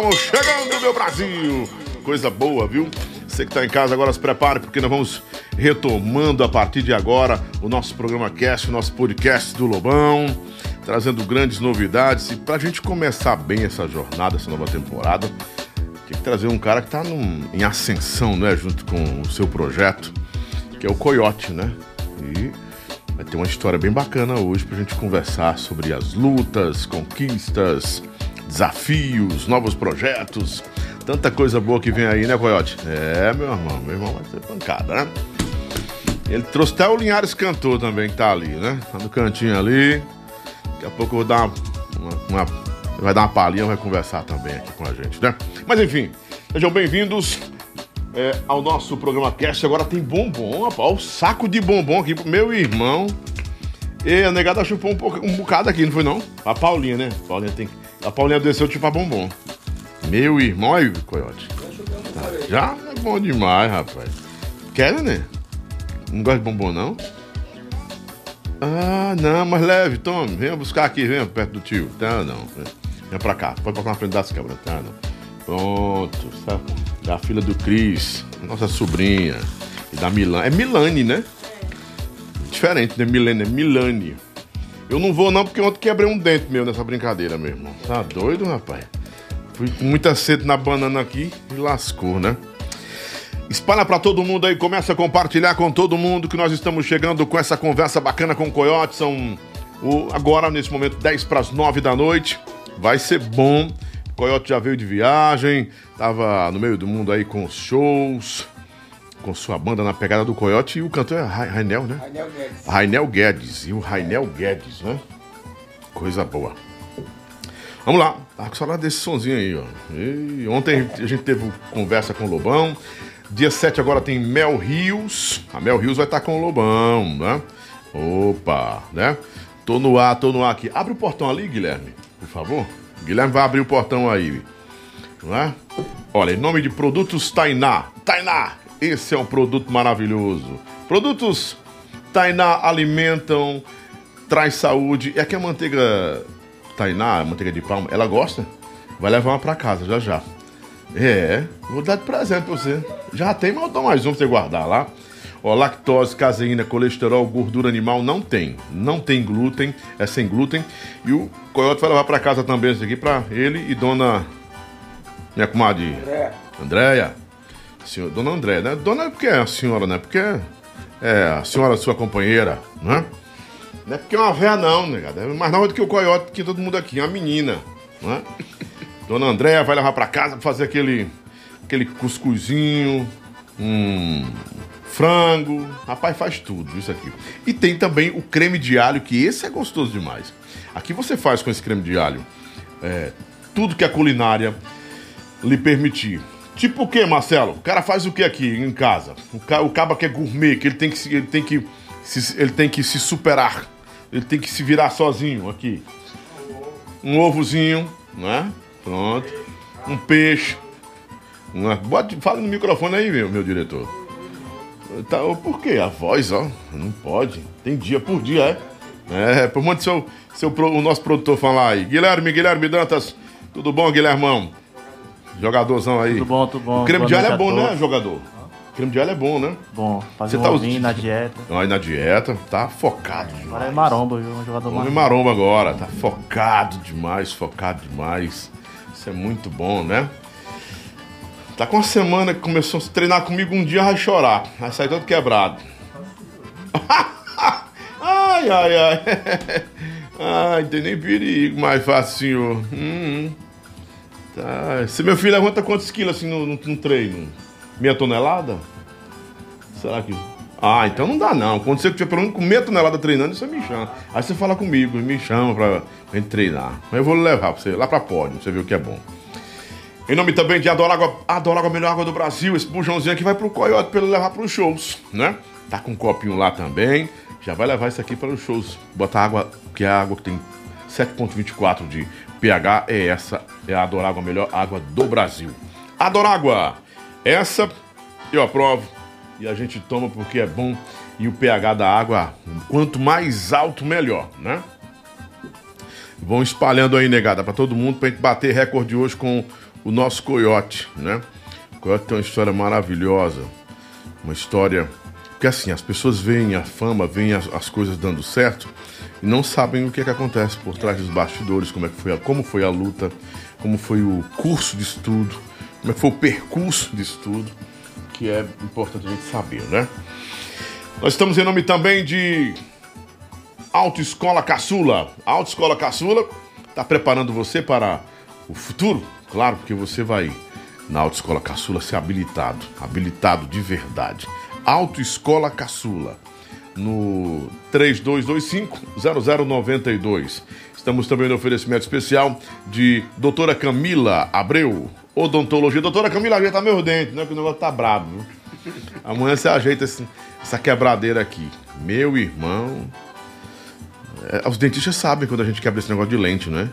Estamos chegando, meu Brasil! Coisa boa, viu? Você que tá em casa agora se prepare, porque nós vamos retomando a partir de agora o nosso programa Cast, o nosso podcast do Lobão, trazendo grandes novidades. E pra gente começar bem essa jornada, essa nova temporada, tem que trazer um cara que tá num, em ascensão, né? Junto com o seu projeto, que é o Coyote, né? E vai ter uma história bem bacana hoje pra gente conversar sobre as lutas, conquistas, desafios, novos projetos. Tanta coisa boa que vem aí, né, Coyote? É, meu irmão, meu irmão vai ser pancada, né? Ele trouxe até o Linhares Cantor também, que tá ali, né? Tá no cantinho ali. Daqui a pouco eu vou dar uma, uma, uma vai dar uma palhinha, vai conversar também aqui com a gente, né? Mas enfim, sejam bem-vindos é, ao nosso programa Cast. Agora tem bombom, rapaz. O saco de bombom aqui pro meu irmão. E a negada chupou um, pouco, um bocado aqui, não foi não? A Paulinha, né? Paulinha, tem, a Paulinha desceu de chupar bombom. Meu irmão aí, Coyote. Tá, já é bom demais, rapaz. Quer, né? Não gosta de bombom, não? Ah, não, mas leve, tome. Venha buscar aqui, venha perto do tio. Tá, não. Vem pra cá. Pode botar na frente das câmeras. Tá, não. Pronto. Tá. Da filha do Cris. Nossa sobrinha. E da Milane. É Milane, né? Diferente, né? Milene, é Milane. Eu não vou não, porque ontem quebrei um dente meu nessa brincadeira, meu irmão. Tá doido, rapaz? Fui com muita sede na banana aqui e lascou, né? Espalha para todo mundo aí, começa a compartilhar com todo mundo que nós estamos chegando com essa conversa bacana com o Coyote. São o, agora, nesse momento, 10 para as 9 da noite. Vai ser bom. O Coyote já veio de viagem, tava no meio do mundo aí com os shows, com sua banda na pegada do Coyote. E o cantor é Ra- Rainel, né? Rainel Guedes. Rainel Guedes. E o Rainel Guedes, né? Coisa boa. Vamos lá, tava com saudade desse sonzinho aí, ó. E ontem a gente teve conversa com o Lobão. Dia 7 agora tem Mel Rios. A Mel Rios vai estar com o Lobão, né? Opa, né? Tô no ar, tô no ar aqui. Abre o portão ali, Guilherme, por favor. Guilherme vai abrir o portão aí, não é? Olha, em nome de Produtos Tainá. Tainá, esse é um produto maravilhoso. Produtos Tainá alimentam, traz saúde. É que a manteiga Tainá, a manteiga de palma, ela gosta? Vai levar uma pra casa já já. É, vou dar de presente pra você. Já tem, mas eu dou mais um pra você guardar lá. Ó, lactose, caseína, colesterol, gordura animal não tem. Não tem glúten, é sem glúten. E o Coyote vai levar pra casa também isso aqui pra ele e dona. Minha comadre É, Andréia. Senhor, dona Andréia, né? Dona porque é a senhora, né? Porque é a senhora sua companheira, né? Não é porque é uma véia, não, negada. É mais nova do que o coiote, que todo mundo aqui, é uma menina, né? Dona Andréia vai levar pra casa pra fazer aquele, aquele cuscuzinho, um frango. Rapaz, faz tudo isso aqui. E tem também o creme de alho, que esse é gostoso demais. Aqui você faz com esse creme de alho é, tudo que a culinária lhe permitir. Tipo o que, Marcelo? O cara faz o que aqui em casa? O, ca, o caba que é gourmet, que ele tem que, se- ele tem que, se, ele tem que se superar. Ele tem que se virar sozinho aqui. Um ovozinho, né? Pronto. Um peixe. Né? Bote, fala no microfone aí, meu, meu diretor. Tá, por quê? A voz, ó. Não pode. Tem dia por dia, é? É, por mande seu, seu, o nosso produtor falar aí. Guilherme, Guilherme Dantas. Tudo bom, Guilhermão? Jogadorzão aí. Tudo bom, tudo bom. O creme Boa de alho é bom, né, jogador? O creme de alho é bom, né? Bom, fazer um tá ovinho us- na dieta. Aí na dieta, tá focado demais. Agora é maromba, viu? Um jogador maromba. maromba agora, tá focado demais, focado demais. Isso é muito bom, né? Tá com uma semana que começou a treinar comigo um dia vai chorar. Vai sair todo quebrado. ai, ai, ai. ai, tem nem perigo mais facinho. Hum. Tá. Se meu filho levanta quantos quilos assim no, no, no treino? Meia tonelada? Será que. Ah, então não dá não. Quando você tiver pelo menos com meia tonelada treinando, você me chama. Aí você fala comigo, me chama pra, gente treinar. Mas eu vou levar pra você lá pra pódio, pra você ver o que é bom. Em nome também de Adorágua, Adorágua, a melhor água do Brasil. Esse bujãozinho aqui vai pro Coyote pra ele levar pros shows, né? Tá com um copinho lá também. Já vai levar isso aqui para os shows. Botar água, que é água que tem 7,24 de pH. É essa, é a Adorágua, a melhor água do Brasil. Adorágua, essa eu aprovo. e a gente toma porque é bom e o pH da água, quanto mais alto, melhor, né? Vão espalhando aí, negada, para todo mundo, pra gente bater recorde hoje com o nosso coiote, né? O coiote tem uma história maravilhosa, uma história. Porque assim, as pessoas veem a fama, veem as, as coisas dando certo e não sabem o que, é que acontece por trás dos bastidores, como, é que foi a, como foi a luta, como foi o curso de estudo, como é que foi o percurso de estudo, que é importante a gente saber, né? Nós estamos em nome também de Autoescola Caçula. Autoescola Caçula está preparando você para o futuro, claro, porque você vai na Autoescola Caçula ser habilitado, habilitado de verdade. Autoescola Caçula, no 3225-0092. Estamos também no oferecimento especial de doutora Camila Abreu, odontologia. Doutora Camila, ajeita meus dentes, né? Que o negócio tá brabo? Amanhã você ajeita esse, essa quebradeira aqui. Meu irmão. É, os dentistas sabem quando a gente quebra esse negócio de lente, né?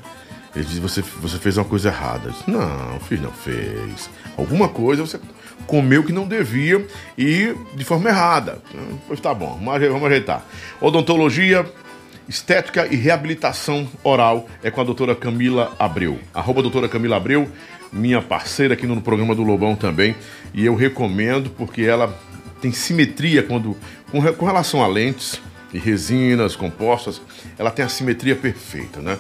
Eles dizem, você, você fez uma coisa errada. Disse, não, filho, não fez. Alguma coisa você comeu que não devia e de forma errada. Pois tá bom, vamos ajeitar. Odontologia, estética e reabilitação oral é com a doutora Camila Abreu. Arroba doutora Camila Abreu minha parceira aqui no programa do Lobão também, e eu recomendo porque ela tem simetria quando com, com relação a lentes e resinas compostas, ela tem a simetria perfeita, né?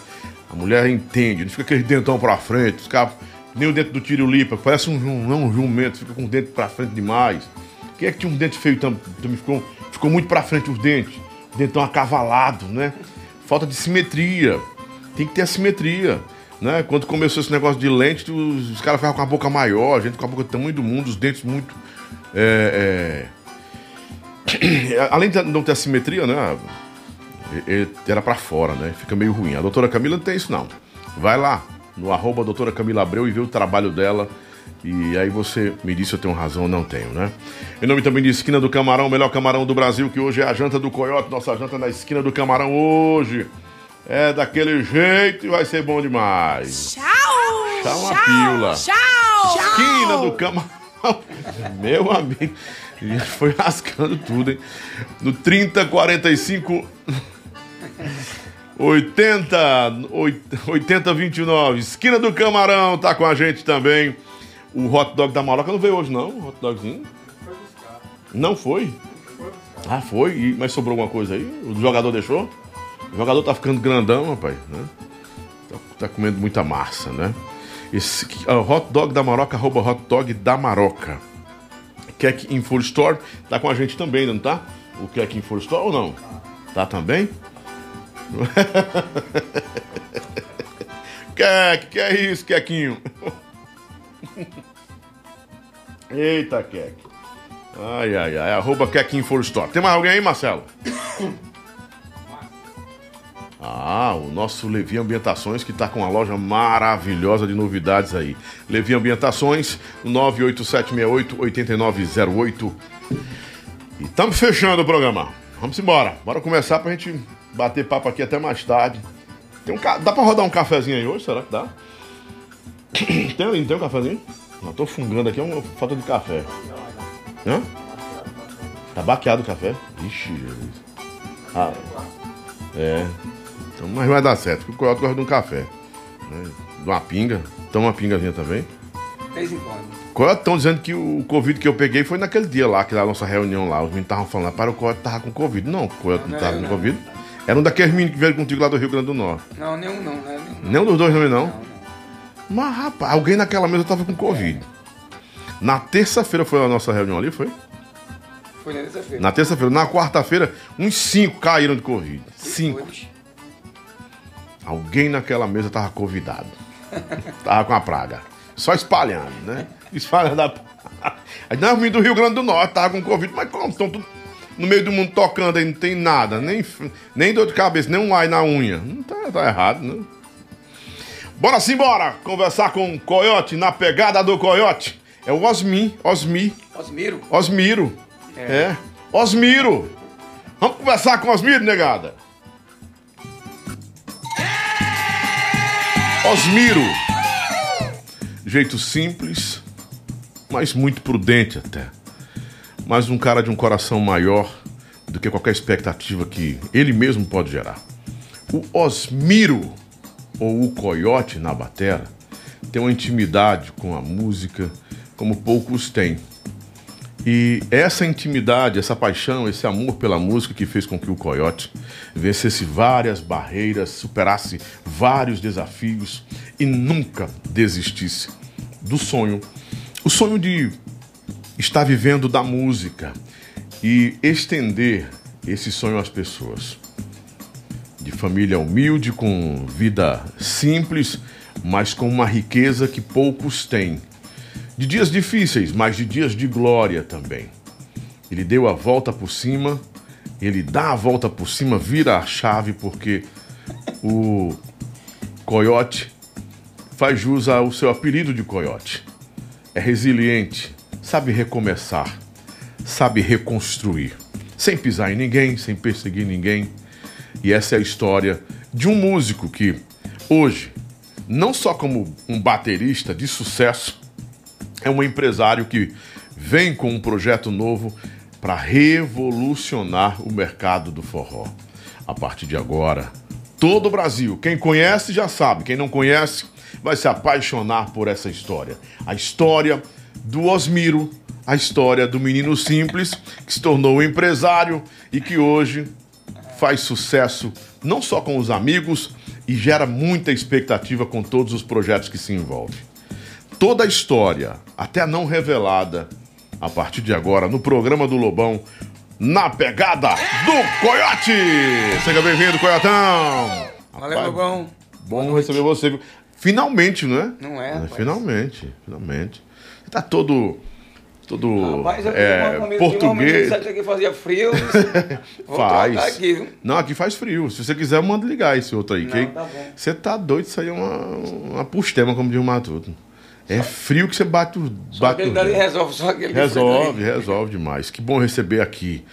A mulher entende, não fica aquele dentão para frente, fica nem o dente do tirolipa, parece um, não, um jumento, fica com o dente para frente demais. Quem é que tinha um dente feio também? Ficou, ficou muito para frente os dentes, dentão acavalado, né? Falta de simetria. Tem que ter a simetria. Né? Quando começou esse negócio de lente, os, os caras ficavam com a boca maior, a gente com a boca do tamanho do mundo, os dentes muito. É, é... Além de não ter assimetria, né? Era para fora, né? Fica meio ruim. A doutora Camila não tem isso, não. Vai lá no arroba doutora Camila Abreu e vê o trabalho dela. E aí você me disse se eu tenho razão ou não tenho, né? Em nome também de Esquina do Camarão, o melhor camarão do Brasil, que hoje é a janta do Coiote, nossa janta na Esquina do Camarão hoje. É daquele jeito e vai ser bom demais. Tchau! Tchau, uma pílula. Tchau! Esquina do camarão. Meu amigo. Foi rascando tudo, hein? No 3045 80 80 29. Esquina do Camarão tá com a gente também. O hot dog da Maroca não veio hoje, não? O hot dogzinho? Não foi? Ah, foi? Mas sobrou alguma coisa aí? O jogador deixou? O jogador tá ficando grandão, rapaz, né? Tá, tá comendo muita massa, né? Esse uh, hot dog da Maroca, arroba hot dog da Maroca. Keck Info Store tá com a gente também, não tá? O Keck Info Store ou não? Tá também? Keck, que é isso, Kequinho? Eita, Keck. Ai, ai, ai. Arroba Keck Info Store. Tem mais alguém aí, Marcelo? Ah, o nosso Levi Ambientações, que está com uma loja maravilhosa de novidades aí. Levi Ambientações, 98768-8908. E estamos fechando o programa. Vamos embora. Bora começar para a gente bater papo aqui até mais tarde. Tem um ca... Dá para rodar um cafezinho aí hoje? Será que dá? Tem, não tem um cafezinho? Não, tô fungando aqui, é uma falta de café. Hã? Tá baqueado o café? Ixi, Jesus. Ah, é. Então, mas vai dar certo, porque o Coyote gosta de um café. Né? De uma pinga. Toma uma pingazinha também. Vez em quando. Coyote estão dizendo que o Covid que eu peguei foi naquele dia lá, que na nossa reunião lá. Os meninos estavam falando, para o Coyote tava com Covid. Não, o Coyote não, não tava com não. Covid. Era um daqueles meninos que veio contigo lá do Rio Grande do Norte. Não, nenhum não, né? Nenhum, nenhum dos dois não? Não, não. Mas, rapaz, alguém naquela mesa tava com Covid. Na terça-feira foi a nossa reunião ali, foi? Foi na terça-feira. Na terça-feira. Na quarta-feira, uns cinco caíram de Covid. Cinco. Alguém naquela mesa tava convidado. tava com a praga. Só espalhando, né? Espalhando a. Aí nós do Rio Grande do Norte, tava com Covid, mas como? Estão tudo no meio do mundo tocando aí, não tem nada, nem, nem dor de cabeça, nem um ai na unha. Não tá, tá errado, né? Bora simbora conversar com o Coyote na pegada do Coyote. É o Osmi, Osmi. Osmiro. Osmiro. É. é. Osmiro. Vamos conversar com Osmiro, negada. Osmiro. Jeito simples, mas muito prudente até. Mas um cara de um coração maior do que qualquer expectativa que ele mesmo pode gerar. O Osmiro, ou o Coyote na batera, tem uma intimidade com a música como poucos têm. E essa intimidade, essa paixão, esse amor pela música que fez com que o Coyote vencesse várias barreiras, superasse vários desafios e nunca desistisse do sonho. O sonho de estar vivendo da música e estender esse sonho às pessoas. De família humilde, com vida simples, mas com uma riqueza que poucos têm de dias difíceis, mas de dias de glória também. Ele deu a volta por cima, ele dá a volta por cima, vira a chave, porque o Coyote faz jus ao seu apelido de Coyote. É resiliente, sabe recomeçar, sabe reconstruir, sem pisar em ninguém, sem perseguir ninguém. E essa é a história de um músico que, hoje, não só como um baterista de sucesso, é um empresário que vem com um projeto novo para revolucionar o mercado do forró. A partir de agora, todo o Brasil, quem conhece já sabe, quem não conhece vai se apaixonar por essa história. A história do Osmiro, a história do menino simples que se tornou um empresário e que hoje faz sucesso não só com os amigos e gera muita expectativa com todos os projetos que se envolvem toda a história, até não revelada, a partir de agora, no programa do Lobão, na pegada do Coiote! Seja bem-vindo, Coiotão! Valeu, Lobão. Bom receber você. Finalmente, não é? Não é? Rapaz. Finalmente, finalmente. Tá todo. Todo Rapaz, eu é, uma português. Sabe que fazia frio? faz. Aqui? Não, aqui faz frio. Se você quiser, manda ligar esse outro aí. Não, que tá. Você tá doido, isso aí é uma, uma pustema, como diz o Matuto. É frio que você bate o. Só bate aquele o dali dedo. resolve, só aquele Resolve, resolve demais. Que bom receber aqui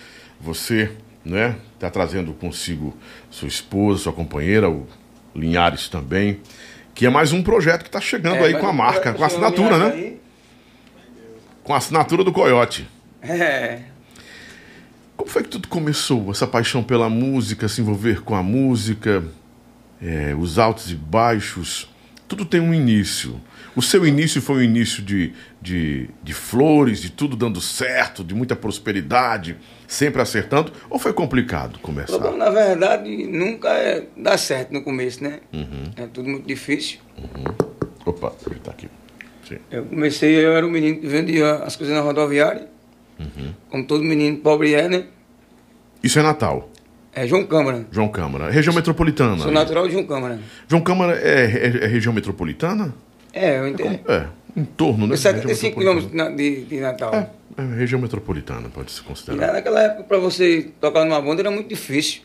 você, né? Tá trazendo consigo sua esposa, sua companheira, o Linhares também. Que é mais um projeto que está chegando É, aí com a marca, com a assinatura, né? aí. Com a assinatura do Coyote. É. Como foi que tudo começou? Essa paixão pela música, se envolver com a música, é, os altos e baixos, tudo tem um início. O seu início foi um início de, de, de flores, de tudo dando certo, de muita prosperidade, sempre acertando, ou foi complicado começar? Na verdade, nunca é, dá certo no começo, né? Uhum. É tudo muito difícil. Opa, ele tá aqui. Sim. Eu comecei, eu era um menino que vendia as coisas na rodoviária. Uhum. Como todo menino pobre é, né? Isso é Natal, É João Câmara. João Câmara. Região metropolitana. Sou natural de João Câmara. João Câmara é, é- é região metropolitana? É, eu entendo. É, em torno, né? É 75 Região quilômetros de, de Natal. É, é região metropolitana, pode se E considerar. lá naquela época, para você tocar numa banda era muito difícil.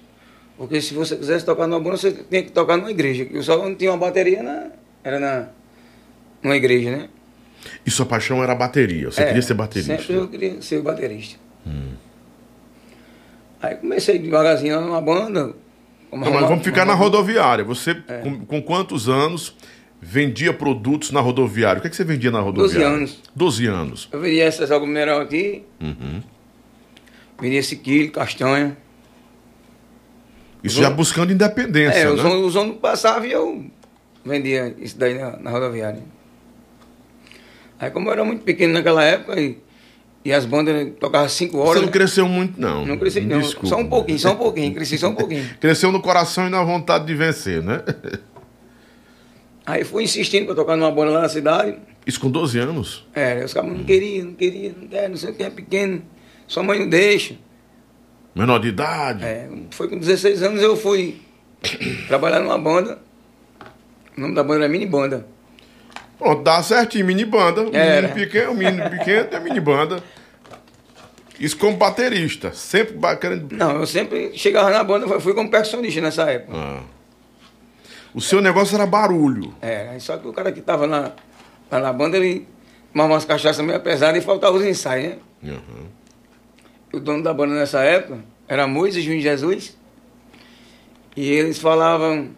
Porque se você quisesse tocar numa banda, você tinha que tocar numa igreja. que só não tinha uma bateria, na, era na, numa igreja, né? E sua paixão era a bateria, você É, queria ser baterista. Sempre eu queria ser baterista. Aí comecei devagarzinho numa banda. Não, mas vamos ficar na rodoviária. Você, É. com, com quantos anos vendia produtos na rodoviária? O que, é que você vendia na rodoviária? anos. 12 anos. Eu vendia essas águas mineral aqui, Uhum. vendia esse quilo, castanha. Isso Os já buscando independência, É, né? ônibus- os ônibus passavam e eu vendia isso daí na, na rodoviária. Aí como eu era muito pequeno naquela época e, e as bandas tocavam cinco Você horas. não né? cresceu muito, não. Não cresci não, Desculpa. só um pouquinho, só um pouquinho, cresci só um pouquinho. Cresceu no coração e na vontade de vencer, né? Aí fui insistindo para tocar numa banda lá na cidade. Isso com 12 anos? É, os caras não queriam, não queriam, não quer, não sei o que, é pequeno, sua mãe não deixa. Menor de idade? É, foi com 16 anos eu fui trabalhar numa banda. O nome da banda era Mini Banda. Pronto, dá certinho, mini banda. O menino pequeno, o menino pequeno é mini banda. Isso como baterista. Sempre bacana. Não, eu sempre chegava na banda, fui- como percussionista nessa época. Ah. O seu negócio era barulho. É, só que o cara que tava na, lá na banda, ele tomava umas cachaças meio pesadas e faltava os ensaios, né? Uhum. O dono da banda nessa época era Moisés Juiz Jesus. E eles falavam,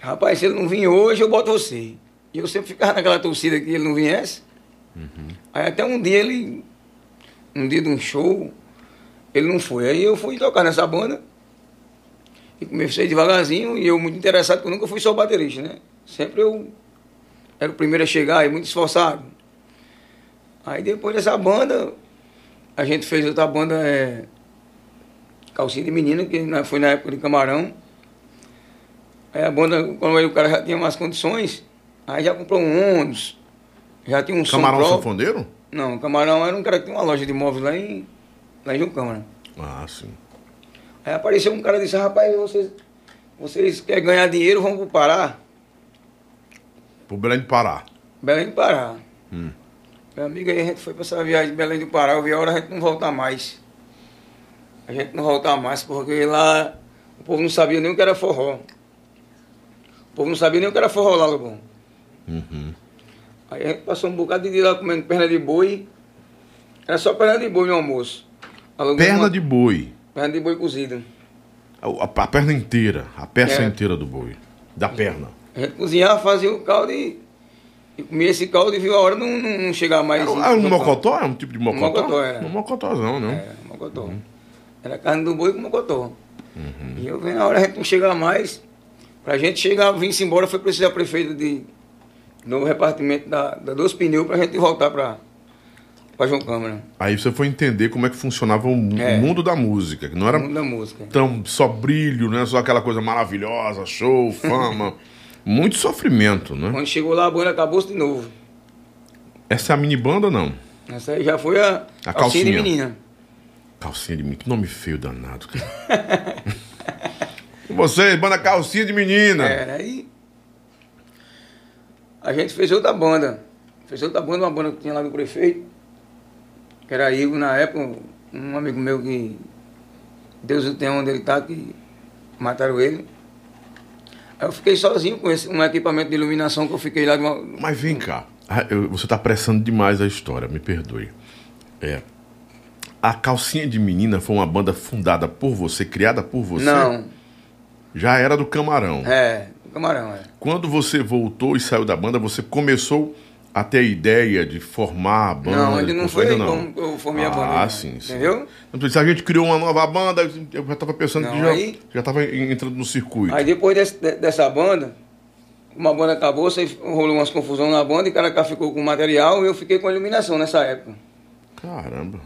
rapaz, se ele não vir hoje, eu boto você. E eu sempre ficava naquela torcida que ele não viesse. Aí até um dia ele um dia de um show, ele não foi. Aí eu fui tocar nessa banda e comecei devagarzinho e eu muito interessado, porque eu nunca fui só baterista, né? Sempre eu era o primeiro a chegar e muito esforçado. Aí depois dessa banda, a gente fez outra banda, é, Calcinha de Menina, que foi na época de Camarão. Aí a banda, quando o cara já tinha mais condições, aí já comprou um ônibus, já tinha um Camarão som Sanfoneiro? Não, Camarão era um cara que tinha uma loja de móveis lá em, lá em João Câmara. Ah, sim. Aí apareceu um cara e disse, rapaz, vocês, vocês querem ganhar dinheiro, vão pro Pará. Pro Belém de Pará. Belém do Pará. Hum. Meu amigo, aí a gente foi pra essa viagem de Belém do Pará, eu vi a hora a gente não voltar mais. A gente não voltar mais, porque lá o povo não sabia nem o que era forró. O povo não sabia nem o que era forró lá, Lobão. Uhum. Aí a gente passou um bocado de dia lá comendo perna de boi. Era só perna de boi no almoço. Alugamos Perna uma- de boi. Perna de boi cozida. A, a- a perna inteira. A peça É. inteira do boi. Da perna. A gente cozinhava, fazia o caldo e, e comia esse caldo e viu a hora não, não, não chegar mais. Era, em- era um no mocotó? Era um tipo de mocotó? mocotó, era. Um mocotozão, não? É, mocotó. Era carne do boi com mocotó. E eu vendo a hora a gente não chegar mais. Pra gente chegar, vir-se embora, foi preciso a prefeita de novo repartimento da, da Dois Pneus pra gente voltar pra, pra João Câmara. Aí você foi entender como é que funcionava o, É. mundo da música. Que não era No mundo da música. tão só brilho, né? Só aquela coisa maravilhosa, show, fama. Muito sofrimento, né? Quando chegou lá, a banda acabou-se de novo. Essa é a mini banda ou não? Essa aí já foi a, A calcinha de calcinha. menina. Calcinha de menina. Que nome feio danado, cara. Com Vocês, banda calcinha de menina. Era aí. A gente fez outra banda. Fez outra banda, uma banda que tinha lá do prefeito. Que era Igor na época, um amigo meu que. Deus o tenha onde ele tá, que mataram ele. Aí eu fiquei sozinho com esse, um equipamento de iluminação que eu fiquei lá de uma. Mas vem cá. Ah, Você está apressando demais a história, me perdoe. É. A Calcinha de Menina foi uma banda fundada por você, criada por você? Não, Já era do Camarão. é, camarão, é. Quando você voltou e saiu da banda, você começou a ter a ideia de formar a banda? Não, ainda não foi ainda como eu formei a ah, banda. Ah, sim, sim. Entendeu? Então, a gente criou uma nova banda, eu já estava pensando Não, que já, aí- já estava entrando no circuito. Aí depois desse- de- dessa banda, uma banda acabou, você rolou umas confusões na banda e o cara ficou com material e eu fiquei com a iluminação nessa época. Caramba.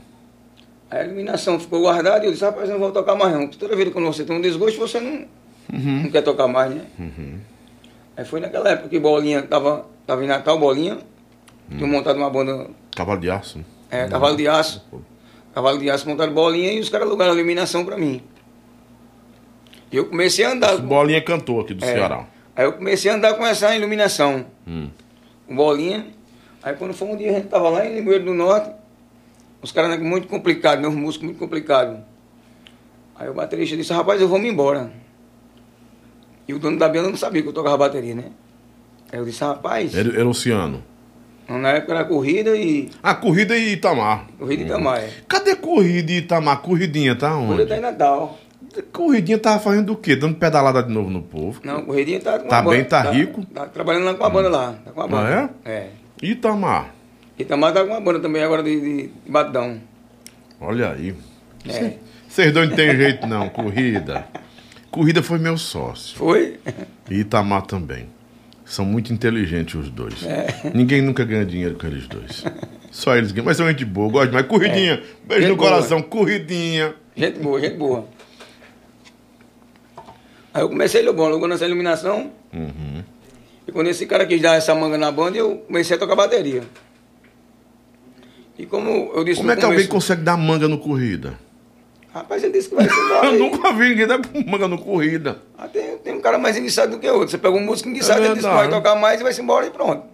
A iluminação ficou guardada e eu disse, rapaz, eu não vou tocar mais não. Toda vez que quando você tem um desgosto, você não, não quer tocar mais, né? Aí foi naquela época que Bolinha tava, tava em Natal, Bolinha, tinha montado uma banda, Cavalo de aço. é, Cavalo de Aço. Cavalo de Aço montaram Bolinha e os caras alugaram a iluminação pra mim. E eu comecei a andar. Bolinha cantou aqui do É. Ceará. Aí eu comecei a andar com essa iluminação. Hum. com bolinha. Aí quando foi um dia a gente tava lá em Limoeiro do Norte, os caras né, muito complicados, meus músicos muito complicados. Aí o baterista disse, rapaz, eu vou me embora. E o dono da banda não sabia que eu tocava bateria, né? Aí eu disse, rapaz, Era, era Oceano. na época era corrida e. Ah, corrida e Itamar. Corrida e Itamar. Cadê corrida e Itamar? Corridinha, tá onde? Corrida tá em Natal. Corridinha tava fazendo o quê? Dando pedalada de novo no povo? Não, corridinha tá com Tá a banda. bem, tá rico? Tá trabalhando lá com a banda lá. Tá com a banda. Ah, é? É. Itamar. Itamar tá com uma banda também agora de, de, de batidão. Olha aí. É. Vocês dois não tem jeito não, corrida. Corrida foi meu sócio. Foi? E Itamar também. São muito inteligentes os dois. É. Ninguém nunca ganha dinheiro com eles dois. Só eles ganham. Mas são gente boa, gosto mais. Corridinha. Beijo Gente no boa. coração, corridinha. Gente boa, gente boa. Aí eu comecei, bom, alugando essa iluminação. Uhum. E quando esse cara quis dar essa manga na banda, eu comecei a tocar bateria. E como eu disse Como é que alguém começo- consegue dar manga no corrida? Rapaz, ele disse que vai se embora. Eu aí. nunca vi ninguém dar manga no corrida. Ah, tem, tem um cara mais enguiçado do que outro. Você pega um músico enguiçado, É ele disse que vai tocar mais e vai se embora e pronto.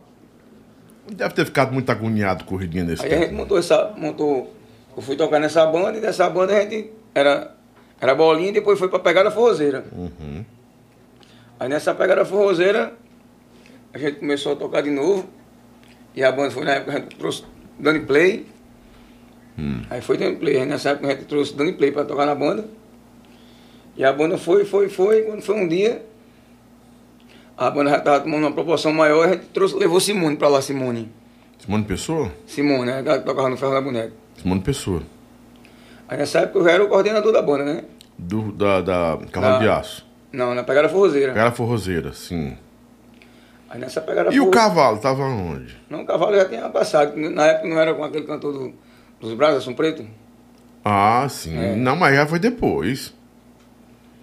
Deve ter ficado muito agoniado corridinha nesse Aí a gente tempo. montou essa. Montou, eu fui tocar nessa banda e dessa banda a gente era, era bolinha e depois foi pra pegada forrozeira. Uhum. Aí nessa pegada forrozeira, a gente começou a tocar de novo. E a banda foi na época, a gente trouxe Dani Play. Aí foi Dani Play. Aí nessa época a gente trouxe Dani Play pra tocar na banda. E a banda foi, foi, foi. Quando foi um dia, a banda já estava tomando uma proporção maior, a gente trouxe, levou Simone pra lá, Simone. Simone Pessoa? Simone, né? Ela tocava no Ferro da Boneca. Simone Pessoa. Aí nessa época eu já era o coordenador da banda, né? Do, da, da Cavalo Da- de Aço. Não, na pegada forrozeira. Era forrozeira, sim. Aí nessa pegada E o cavalo, tava onde? Não, o cavalo já tinha passado. Na época não era com aquele cantor do- dos Brasas, São Preto? Ah, sim. É. Não, mas já foi depois.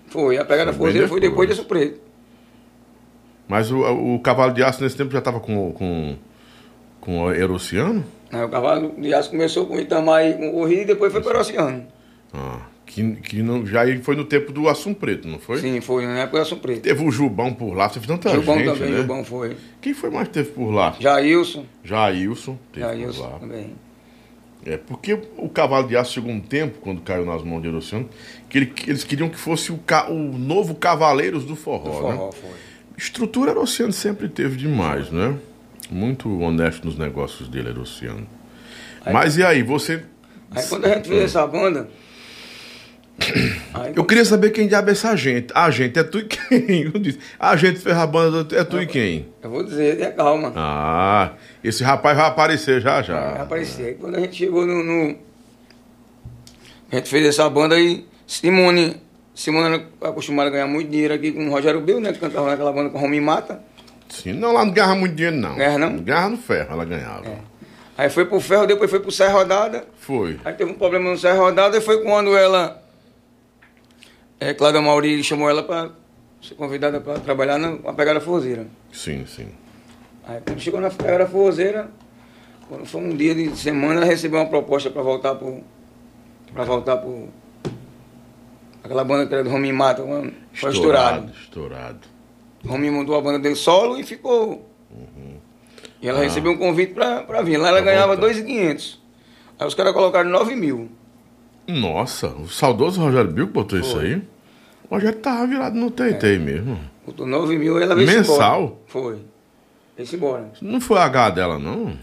Foi, a pegada Foi forrozeira foi depois depois. Preto. Mas o, o Cavalo de Aço nesse tempo já tava com, com, com o Erociano? Aí o cavalo de aço começou com o Itamar e com o Rio e depois foi para o Oceano. Ah, que, que não, já foi no tempo do Assum Preto, não foi? Sim, foi, na época de São Preto. Teve o Jubão por lá, teve tanta Gilbão gente, também, né? Gilbão foi. Quem foi mais que teve por lá? Jailson, Jailson teve por Jailson lá. também. É, porque o Cavalo de Aço chegou um tempo, quando caiu nas mãos de Erociano, que, ele- eles queriam que fosse o, ca- o novo Cavaleiros do Forró, Do né? forró foi. Estrutura Erociano sempre teve demais, né? Muito honesto nos negócios dele, Erociano. Mas e aí, você... Aí quando a gente fez essa banda. Eu queria saber quem diabo é essa gente. A gente é tu e quem? A gente fez a banda é tu e quem? eu vou dizer, tenha calma. Ah, esse rapaz vai aparecer já Vai já. aparecer. Aí quando a gente chegou no, no- A gente fez essa banda aí, Simone. Simone era acostumada a ganhar muito dinheiro aqui com o Rogério Bill, né? Que cantava naquela banda com o Romy Mata. Sim, não, lá não ganhava muito dinheiro, não. Ganhava não? Ganhava no ferro, ela ganhava. É. Aí foi pro ferro, depois foi pro Serra Rodada. Foi. Aí teve um problema no Serra Rodada e foi quando ela. É, Cláudia Mauri chamou ela pra ser convidada pra trabalhar na, pegada forrozeira. Sim, sim. Aí quando chegou na pegada forrozeira, quando foi um dia de semana, ela recebeu uma proposta pra voltar pro. pra voltar pro. aquela banda que era do Romy Mata, uma- foi estourado. Estourado. O Romy montou a banda dele solo e ficou. E ela Ah. recebeu um convite pra, pra vir. Lá ela Pra ganhava voltar. 2.500. Aí os caras colocaram 9 mil. Nossa, o saudoso Rogério Bill botou isso Foi. aí. O Rogério tava virado no TT mesmo. Botou 9 mil ela veio Mensal? embora. Foi. Veio embora. Não foi H dela, não.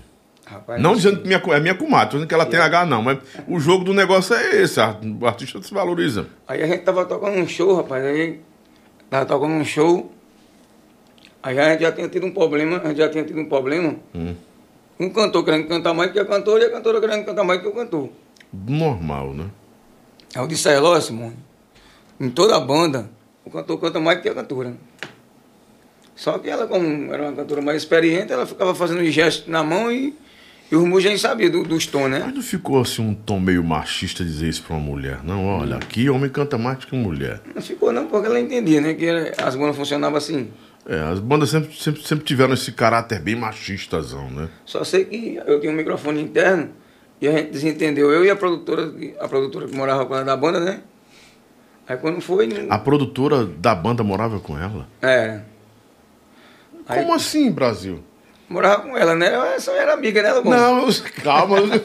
Rapaz, Não dizendo que minha, é minha comadre, dizendo que ela tem H, não. Mas o jogo do negócio é esse. a- O artista se valoriza. Aí a gente tava tocando um show, rapaz. Aí tava tocando um show. Aí a gente já tinha tido um problema. A gente já tinha tido um problema. Hum. Um cantor querendo cantar mais que a cantora e a cantora querendo cantar mais que o cantor. Normal, né? Aí eu disse a ela, ó, Simone, em toda a banda, o cantor canta mais que a cantora. Só que ela, como era uma cantora mais experiente, ela ficava fazendo os gestos na mão e, e os músicos sabiam do, dos tons, né? Mas não ficou assim um tom meio machista dizer isso pra uma mulher? Não, olha, aqui homem canta mais que mulher. Não ficou não, porque ela entendia, né? Que as bandas funcionavam assim. É, as bandas sempre, sempre, sempre tiveram esse caráter bem machistazão, né? Só sei que eu tinha um microfone interno e a gente desentendeu. Eu e a produtora, que- a produtora que morava com ela da banda, né? Aí quando foi. não- A produtora da banda morava com ela? É. Aí, Como assim, Brasil? Morava com ela, né? Ela só era amiga, né? Bom, Não, eu, calma, eu, eu-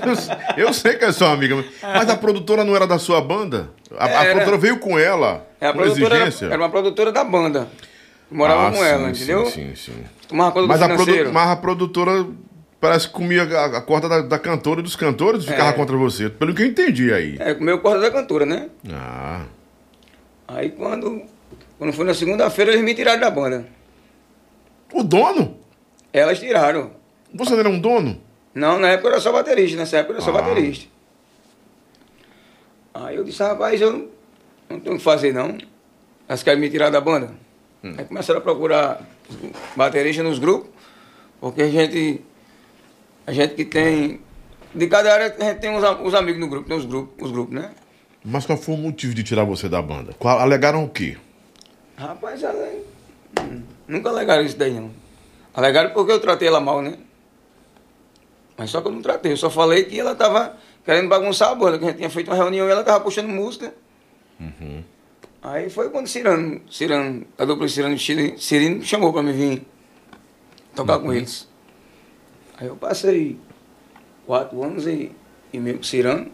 eu sei que é sua amiga, mas a produtora não era da sua banda? A, a produtora veio com ela, É, a com produtora era, exigência? era uma produtora da banda. Morava Ah, com sim, ela, sim, entendeu? Sim, sim. Tomava conta Mas do a, produ- mas a produtora parece que comia a, a corda da, da cantora e dos cantores e ficava É. contra você. Pelo que eu entendi aí. É, comeu o corda da cantora, né? Ah, Aí quando, quando foi na segunda-feira, eles me tiraram da banda. o dono? Elas tiraram. Você não era um dono? Não, na época eu era só baterista, nessa época eu era só Ah. baterista. Aí eu disse, rapaz, eu não, não tenho o que fazer não. Elas querem me tirar da banda. Hum. Aí começaram a procurar baterista nos grupos, porque a gente. A gente que tem. De cada área a gente tem os, os amigos no grupo, tem os grupos, os grupos, né? Mas qual foi o motivo de tirar você da banda? Qual- alegaram o quê? Rapaz, ela, hum, nunca alegaram isso daí não. Alegaram porque eu tratei ela mal, né? Mas só que eu não tratei, eu só falei que ela tava querendo bagunçar a banda, que a gente tinha feito uma reunião e ela tava puxando música. Aí foi quando Cirano, Cirano, a dupla Cirano e Cirino me chamou pra me vir tocar com eles. Aí eu passei quatro anos e, e meio com Cirano.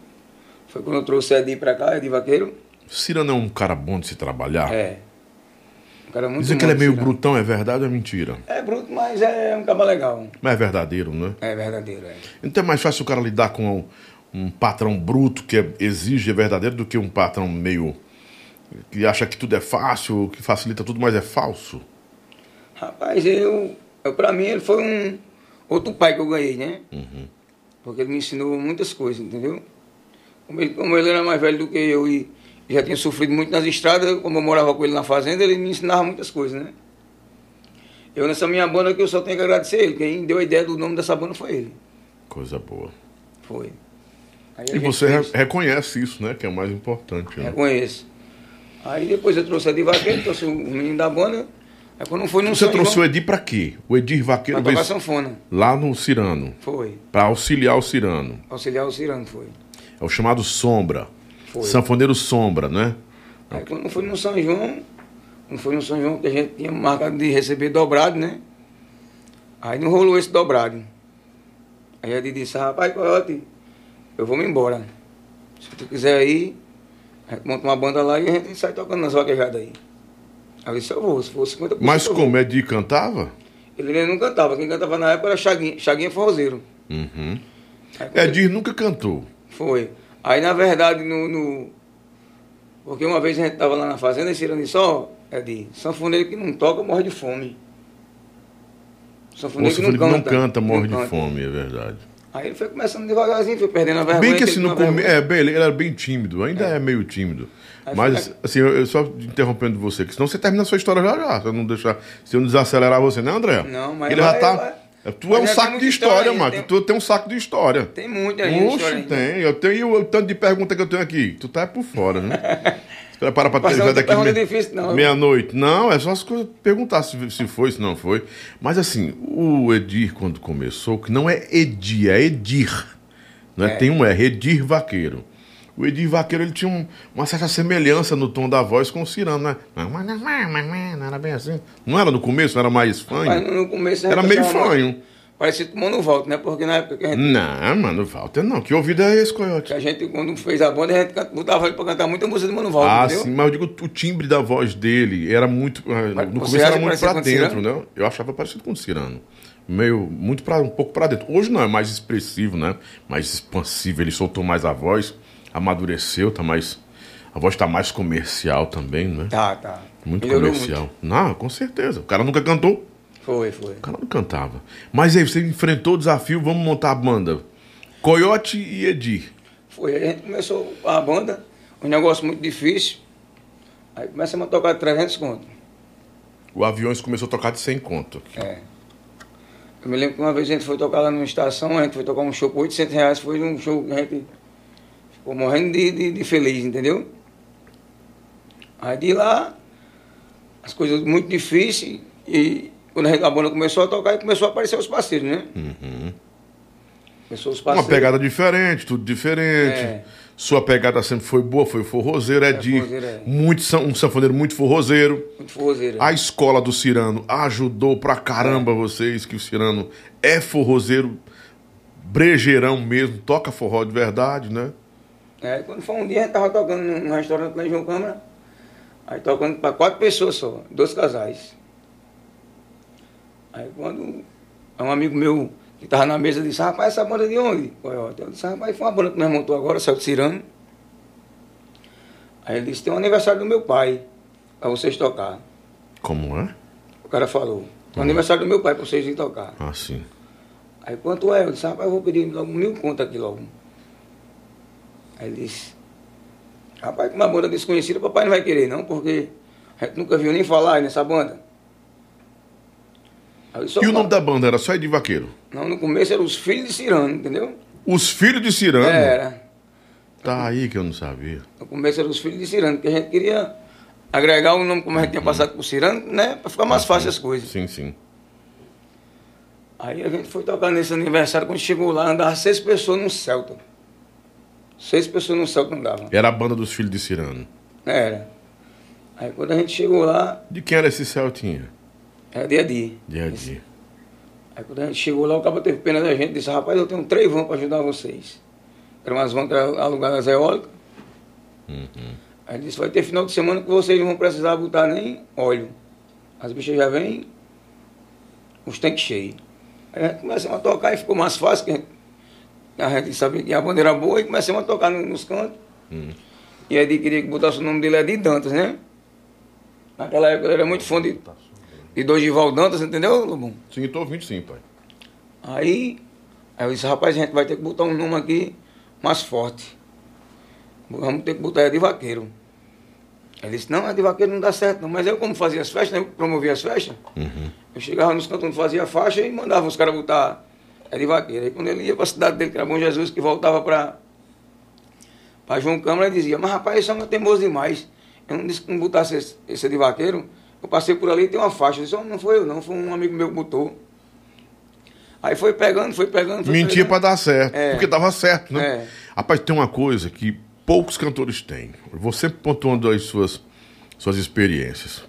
Foi quando eu trouxe a Edi pra cá, Edi Vaqueiro. Cirano é um cara bom de se trabalhar? É. Um cara muito Dizem que ele é meio Cirano. brutão, é verdade ou é mentira? É bruto, mas é um caba legal. Mas é verdadeiro, né? É verdadeiro, é. Então é mais fácil o cara lidar com um, um patrão bruto que é- exige é verdadeiro do que um patrão meio. que acha que tudo é fácil, que facilita tudo, mas é falso. Rapaz, eu, eu pra mim ele foi um outro pai que eu ganhei, né? Uhum. Porque ele me ensinou muitas coisas, entendeu? Como ele, como ele era mais velho do que eu e já tinha sofrido muito nas estradas, como eu morava com ele na fazenda, ele me ensinava muitas coisas, né? Eu nessa minha banda que eu só tenho que agradecer ele. Quem deu a ideia do nome dessa banda foi ele. Coisa boa. Foi. Aí E você fez- reconhece isso, né? Que é o mais importante. Né? Reconheço. Aí depois eu trouxe a de vaqueiro, trouxe o menino da banda. Aí quando foi Você trouxe o Edir pra quê? O Edir Vaqueiro pra tocar veio sanfona. lá no Cirano, Foi. pra auxiliar o Cirano. Auxiliar o Cirano, foi. É o chamado Sombra. Foi. Sanfoneiro Sombra, né? Aí quando foi no São João, quando foi no São João que a gente tinha marcado de receber dobrado, né? Aí não rolou esse dobrado. Aí ele disse, rapaz, Coyote, eu vou me embora. Se tu quiser ir, a gente monta uma banda lá e a gente sai tocando nas vaquejadas aí. Aí eu disse, eu vou, se for 50%. Mas como Edir cantava? Ele não cantava, quem cantava na época era Chaguinha, Chaguinha Forrozeiro. Uhum. Aí, Edir nunca cantou. Foi. Aí, na verdade, no, no- Porque uma vez a gente estava lá na fazenda, esse Cirano disse, ó, é de sanfoneiro que não toca, morre de fome. O Sanfoneiro que não sanfoneiro canta. não canta, morre não de canta. fome, é verdade. Aí ele foi começando devagarzinho, foi perdendo a vergonha. Bem que assim, no vergonha. É, bem, ele era bem tímido, ainda é, meio tímido. Mas, assim, eu, eu só interrompendo você, que senão você termina a sua história já já. Se eu não deixar. Se eu não desacelerar você, né, André? Não, mas Ele vai- já tá. vai. Tu Mas é um saco de história, aí, mano. tem- Tu tem um saco de história. Tem muita gente. Oxe, tem. Eu tenho o tanto de pergunta que eu tenho aqui. Tu tá por fora, né? Se prepara pra ter não daqui meia- difícil, não. meia-noite. Não, é só as coisas perguntar se, se foi, se não foi. Mas assim, o Edir, quando começou, que não é Edir, é Edir. Né? É. Tem um R, Edir Vaqueiro. O Edir Vaqueiro ele tinha um- uma certa semelhança no tom da voz com o Cirano, né? Não era bem assim. Não era no começo, não era mais fanho. Mas no começo Era meio achava mais- fanho. Parecia com o Mano Volta, né? Porque na época que a gente, Não, mano, Walter não. Que ouvido é esse, que Coyote? a gente quando fez a banda, a gente botava ele pra cantar muita música do Mano Volta, Ah, entendeu? sim, mas eu digo o timbre da voz dele era muito. ah, Mas No começo era muito pra dentro, né? Eu achava parecido com o Cirano. Meio, muito pra, um pouco pra dentro. Hoje não, é mais expressivo, né? Mais expansivo. Ele soltou mais a voz, amadureceu, tá mais. A voz tá mais comercial também, né? Tá, tá. Muito Melhorou comercial. Não, com certeza. O cara nunca cantou. Foi, foi. O cara não cantava. Mas aí, você enfrentou o desafio, vamos montar a banda. Coyote e Edir. Foi, a gente começou a banda, um negócio muito difícil. Aí começamos a tocar 300 conto. O Aviões começou a tocar de 100 conto. É. Eu me lembro que uma vez a gente foi tocar lá numa estação, a gente foi tocar um show por 800 reais, foi um show que a gente ficou morrendo de, de, de feliz, entendeu? Aí de lá, as coisas muito difíceis, e quando a, banda começou a tocar, começou a aparecer os parceiros, né? Uhum. Começou os Uma parceiros. pegada diferente, tudo diferente. É. Sua pegada sempre foi boa, foi forrozeiro, é de forrozeiro, é. muito um sanfoneiro muito forrozeiro. Muito forrozeiro. A escola do Cirano ajudou pra caramba vocês, que o Cirano é forrozeiro, brejeirão mesmo, toca forró de verdade, né? É, quando foi um dia, a gente tava tocando num restaurante lá em João Câmara, aí tocando para quatro pessoas só, dois casais. Aí quando um amigo meu que tava na mesa disse, rapaz, essa banda de onde? Eu disse, rapaz, foi uma banda que nós montou agora, saiu do Cirano. Aí ele disse, tem um aniversário do meu pai, para vocês tocar. Como é? O cara falou, tem um aniversário do meu pai para vocês irem tocar. Assim. Aí quanto é? Eu disse, rapaz, eu vou pedir logo mil contas aqui logo. Aí ele disse, rapaz, com uma banda desconhecida, papai não vai querer não, porque a gente nunca viu nem falar nessa banda. Disse, E o nome da banda era só Edir Vaqueiro? Não, no começo eram os filhos de Cirano, entendeu? Os Filhos de Cirano? Era. Tá aí que eu não sabia. No começo eram os filhos de Cirano, porque a gente queria agregar o nome como a gente tinha passado por Cirano, né? Pra ficar mais fácil as coisas. Sim, sim. Aí a gente foi tocar nesse aniversário, quando chegou lá, andava seis pessoas num Celta. Seis pessoas num Celta andavam. Era a banda dos Filhos de Cirano. Era. Aí quando a gente chegou lá, De quem era esse Celtinha? era dia a dia. Dia a dia. Aí quando a gente chegou lá, o cabo teve pena da gente, disse, rapaz, eu tenho três vans para ajudar vocês. Eram umas vans que alugadas eólicas. Uhum. Aí disse, vai ter final de semana que vocês não vão precisar botar nem óleo. As bichas já vêm, os tanques cheios. Aí a gente começamos a tocar e ficou mais fácil, que a gente, a gente sabia que a bandeira era boa e começamos a tocar no- nos cantos. Hum. E aí ele queria que botasse o nome dele Edir Dantas, né? Naquela época ele era muito fã de, de Dorival Dantas, entendeu, Lobão? Sim, eu tô ouvindo sim, pai. Aí, aí eu disse, rapaz, a gente vai ter que botar um nome aqui mais forte. Vamos ter que botar ela de vaqueiro. Ele disse, não, a de vaqueiro não dá certo, não. Mas eu, como fazia as festas, né, eu promovia as festas, Uhum. eu chegava nos cantos onde fazia faixa e mandava os caras botar a de vaqueiro. Aí quando ele ia para a cidade dele, que era Bom Jesus, que voltava para para João Câmara, ele dizia, mas rapaz, esse homem é teimoso demais. Eu não disse que não botasse esse, esse de vaqueiro. Eu passei por ali e tem uma faixa. Eu disse, "Oh, não foi eu não, foi um amigo meu que botou. Aí foi pegando, foi pegando. Foi Mentia pra dar certo. É. Porque dava certo, né? É. Rapaz, tem uma coisa que poucos cantores têm. Sempre pontuando as suas, suas experiências.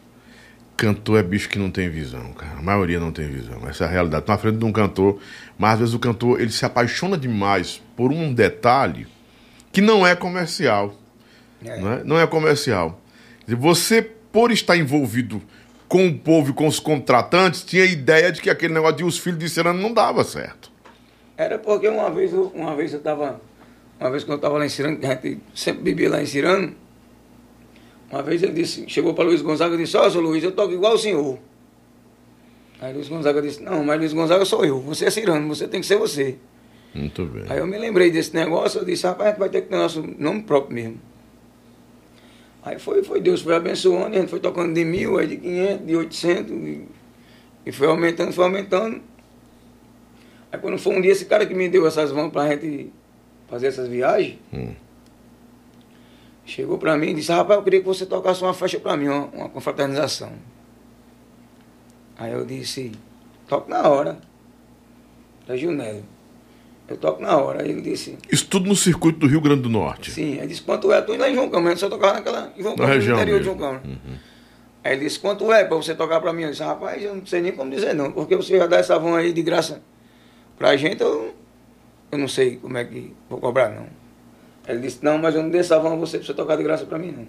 Cantor é bicho que não tem visão, cara. A maioria não tem visão. Essa é a realidade. Tô na frente de um cantor, mas às vezes o cantor ele se apaixona demais por um detalhe que não é comercial. É. Não, é? não é comercial. Você, por estar envolvido com o povo e com os contratantes, tinha a ideia de que aquele negócio de os filhos de Serano não dava certo. Era porque uma vez, uma vez eu estava, uma vez quando eu estava lá em Cirano, que a gente sempre bebia lá em Cirano, uma vez ele disse, chegou para Luiz Gonzaga e disse, ó, seu Luiz, eu toco igual o senhor. Aí Luiz Gonzaga disse, não, mas Luiz Gonzaga sou eu, você é Cirano, você tem que ser você. Muito bem. Aí eu me lembrei desse negócio, eu disse, rapaz, a gente vai ter que ter nosso nome próprio mesmo. Aí foi, foi Deus foi abençoando, a gente foi tocando de mil, aí de 500, de 800, e, e foi aumentando, foi aumentando. Aí quando foi um dia, esse cara que me deu essas vans pra gente fazer essas viagens, Hum. Chegou pra mim e disse, rapaz, eu queria que você tocasse uma faixa pra mim, uma, uma confraternização. Aí eu disse, toco na hora. Da Junélio. Eu toco na hora. Aí ele disse, Isso tudo no circuito do Rio Grande do Norte. Sim, aí disse, quanto é? Indo lá em João Câmara, eu só tocava naquela, em João Na Câmara, no região interior de mesmo. João Câmara. Aí ele disse, quanto é para você tocar para mim? Eu disse, rapaz, eu não sei nem como dizer não, porque você já dá essa van aí de graça pra gente, eu, eu não sei como é que vou cobrar não. Ele disse, não, mas eu não dei essa van a você pra você tocar de graça pra mim não.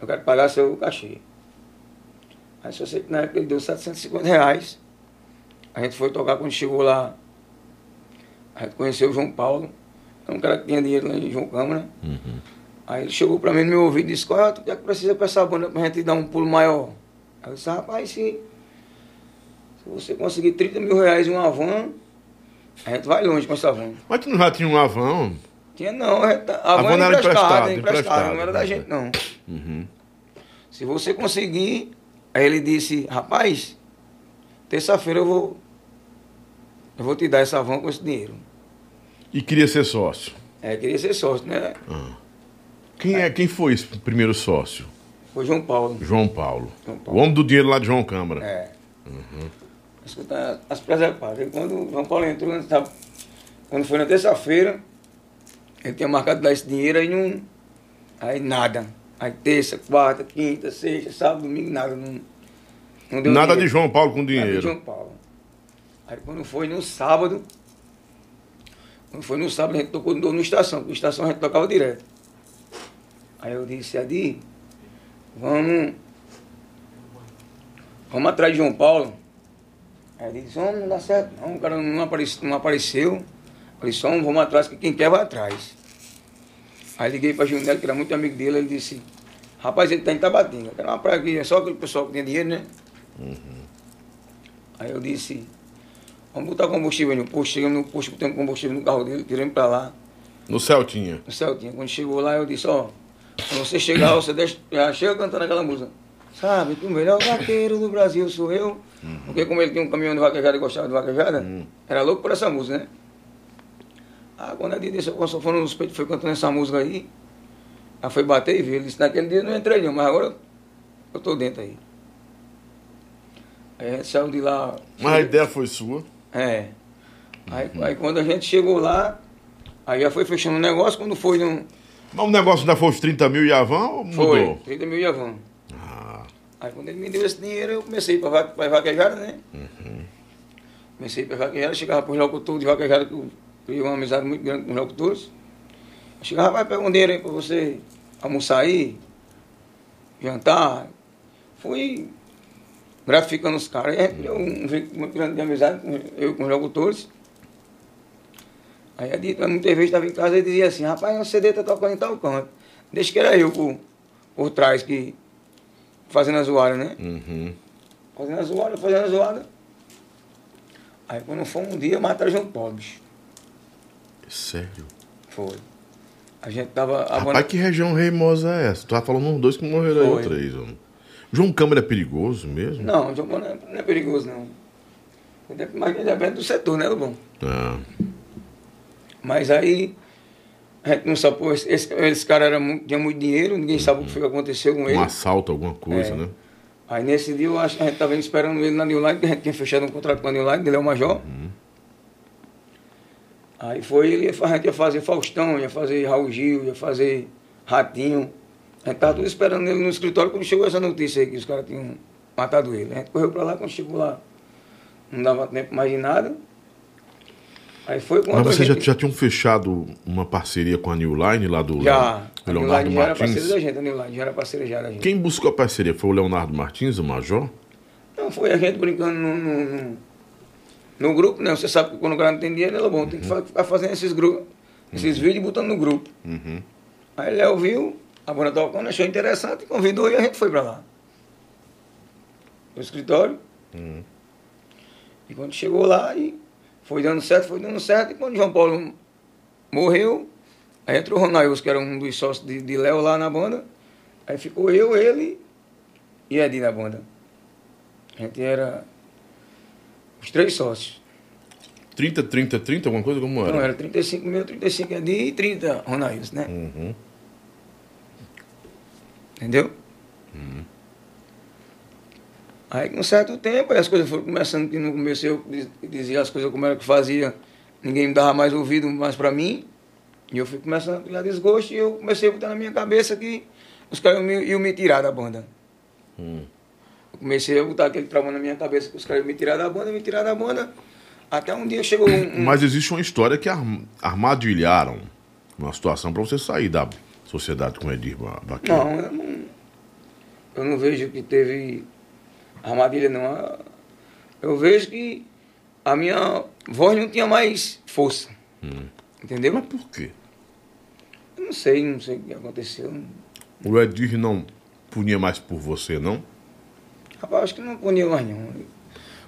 Eu quero pagar seu cachê. Aí só sei que na época ele deu 750 reais. A gente foi tocar quando chegou lá. A gente conheceu o João Paulo, é um cara que tinha dinheiro lá em João Câmara. Uhum. Aí ele chegou pra mim no meu ouvido e disse, qual é o que é que precisa pra essa banda pra gente dar um pulo maior? Aí eu disse, rapaz, se, se você conseguir 30 mil reais em uma van, a gente vai longe com essa van. Mas tu não já tinha um avão? Tinha não, a, gente- tá- a, van era era emprestada, emprestada, não era da gente não. Uhum. Se você conseguir, aí ele disse, rapaz, terça-feira eu vou, eu vou te dar essa van com esse dinheiro. E queria ser sócio. É, queria ser sócio, né? Quem, é, quem foi esse primeiro sócio? Foi João Paulo. João Paulo. João Paulo. O homem do dinheiro lá de João Câmara. É. Escuta as preservadas. Quando o João Paulo entrou, quando foi na terça-feira, ele tinha marcado dar esse dinheiro, aí não. Aí nada. Aí terça, quarta, quinta, sexta, sábado, domingo, nada. Não, não deu Nada de dinheiro. João Paulo com Nada de dinheiro. João Paulo. Aí quando foi no sábado, quando foi no sábado, a gente tocou no, estação, porque estação a gente tocava direto. Aí eu disse, Adi, vamos. Vamos atrás de João Paulo. Aí ele disse, homem, não dá certo não, o cara não apareceu. Não apareceu. Eu disse, homem, vamos atrás, que quem quer vai atrás. Aí liguei para Junel, que era muito amigo dele, ele disse, rapaz, ele tá em Tabatinga, que era uma praia que é só aquele pessoal que tinha dinheiro, né? Aí eu disse, vamos botar combustível no posto, chegamos no posto, botamos combustível no carro dele, tiramos para lá, No Celtinha. no Celtinha. Quando chegou lá, eu disse, ó, quando você chegar, você deixa, já chega cantando aquela música. Sabe que o melhor vaqueiro do Brasil sou eu. Porque como ele tinha um caminhão de vaquejada e gostava de vaquejada, era louco por essa música, né? Ah, quando a desceu com o sanfona nos peitos, foi cantando essa música aí, aí foi bater e ver. Ele disse, naquele dia eu não entrei não, mas agora eu tô dentro aí. Aí a gente saiu de lá. Mas a ideia foi sua. É. Aí, aí quando a gente chegou lá, aí já foi fechando o negócio, quando foi no. Mas o negócio ainda foi os 30 mil e a van ou Foi, mudou? 30 mil Yavan. Ah, Aí quando ele me deu esse dinheiro, eu comecei para vaquejada, né? Comecei para vaquejada, chegava para os locutores de vaquejada, que eu criei uma amizade muito grande com os locutores. Eu chegava, vai pegar um dinheiro aí para você almoçar aí, jantar. Fui gratificando os caras. A gente criou um vínculo muito grande de amizade, com eu com os locutores. Aí a Dita muitas vezes estava em casa e dizia assim, rapaz, o CD tá tocando em tal canto. Deixa que era eu por, por trás que fazendo a zoada, né? uhum. Fazendo a zoada, fazendo a zoada. Aí quando foi um dia, mataram João Paulo, bicho. Sério? Foi. A gente tava. Rapaz, que região reimosa é essa? Tu tava falando uns dois que morreram aí, ou Foi. três. Ó. João Câmara é perigoso mesmo? Não, João Paulo não é, é perigoso, não. Mas ele depende do setor, né, Lobão? Ah, Mas aí, a gente não sabe, pô, esse, esse, cara era muito, tinha muito dinheiro, ninguém sabe o que aconteceu com ele. um assalto, alguma coisa, É. né? Aí nesse dia eu acho que a gente estava esperando ele na New Line, a gente tinha fechado um contrato com a New Line, ele é o Major. Aí foi, ele, ia a gente ia fazer Faustão, ia fazer Raul Gil, ia fazer Ratinho. A gente estava tudo esperando ele no escritório quando chegou essa notícia aí que os caras tinham matado ele. A gente correu para lá, quando chegou lá, não dava tempo mais de nada. Aí foi quando Mas vocês já, gente- já tinham fechado uma parceria com a New Line lá do já, Leonardo Line já era parceira Martins? da gente, a New Line já era parceira já da gente. Quem buscou a parceria? Foi o Leonardo Martins, o Major? Não, foi a gente brincando no, no, no- no grupo, né? Você sabe que quando o cara não tem dinheiro, ele é bom, tem que ficar fazendo esses grupos, esses vídeos e botando no grupo. Uhum. Aí Léo viu, a banda tocando, achou interessante, convidou e a gente foi pra lá. No escritório. Uhum. E quando chegou lá, e foi dando certo, foi dando certo, e quando João Paulo morreu, aí entrou o Ronaldo, que era um dos sócios de, de Léo lá na banda, aí ficou eu, ele e Edi na banda. A gente era os três sócios. 30, 30, 30, alguma coisa como era? era 35 mil, 35 Edi e 30 Ronaldo, né? Uhum. Entendeu? Aí com um certo tempo, aí as coisas foram começando, que no começo eu diz- dizia as coisas como era que fazia, ninguém me dava mais ouvido mais pra mim. E eu fui começando a criar desgosto e eu comecei a botar na minha cabeça que os caras iam me, iam me tirar da banda. Hum. Comecei a botar aquele trauma na minha cabeça que os caras me tirar da banda, me tirar da banda. Até um dia chegou um. um- Mas existe uma história que arm- armadilharam uma situação para você sair da sociedade com o Edir Baqueiro. Não, eu não, eu não vejo que teve armadilha, não. Eu vejo que a minha voz não tinha mais força. Entendeu? Mas por quê? Eu não sei, não sei o que aconteceu. O Edir não punia mais por você, não? Rapaz, acho que não mais não.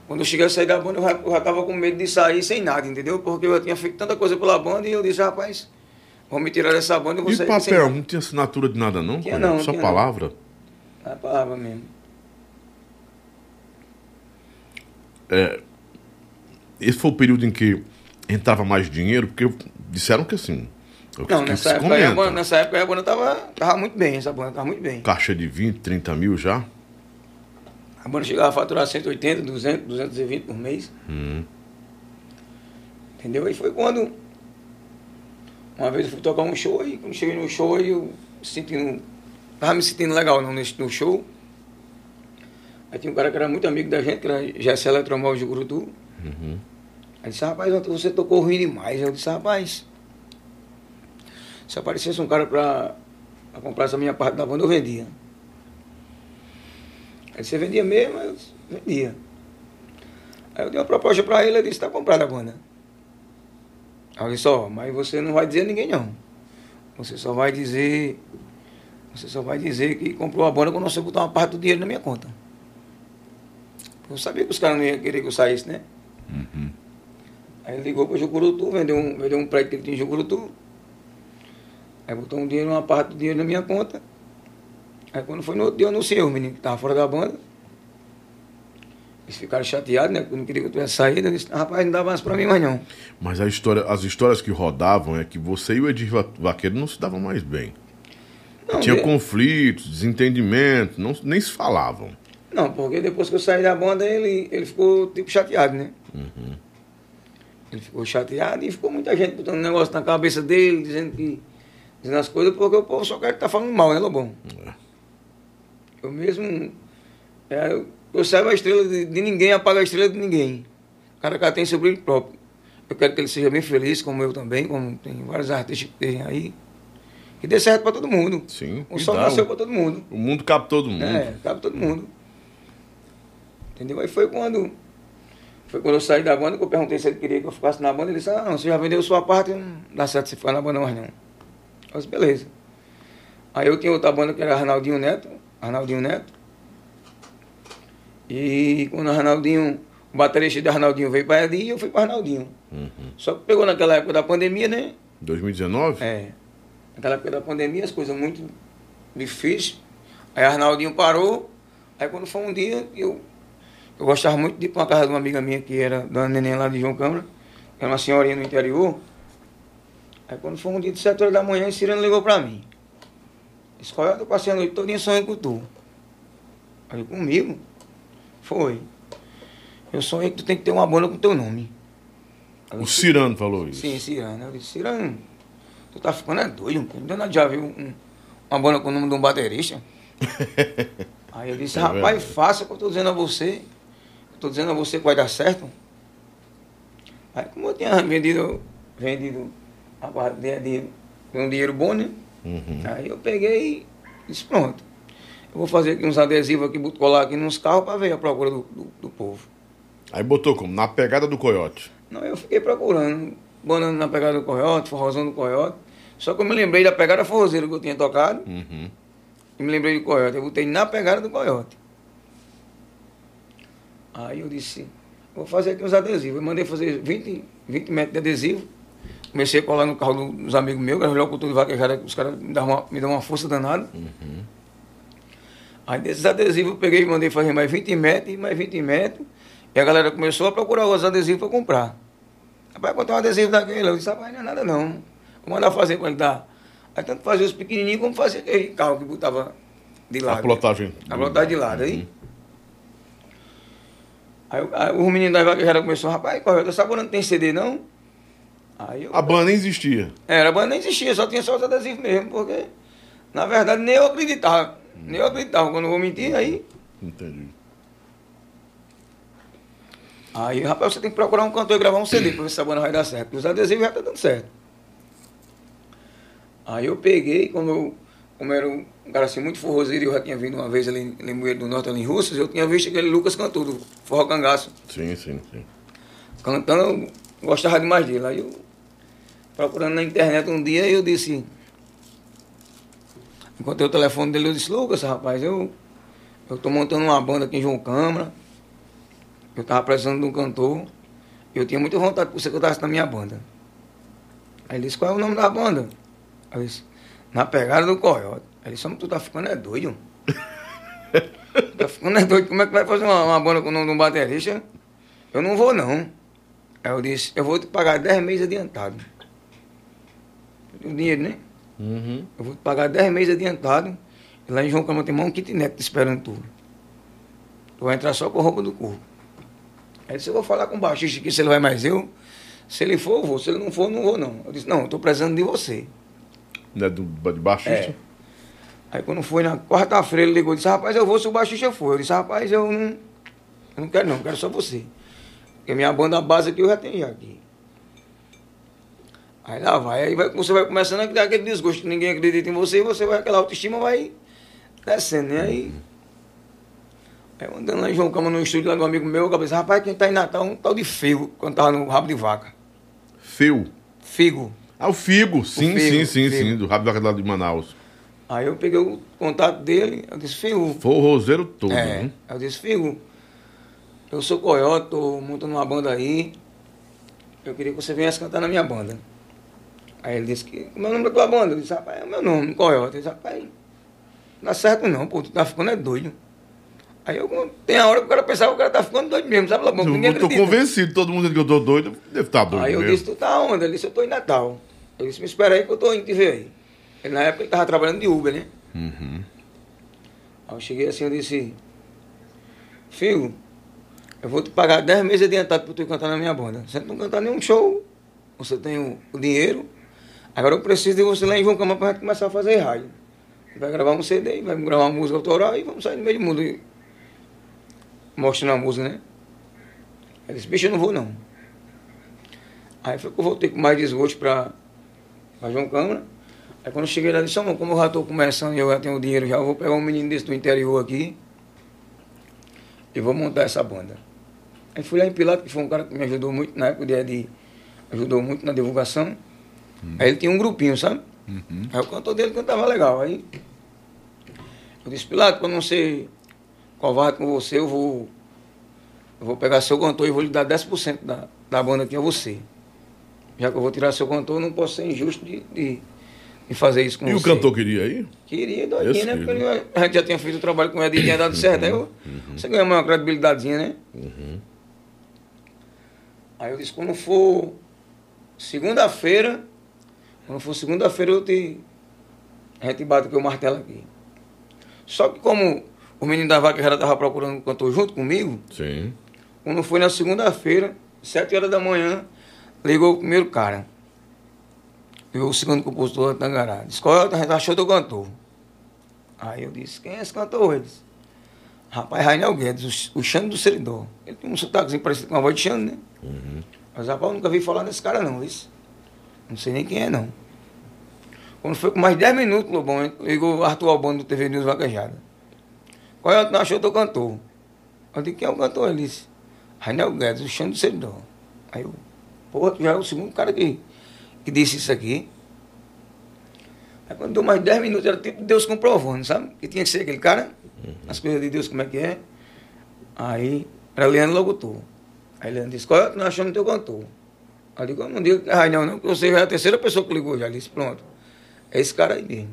Quando eu cheguei a sair da banda, eu já, eu já tava com medo de sair sem nada, entendeu? Porque eu tinha feito tanta coisa pela banda e eu disse, rapaz, vão me tirar dessa banda, eu vou E sair sem papel? Não tinha assinatura de nada, não? Tinha não, Só tinha não. palavra? É a palavra mesmo. É, esse foi o período em que entrava mais dinheiro, porque disseram que assim. é Não, nessa época, a banda, nessa época a banda tava, tava muito bem, essa banda tava muito bem. Caixa de 20, 30 mil já? A banda chegava a faturar 180, 200, 220 por mês. Hum. Entendeu? Aí foi quando. Uma vez eu fui tocar um show e quando cheguei no show eu sentindo. Tava me sentindo legal não, nesse, no show. Aí tinha um cara que era muito amigo da gente, que era Jesse Eletromóvel de Gurutu. Uhum. Aí disse, rapaz, você tocou ruim demais. Eu disse, rapaz, se aparecesse um cara pra, pra comprar essa minha parte da banda, eu vendia. Aí você vendia mesmo? Eu vendia. Aí eu dei uma proposta pra ele, ele disse, tá comprada a banda. Aí eu disse, ó, mas você não vai dizer a ninguém não. Você só vai dizer. Você só vai dizer que comprou a banda quando você botar uma parte do dinheiro na minha conta. Eu sabia que os caras não iam querer que eu saísse, né? Uhum. Aí ele ligou para Jucurutu, vendeu um, vendeu um prédio que ele tinha em Jucurutu. Aí botou um dinheiro, uma parte do dinheiro na minha conta. Aí quando foi no outro dia, eu anunciei os meninos que estavam fora da banda. Eles ficaram chateados, né? Não queria que eu tivesse saído. Eu disse, rapaz, não dá mais para mim mais não. Mas a história, as histórias que rodavam é que você e o Edir Va- Vaqueiro não se davam mais bem. Não, Tinha de- conflitos, desentendimentos, não, nem se falavam. não, porque depois que eu saí da banda, ele, ele ficou tipo chateado, né? Ele ficou chateado e ficou muita gente botando um negócio na cabeça dele, dizendo que. Dizendo as coisas, porque o povo só quer que tá falando mal, né, Lobão? É. Eu mesmo. é, eu, saio a estrela de, de ninguém, apago a estrela de ninguém. O cara que tem seu brilho próprio. Eu quero que ele seja bem feliz, como eu também, como tem vários artistas que tem aí. Que dê certo para todo mundo. Sim, O sol nasceu para todo mundo. O mundo cabe todo mundo. É, cabe todo mundo. Entendeu? Aí foi quando. Foi quando eu saí da banda que eu perguntei se ele queria que eu ficasse na banda. Ele disse, ah, não, você já vendeu sua parte, não dá certo você ficar na banda mais não. Eu disse, beleza. Aí eu tinha outra banda que era Arnaldinho Neto, Arnaldinho Neto. E quando o Arnaldinho, o baterista de Arnaldinho veio para ali, eu fui para Arnaldinho. Uhum. Só que pegou naquela época da pandemia, né? 2019? É. Naquela época da pandemia, as coisas muito difíceis. Aí Arnaldinho parou. Aí quando foi um dia, eu, eu gostava muito de ir para uma casa de uma amiga minha que era Dona Neném lá de João Câmara, que era uma senhorinha no interior. Aí quando foi um dia de 7 horas da manhã, esse Cirano ligou para mim. É? Eu passei a noite toda sonhando com tu. Aí comigo? Foi. Eu sonhei que tu tem que ter uma banda com teu nome. Aí O Cirano falou isso. Sim, Cirano. Eu disse, Cirano, tu tá ficando é doido. Não já viu um- uma banda com o nome de um baterista? Aí eu disse, É rapaz, verdade. faça o que eu tô dizendo a você. Eu tô dizendo a você que vai dar certo. Aí como eu tinha vendido, vendido a parte de, de, um dinheiro bom, né? Uhum. Aí eu peguei e disse, pronto. Eu vou fazer aqui uns adesivos aqui, colar aqui nos carros para ver a procura do, do, do povo. Aí botou como? Na pegada do coiote. Não, eu fiquei procurando, banando na pegada do coiote, forrozão do coiote. Só que eu me lembrei da pegada forrozeira que eu tinha tocado Uhum. e me lembrei do coiote. Eu botei na pegada do coiote. Aí eu disse, vou fazer aqui uns adesivos. Eu mandei fazer 20, 20 metros de adesivo. Comecei a colar no carro dos amigos meus, que era o locutor de vaquejada, que os caras me dão uma, me dão uma força danada. Aí desses adesivos eu peguei e mandei fazer mais 20 metros e mais 20 metros. E a galera começou a procurar os adesivos para comprar. Rapaz, botar um adesivo daquele. Eu disse, rapaz, não é nada não. Vou mandar fazer ele dar. Aí tanto fazia os pequenininhos como fazia aquele carro que botava de lado. A plotagem. A plotagem de lado aí. Aí, o- aí os meninos da vaquejada começaram, rapaz, é? Essa não tem CD não? Eu, A banda nem existia. era, a banda nem existia, só tinha só os adesivos mesmo, porque na verdade nem eu acreditava. Nem eu acreditava, quando eu vou mentir, aí. Entendi. Aí, rapaz, você tem que procurar um cantor e gravar um CD pra ver se essa banda vai dar certo. porque Os adesivos já tá dando certo. Aí eu peguei, como eu, como era um cara assim muito forrozeiro, e eu já tinha vindo uma vez ali em Limoeiro do Norte, ali em Russas, eu tinha visto aquele Lucas Cantor, do Forró Cangaço. Sim, sim, sim. Cantando, eu gostava demais dele. Aí eu, procurando na internet um dia, eu disse. Encontrei o telefone dele, eu disse, Lucas, rapaz, eu, eu tô montando uma banda aqui em João Câmara. Eu tava precisando de um cantor. Eu tinha muita vontade que você cantasse na minha banda. Aí ele disse, qual é o nome da banda? Aí eu disse, na pegada do coiote. Aí ele disse, "Mas tu tá ficando é doido. tá ficando é doido. Como é que vai fazer uma, uma banda com o nome de um baterista? Eu não vou não. Aí eu disse, eu vou te pagar 10 meses adiantado. O dinheiro, né? Uhum. Eu vou te pagar 10 meses adiantado. E lá em João Câmara tem um kitnet te esperando tu. Tu vai entrar só com a roupa do corpo. Aí disse, eu vou falar com o baixista aqui se ele vai mais eu. Se ele for, eu vou. Se ele não for, não vou não. Eu disse, não, eu tô precisando de você. Né, do, de baixista? É. Aí quando foi na quarta-feira, ele ligou e disse, rapaz, eu vou se o baixista for. Eu disse, rapaz, eu não, eu não quero não, eu quero só você. Porque minha banda base aqui eu já tenho já aqui. Aí lá vai, aí vai, você vai começando a criar aquele desgosto que ninguém acredita em você, e você vai, aquela autoestima vai descendo, né? Aí, aí andando lá em João Cama no estúdio lá do amigo meu, eu pensei, rapaz, quem tá em Natal é um tal de Figo, quando tava no rabo de vaca. Feu. Figo. Ah, o Figo. Sim, Figo, sim, sim, Figo. sim. Do Rápido da Cadela de Manaus. Aí eu peguei o contato dele, eu disse, Figo, Foi o roseiro todo, É, né? eu disse, Figo, eu sou coiote, tô montando uma banda aí. Eu queria que você viesse cantar na minha banda. Aí ele disse que. É o nome da tua banda? Eu disse, rapaz, é o meu nome, coiote. Ele disse, rapaz, não dá certo não, pô, tu tá ficando é doido. Aí eu tem a hora que o cara pensava que o cara tá ficando doido mesmo, sabe? Bom, ninguém Eu tô acredita. convencido, todo mundo que eu tô doido, deve estar doido Aí eu mesmo. disse, tu tá onde? Ele disse, eu tô em Natal. Eu disse, me espera aí que eu tô indo te ver aí. Ele, na época ele tava trabalhando de Uber, né? Uhum. Aí eu cheguei assim, eu disse, filho, eu vou te pagar 10 meses adiantado para tu cantar na minha banda. Você não cantar nenhum show, você tem o, o dinheiro, agora eu preciso de você lá em João Câmara para começar a fazer rádio. Vai gravar um CD, vai gravar uma música autoral e vamos sair no meio do mundo e- mostrando a música, né? Ele disse, bicho, eu não vou não. Aí foi que eu voltei com mais desgosto para João Câmara. Aí quando eu cheguei lá, disse, "Amor, como eu já estou começando e eu já tenho dinheiro já, vou pegar um menino desse do interior aqui e vou montar essa banda. Aí fui lá em Pilato, que foi um cara que me ajudou muito na época de ajudou muito na divulgação. Aí ele tinha um grupinho, sabe? Uhum. Aí o cantor dele cantava legal. Aí eu disse, Pilato, para não ser covarde com você, eu vou, eu vou pegar seu cantor e vou lhe dar 10% da, da banda aqui a você. Já que eu vou tirar seu cantor, eu não posso ser injusto de, de, em fazer isso com E você. o cantor queria ir? Queria, doidinho, Esse né? Porque ele- a gente já tinha feito o trabalho com ele e tinha dado certo. Aí eu- você ganha uma credibilidadezinha, né? Aí eu disse, quando for segunda-feira, quando for segunda-feira eu te. A gente bate com o martelo aqui. Só que como o menino da vaca já estava procurando um cantor junto comigo, Sim. quando foi na segunda-feira, sete horas da manhã, ligou o primeiro cara. Ligou o segundo compositor da Tangará. Disse, qual é o a gente achou do cantor? Aí eu disse, quem é esse cantor? Ele disse, rapaz, Rainel Guedes, o, o Xande do Seridó. Ele tem um sotaquezinho parecido com a voz de Xande, né? Mas rapaz, eu nunca vi falar desse cara não, isso. Não sei nem quem é não. Quando foi com mais 10 minutos, Lobão, ligou o Arthur Albano do TV News Vaquejada. Qual é o que achou do cantor? Eu disse, quem é o cantor? Ele disse, Rainel Guedes, o Xande do Seridó. Aí eu, pô, tu já é o segundo cara que, que disse isso aqui. Aí quando deu mais 10 minutos, era tipo Deus comprovando, sabe? Que tinha que ser aquele cara, as coisas de Deus, como é que é. Aí, era Leandro Locutor. Aí Leandro disse, qual é o achamos do teu cantor? Aí eu não digo que é Rainel não, porque você já é a terceira pessoa que ligou já. Disse, pronto, é esse cara aí mesmo.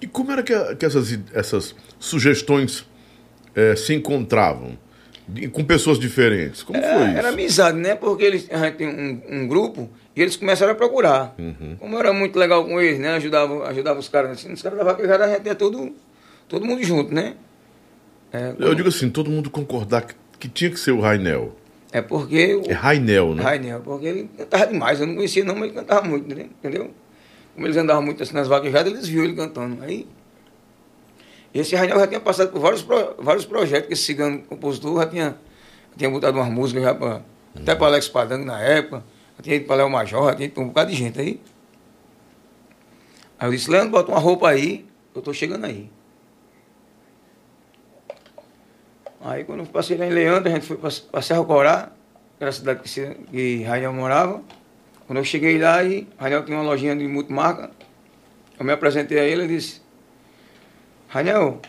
E como era que, que essas, essas sugestões eh, se encontravam? Com pessoas diferentes? Como Era, foi isso? É, era amizade, né? Porque eles, a gente tem um, um grupo e eles começaram a procurar. Uhum. Como era muito legal com eles, né? Ajudava, ajudava os caras. Assim, os caras da vaquejada a gente é todo, todo mundo junto, né? É, Eu digo assim, todo mundo concordar que, que tinha que ser o Rainel. É porque o É Rainel, né? Rainel, porque ele cantava demais. Eu não conhecia não, mas ele cantava muito, entendeu? Como eles andavam muito assim nas vaquejadas, eles viram ele cantando. Aí, esse Rainel já tinha passado por vários, pro- vários projetos, que esse cigano compositor já tinha, tinha botado umas músicas já pra, até para Alex Padango na época, já tinha ido para Léo Major, já tinha ido pra um bocado de gente aí. Aí eu disse, Leandro, bota uma roupa aí, eu tô chegando aí. Aí quando eu passei lá em Leandro, a gente foi para Serra Corá, que era a cidade que, que Rainel morava. Quando eu cheguei lá, e Rainel tinha uma lojinha de multimarca, eu me apresentei a ele e disse, Rainel,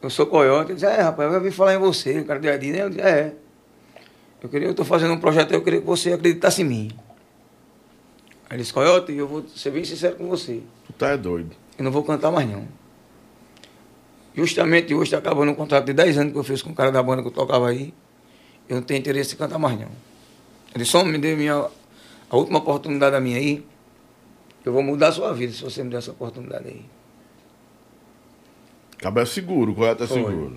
eu sou coiote. Ele disse, é rapaz, eu já ouvi falar em você, o cara de Adi, né? Eu disse, é. Eu queria, eu estou fazendo um projeto, eu queria que você acreditasse em mim. Aí ele disse, coiote, eu vou ser bem sincero com você. Tu tá é doido. Eu não vou cantar mais não. Justamente hoje está acabando um contrato de 10 anos que eu fiz com o cara da banda que eu tocava aí. Eu não tenho interesse em cantar mais não. Ele só me deu minha, a última oportunidade da minha aí. Eu vou mudar a sua vida se você me der essa oportunidade aí. Cabo é seguro, correto é Foi. seguro.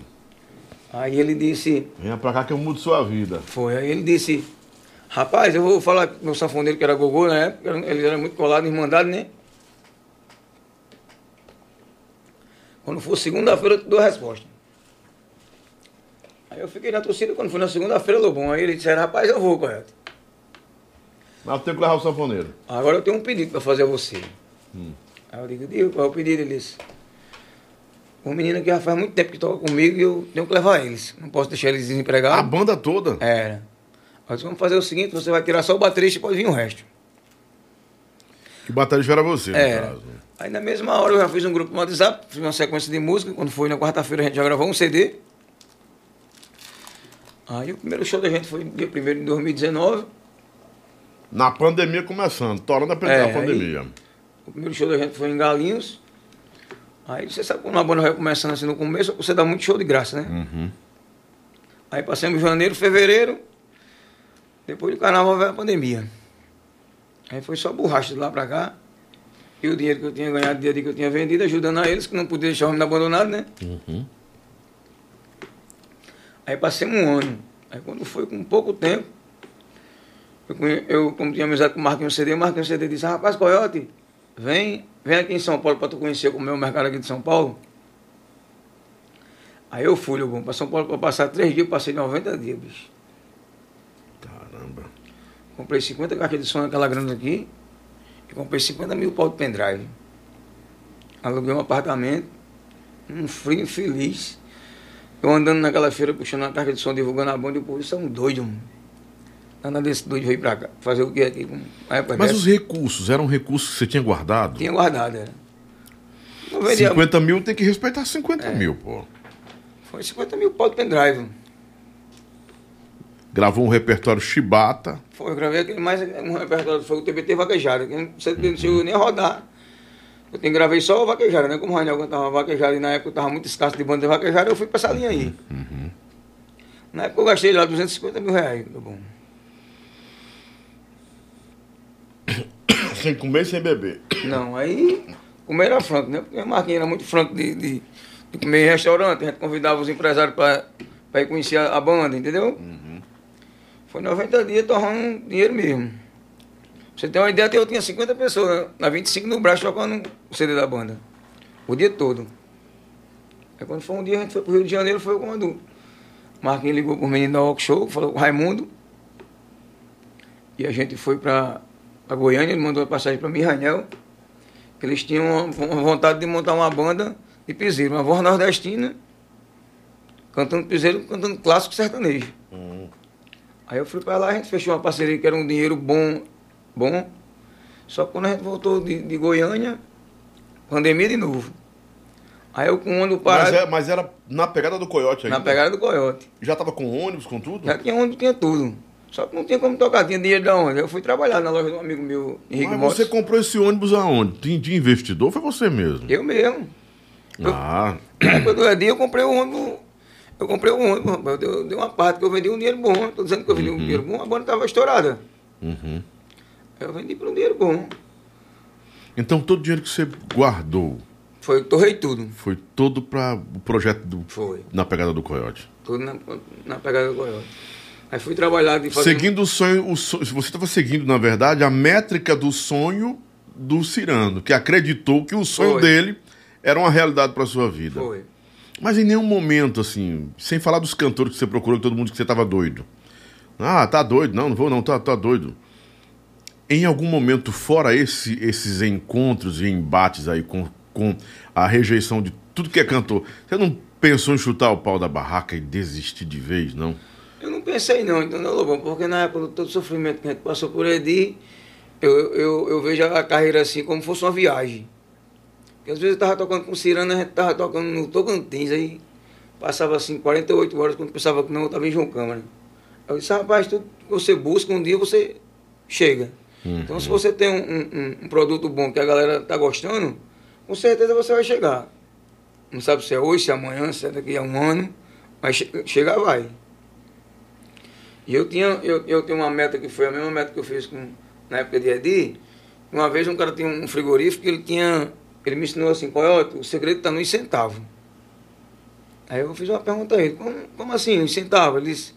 Aí ele disse, Venha pra cá que eu mudo sua vida. foi, aí ele disse, rapaz, eu vou falar com meu sanfoneiro que era Gogô na época, ele era muito colado em Irmandade, né? Quando for segunda-feira eu te dou a resposta. Aí eu fiquei na torcida, quando foi na segunda-feira, Lobão, aí ele disse, rapaz, eu vou, correto. Mas tenho que levar o sanfoneiro. Agora eu tenho um pedido para fazer a você. Aí eu digo, diga qual é o pedido? Ele disse, um menino que já faz muito tempo que toca comigo e eu tenho que levar eles. Não posso deixar eles A desempregados. banda toda. Era. Eu disse, vamos fazer o seguinte, você vai tirar só o baterista e pode vir o resto. Que batalha era você, no Era. caso. Aí na mesma hora eu já fiz um grupo no WhatsApp, fiz uma sequência de música, quando foi na quarta-feira a gente já gravou um CD. Aí o primeiro show da gente foi dia 1 de 2019. Na pandemia começando, torando a É, pegar a aí- pandemia. O primeiro show da gente foi em Galinhos. Aí você sabe quando uma banda vai começando assim no começo, você dá muito show de graça, né? Uhum. Aí passamos janeiro, fevereiro. Depois do carnaval veio a pandemia. Aí foi só borracha de lá pra cá. E o dinheiro que eu tinha ganhado, a dia que eu tinha vendido, ajudando a eles, que não podia deixar o homem abandonado, né? Uhum. Aí passamos um ano. Aí quando foi com pouco tempo, eu, eu como tinha amizade com o Marquinhos CD, o Marquinhos CD disse, rapaz, Coyote, vem, vem aqui em São Paulo para tu conhecer como é o mercado aqui de São Paulo. Aí eu fui, Lobão, para São Paulo para passar três dias, passei 90 dias, bicho. Caramba. Comprei 50 caixas de som naquela grana aqui e comprei 50 mil pau de pendrive. Aluguei um apartamento, um frio infeliz. Eu andando naquela feira puxando uma caixa de som, divulgando a banda, e o povo, isso é um doido, mano. Nada desse doido veio pra cá. Fazer o que aqui? Mas dessa- os recursos, eram recursos que você tinha guardado? Tinha guardado, era. Não vendia- 50 mil tem que respeitar 50 É. mil, pô. Foi 50 mil pau de pendrive. Gravou um repertório chibata. Foi, eu gravei aquele mais um repertório, foi o TBT vaquejado, que não chegou nem rodar. Eu tenho, gravei só o vaquejada, né? Como o Rainel cantava vaquejada e na época eu tava muito escasso de banda de vaquejada, eu fui pra essa linha aí. Uhum. Na época eu gastei lá 250 mil reais, tá bom. Sem comer e sem beber. Não, aí comer era franco, né? Porque a Marquinhos era muito franco de, de, de comer em restaurante, a gente convidava os empresários para ir conhecer a, a banda, entendeu? Uhum. Foi 90 dias torrando dinheiro mesmo. Você ter uma ideia, eu tinha 50 pessoas na 25 no braço tocando o CD da banda. O dia todo. Aí quando foi um dia, a gente foi pro Rio de Janeiro, foi quando Marquinhos ligou pro menino da Rock Show, falou com o Raimundo. E a gente foi pra, pra Goiânia, ele mandou a passagem pra. Que eles tinham uma, uma vontade de montar uma banda de piseiro, uma voz nordestina, cantando piseiro, cantando clássico sertanejo. Uhum. Aí eu fui pra lá, a gente fechou uma parceria que era um dinheiro bom, bom. Só que quando a gente voltou de, de Goiânia, pandemia de novo. Aí eu com o ônibus Mas, parado, é- mas era na pegada do coiote aí. na pegada do coiote. Já tava com ônibus, com tudo? Já tinha ônibus, tinha tudo. Só que não tinha como tocar, tinha dinheiro de onde? Eu fui trabalhar na loja de um amigo meu, Henrique Mas Motos. você comprou esse ônibus aonde? De, de investidor foi você mesmo? Eu mesmo. Ah, Na época do Edi, eu comprei um ônibus. Eu comprei um ônibus, rapaz. Eu dei, uma parte que eu vendi um dinheiro bom. Tô dizendo que eu vendi um dinheiro bom, a banda estava estourada. uhum. Eu vendi por um dinheiro bom. Então todo o dinheiro que você guardou Foi, torrei tudo. foi todo para o projeto do, Foi. na pegada do coiote. Tudo na, na pegada do coiote. Aí fui trabalhar de fazer. Seguindo o sonho, o sonho, você estava seguindo, na verdade, a métrica do sonho do Cirano, que acreditou que o sonho Foi. dele era uma realidade para sua vida. Foi. Mas em nenhum momento, assim, sem falar dos cantores que você procurou, que todo mundo que você estava doido. Ah, tá doido. Não, não vou não, tá, tá doido. Em algum momento, fora esse, esses encontros e embates aí com, com a rejeição de tudo que é cantor, você não pensou em chutar o pau da barraca e desistir de vez, não? Eu não pensei não, entendeu, Lobão? Porque na época de todo sofrimento que a gente passou por Edi, eu, eu, eu vejo a carreira assim como fosse uma viagem. Porque às vezes eu tava tocando com Cirana, a gente tava tocando no Tocantins, aí passava assim 48 horas, quando pensava que não, eu tava em João Câmara. Eu disse, rapaz, tudo que você busca, um dia você chega. Então se você tem um, um- um produto bom que a galera tá gostando, com certeza você vai chegar. Não sabe se é hoje, se é amanhã, se é daqui a um ano, mas che- chegar vai. E eu tinha, eu, eu tenho uma meta que foi a mesma meta que eu fiz com, na época de Edi. Uma vez um cara tinha um frigorífico que ele tinha. Ele me ensinou assim, Coyote, o segredo está no centavo. Aí eu fiz uma pergunta a ele, como, como assim, um centavo? Ele disse,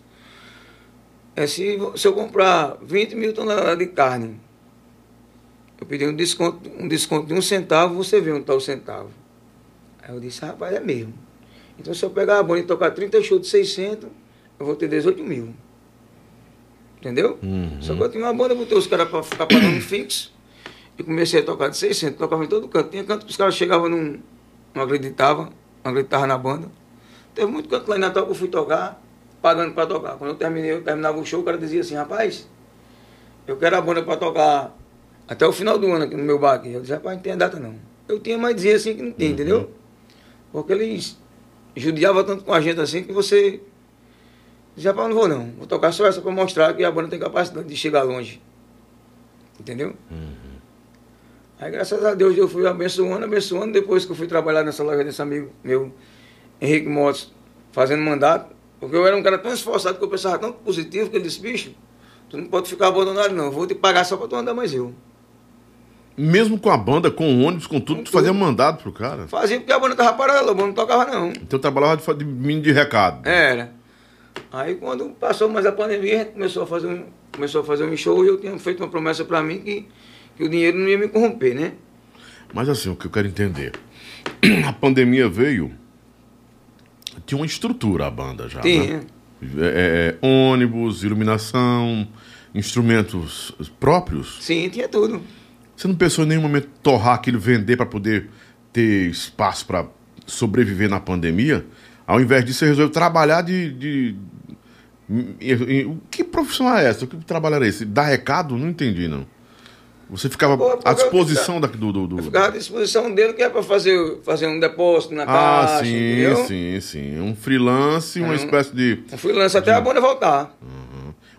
é se, se eu comprar 20 mil toneladas de carne, eu pedi um desconto, um desconto de um centavo, você vê onde está o centavo. Aí eu disse, rapaz, é mesmo. Então se eu pegar a banda e tocar 30 shows de 600, eu vou ter 18 mil. Entendeu? Uhum. Só que eu tinha uma banda, botei os caras para ficar pagando fixo. E comecei a tocar de 600, tocava em todo canto. Tinha canto que os caras chegavam e não, não acreditavam, não acreditavam na banda. Teve muito canto lá em Natal que eu fui tocar, pagando para tocar. Quando eu terminei, eu terminava o show, o cara dizia assim, rapaz, eu quero a banda para tocar até o final do ano aqui no meu bar aqui. Eu disse, rapaz, não tem data não. Eu tinha, mas dizia assim que não tinha, entendeu? Porque eles judiavam tanto com a gente assim que você dizia, rapaz, não vou não. Vou tocar só essa para mostrar que a banda tem capacidade de chegar longe. Entendeu? Aí, graças a Deus, eu fui abençoando, abençoando. Depois que eu fui trabalhar nessa loja desse amigo meu, Henrique Motos, fazendo mandato. Porque eu era um cara tão esforçado que eu pensava tão positivo que ele disse, bicho, tu não pode ficar abandonado não, eu vou te pagar só pra tu andar mais eu. Mesmo com a banda, com o ônibus, com tudo, Com tu fazia tudo. mandado pro cara. Fazia porque a banda tava parada, a banda não tocava não. Então trabalhava de, de menino de recado. Era. Aí quando passou mais a pandemia, a gente começou a fazer um, começou a fazer um show e eu tinha feito uma promessa pra mim que, que o dinheiro não ia me corromper, né? Mas assim, o que eu quero entender. A pandemia veio. Tinha uma estrutura a banda já. Tinha. Né? É, é, ônibus, iluminação, instrumentos próprios. Sim, tinha tudo. Você não pensou em nenhum momento torrar aquilo, vender para poder ter espaço para sobreviver na pandemia? Ao invés disso, você resolveu trabalhar de. de- que profissão é essa? Que trabalho era esse? Dar recado? Não entendi, não. Você ficava Pô, à disposição da, do, do, ficava à disposição dele, que é para fazer, fazer um depósito na Ah, caixa, sim, entendeu? sim, sim. Um freelance, uma É um- espécie de. Um freelance até a banda voltar.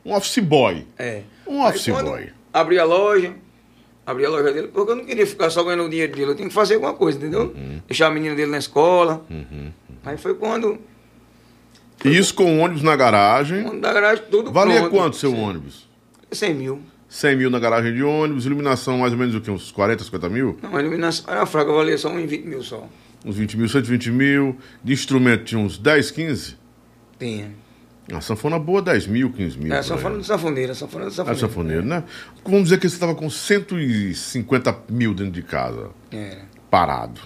Um office boy. É. Um office Aí, boy. Abri a loja, abrir a loja dele, porque eu não queria ficar só ganhando o dinheiro dele, eu tinha que fazer alguma coisa, entendeu? Deixar a menina dele na escola. Aí foi quando. E isso com o ônibus na garagem. quando da garagem tudo Valia pronto. quanto seu Sim. ônibus? 100 mil. 100 mil na garagem de ônibus, iluminação mais ou menos o quê? Uns 40, 50 mil? Não, a iluminação era fraca, valia só uns 20 mil só. Uns 20 mil, 120 mil. De instrumento tinha uns 10, 15? Tinha. A sanfona boa, 10 mil, 15 mil. É, aí. falando de sanfoneira, só falando de Ah, sanfoneira. sanfoneiro, né? Vamos dizer que você estava com 150 mil dentro de casa, Era. parado.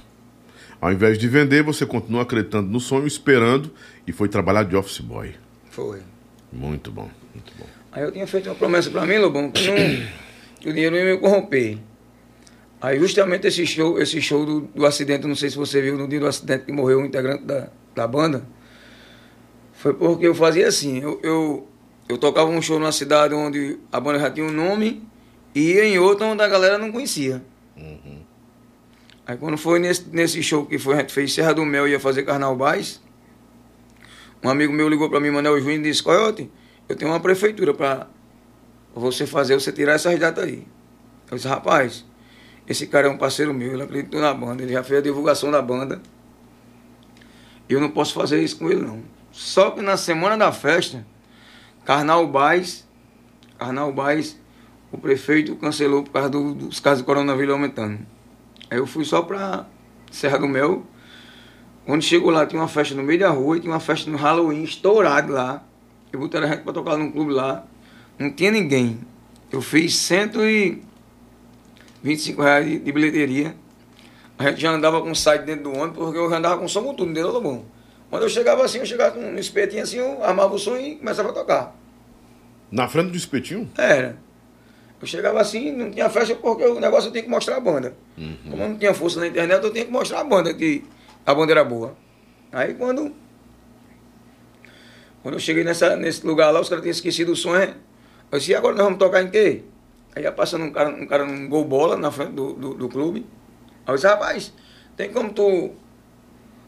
Ao invés de vender, você continuou acreditando no sonho, esperando e foi trabalhar de office boy. Foi. Muito bom. Aí eu tinha feito uma promessa pra mim, Lobão, que, não, que o dinheiro não ia me corromper. Aí justamente esse show, esse show do, do acidente, não sei se você viu no dia do acidente que morreu um integrante da, da banda, foi porque eu fazia assim, eu, eu, eu tocava um show numa cidade onde a banda já tinha um nome e ia em outra onde a galera não conhecia. Aí quando foi nesse, nesse show que foi, a gente fez Serra do Mel e ia fazer Carnaubais, um amigo meu ligou para mim, Manuel Júnior, e disse, Coyote, eu tenho uma prefeitura para você fazer, você tirar essas datas aí. Eu disse, rapaz, esse cara é um parceiro meu, ele acreditou na banda, ele já fez a divulgação da banda. Eu não posso fazer isso com ele, não. Só que na semana da festa, Carnaubais, Carnaubais, o prefeito cancelou por causa do- dos casos de coronavírus aumentando. Aí eu fui só pra Serra do Mel. Quando chegou lá, tinha uma festa no meio da rua tinha uma festa no Halloween estourado lá. Eu botaram a gente pra tocar num clube lá. Não tinha ninguém. Eu fiz 125 reais de, de bilheteria. A gente já andava com o site dentro do ônibus, porque eu já andava com som com tudo dentro do bom. Quando eu chegava assim, eu chegava com um espetinho assim, eu armava o som e começava a tocar. Na frente do espetinho? Era. Eu chegava assim, não tinha festa porque o negócio eu tinha que mostrar a banda. Como eu não tinha força na internet, eu tinha que mostrar a banda, que a banda era boa. Aí quando. Quando eu cheguei nessa, nesse lugar lá, os caras tinham esquecido o som. é? Eu disse, e agora nós vamos tocar em quê? Aí ia passando um cara, um cara num gol bola na frente do, do, do clube. Aí eu disse, rapaz, tem como tu,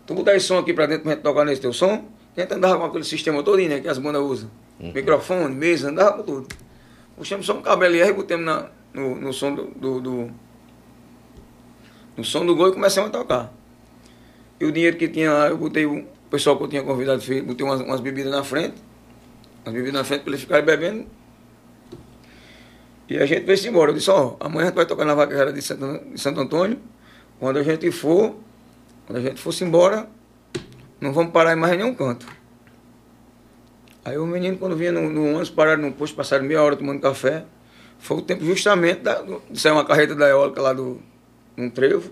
tu botar esse som aqui pra dentro pra gente tocar nesse teu som? A gente andava com aquele sistema todinho, né? Que as bandas usam. Microfone, mesa, andava com tudo. Puxamos só um cabo LR e botamos na, no, no som do, do, do- no som do gol e começamos a tocar. E o dinheiro que tinha lá, eu botei o pessoal que eu tinha convidado, botei umas, umas bebidas na frente, umas bebidas na frente para eles ficarem bebendo. E a gente veio-se embora. Eu disse, ó, amanhã a gente vai tocar na vaqueira de Santo, de Santo Antônio. Quando a gente for, quando a gente fosse embora, não vamos parar em mais nenhum canto. Aí o menino, quando vinha no, no ônibus, pararam no posto, passaram meia hora tomando café. Foi o tempo justamente da, do- de sair uma carreta da eólica lá do num trevo.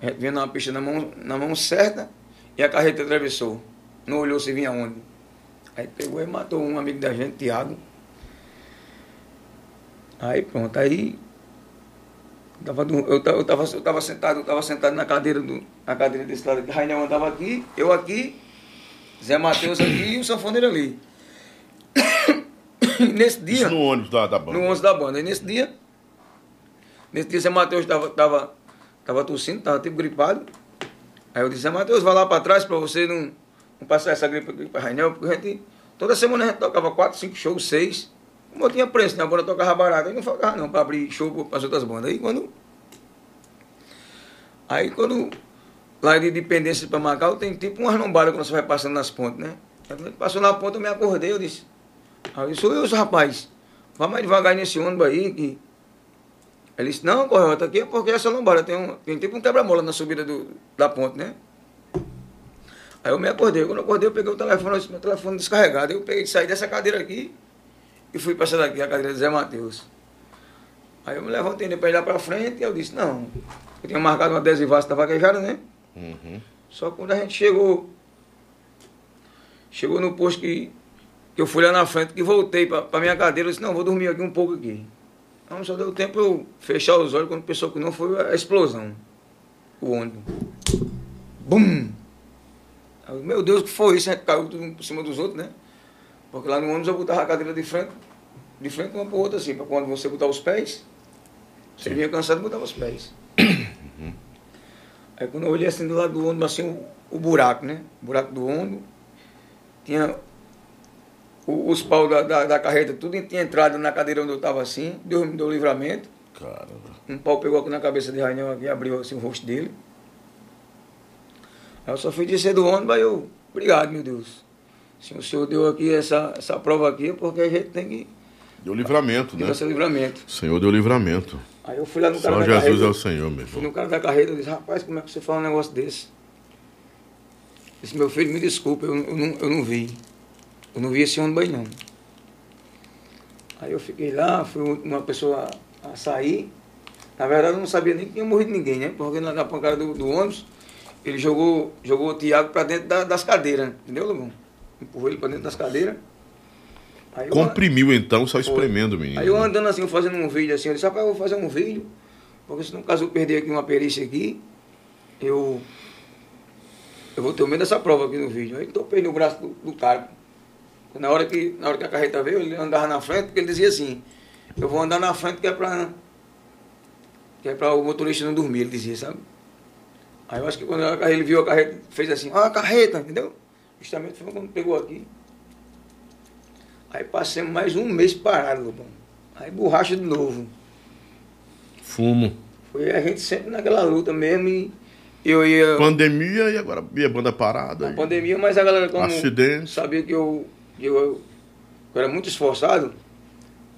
A gente vinha numa pista na mão, na mão certa e a carreta atravessou. Não olhou se vinha onde. Aí pegou e matou um amigo da gente, Tiago. Aí pronto, aí tava, eu, ta- eu, tava, eu tava sentado, eu tava sentado na cadeira do, na cadeira desse lado Rainel andava aqui, eu aqui, Zé Matheus aqui e o sanfoneiro ali. Nesse dia. Isso no ônibus da, da banda. No 11 da banda. E nesse dia, nesse dia, Zé Matheus tava, tava, tava tossindo, tava tipo gripado. Aí eu disse, Matheus, vai lá pra trás pra você não, não passar essa gripe aqui pra Rainel, porque a gente, toda semana a gente tocava quatro, cinco shows, seis. Como eu tinha preço, né? A banda tocava barato, aí não faltava não pra abrir show para as outras bandas. Aí quando. Aí quando. Lá de Dependência pra Macau tem tipo umas lombadas quando você vai passando nas pontes, né? Aí quando passou na ponta eu me acordei, eu disse. Aí disse, sou eu, rapaz. Vá mais devagar nesse ônibus aí que. Ele disse, não, correto, aqui é porque essa lombada tem, um, tem tipo um quebra-mola na subida do, da ponte, né? Aí eu me acordei. Quando eu acordei, eu peguei o telefone, meu telefone descarregado. Eu peguei, saí dessa cadeira aqui e fui para essa daqui, a cadeira do Zé Matheus. Aí eu me levantei para ir lá para frente e eu disse, não, eu tinha marcado uma adesivaça da vaquejada, né? Uhum. Só quando a gente chegou, chegou no posto que, que eu fui lá na frente, que voltei para minha cadeira, eu disse, não, vou dormir aqui um pouco aqui. Então só deu tempo eu fechar os olhos quando pensou que não foi a explosão. O ônibus. Bum! Eu, meu Deus, o que foi isso? A gente caiu tudo um por cima dos outros, né? Porque lá no ônibus eu botava a cadeira de frente, de frente uma para outra assim, para quando você botar os pés, você vinha cansado e botava os pés. Aí quando eu olhei assim do lado do ônibus, assim, o, o buraco, né? O buraco do ônibus. Tinha os paus da, da, da carreta, tudo tinha entrado na cadeira onde eu estava assim. Deus me deu livramento. Caramba. Um pau pegou aqui na cabeça de Rainel aqui, abriu assim o rosto dele. Aí eu só fui descer do ônibus, aí eu, obrigado, meu Deus. Se o senhor deu aqui essa, essa prova aqui, é porque a gente tem que Deu livramento, né? ter esse livramento. O Senhor deu livramento. Aí eu fui lá no cara Só da Jesus carreta. é o Senhor, meu irmão. no cara da carreta e disse, rapaz, como é que você fala um negócio desse? Disse, meu filho, me desculpa, eu, eu, não, eu não vi. Eu não vi esse ônibus não. Aí eu fiquei lá, fui uma pessoa a, sair. Na verdade eu não sabia nem que tinha morrido ninguém, né? Porque na, na pancada do, do ônibus, ele jogou, jogou o Tiago pra dentro da- das cadeiras, entendeu, Lobão? Empurrou ele pra dentro das cadeiras. Eu- Comprimiu então, só espremendo, menino. Aí eu andando assim, fazendo um vídeo assim, eu disse, rapaz, eu vou fazer um vídeo, porque se no caso eu perder aqui uma perícia aqui, eu. Eu vou ter medo dessa prova aqui no vídeo. Aí topei no braço do, do cara. Na hora, que, na hora que a carreta veio, ele andava na frente, porque ele dizia assim, eu vou andar na frente que é pra. Que é pra o motorista não dormir, ele dizia, sabe? Aí eu acho que quando a- ele viu a carreta, fez assim, ó a carreta, entendeu? Justamente foi quando pegou aqui. Aí passamos mais um mês parado, Lobão. Aí borracha de novo. Fumo. Foi a gente sempre naquela luta mesmo e eu ia Pandemia e agora e a banda parada. na e- pandemia, mas a galera como Acidente. sabia que eu, que eu, eu era muito esforçado,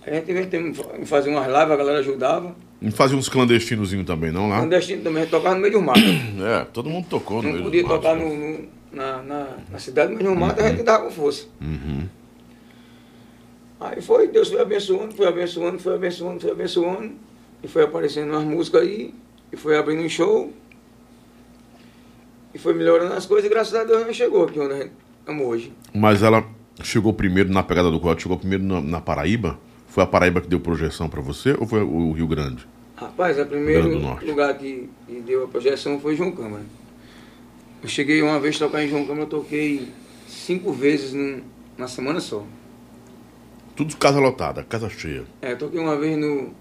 a gente inventou em fazer umas lives, a galera ajudava. Não fazia uns clandestinozinhos também, não lá? Clandestino também, a gente tocava no meio do mato. É, todo mundo tocou no Não meio podia do mato, tocar né? no, no- na, na, na cidade, mas no mato a gente dava com força. Uhum. Aí foi, Deus foi abençoando, foi abençoando, foi abençoando, foi abençoando. E foi aparecendo umas músicas aí, e foi abrindo um show. E foi melhorando as coisas, e graças a Deus a gente chegou aqui onde a gente estamos hoje. Mas ela chegou primeiro na pegada do Coyote, chegou primeiro na, na Paraíba? Foi a Paraíba que deu projeção pra você ou foi o Rio Grande? Rapaz, o primeiro lugar que, que deu a projeção foi João Câmara. Eu cheguei uma vez a tocar em João Câmara, eu toquei cinco vezes num- na semana só. Tudo casa lotada, casa cheia. É, toquei uma vez no.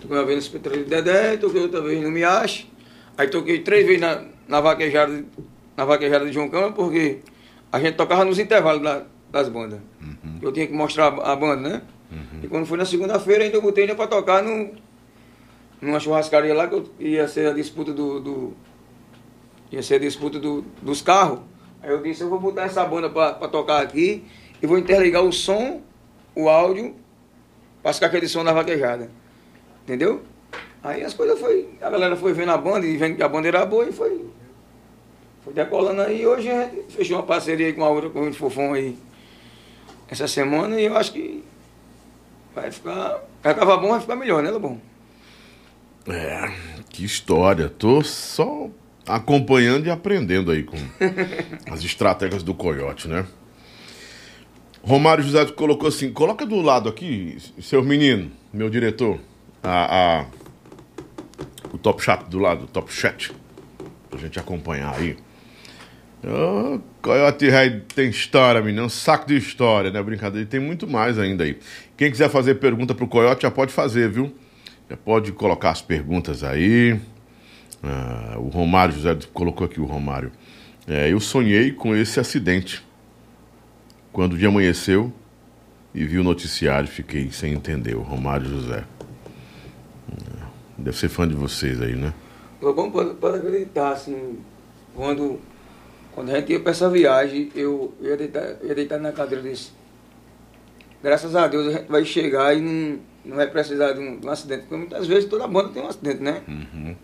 Toquei uma vez no Hospital de Dedé, toquei outra vez no Miache. Aí toquei três vezes na, na, vaquejada, na vaquejada de João Câmara, porque a gente tocava nos intervalos da- das bandas. Eu tinha que mostrar a, banda, né? E quando foi na segunda-feira, ainda eu botei ainda pra tocar no, numa churrascaria lá, que eu- ia ser a disputa do. do- ia ser a disputa do, dos carros. Aí eu disse, eu vou botar essa banda pra, pra tocar aqui e vou interligar o som, o áudio, pra ficar aquele som da vaquejada. Entendeu? Aí as coisas foi. A galera foi vendo a banda e vendo que a banda era boa e foi. Foi decolando aí. Hoje a gente fechou uma parceria aí com a outra, com o Fofão aí. Essa semana e eu acho que vai ficar. Tava bom, vai ficar melhor, né, Lobão? É, que história. Tô só acompanhando e aprendendo aí com as estratégias do Coyote, né? Romário José colocou assim: coloca do lado aqui, seu menino, meu diretor, a, a- o top chat do lado, o top chat, pra gente acompanhar aí. Ô, Coyote Rei tem história, menino, um saco de história, né? Brincadeira, e tem muito mais ainda aí. Quem quiser fazer pergunta pro Coyote já pode fazer, viu? Já pode colocar as perguntas aí. Ah, o Romário José colocou aqui o Romário. É, eu sonhei com esse acidente. Quando o dia amanheceu e vi o noticiário, fiquei sem entender. O Romário José. É, Deve ser fã de vocês aí, né? Lobão pode, pode acreditar, assim, quando, quando a gente ia para essa viagem, eu, eu ia, deitar, eu ia deitar na cadeira desse. Graças a Deus a gente vai chegar e não, não vai precisar de um, de um acidente. Porque muitas vezes toda banda tem um acidente, né? Uhum.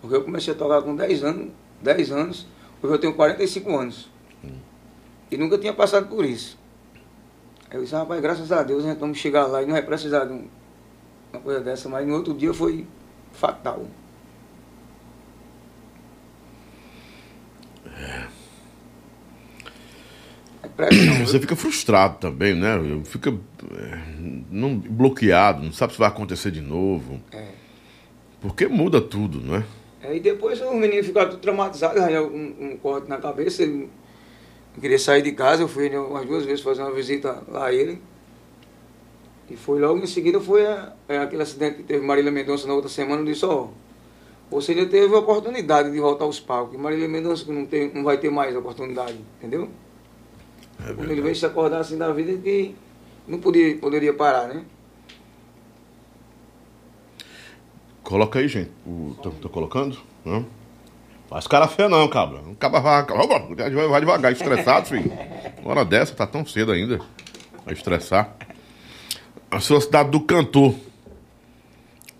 Porque eu comecei a tocar com 10 anos, 10 anos, hoje eu tenho 45 anos. E nunca tinha passado por isso. Aí eu disse, rapaz, graças a Deus, nós vamos chegar lá e não vai precisar de um- uma coisa dessa, mas no outro dia foi fatal. É Você fica frustrado também, né? Fica é, não, bloqueado, não sabe se vai acontecer de novo. É. Porque muda tudo, não é? Aí depois o menino ficou tudo traumatizado, ganhou um, um corte na cabeça, ele queria sair de casa, eu fui umas duas vezes fazer uma visita lá a ele. E foi logo em seguida foi a- é, aquele acidente que teve Marília Mendonça na outra semana, eu disse, ó, você ainda teve a oportunidade de voltar aos palcos, Marília Mendonça que não, tem, não vai ter mais a oportunidade, entendeu? É Quando ele veio se acordar assim da vida que não podia, poderia parar, né? Coloca aí, gente. O, tô, tô colocando? Não? Faz cara feia não, cabra. Um cabra vai, vai, vai devagar, estressado, filho. Hora dessa, tá tão cedo ainda. Vai estressar. A sua cidade do cantor.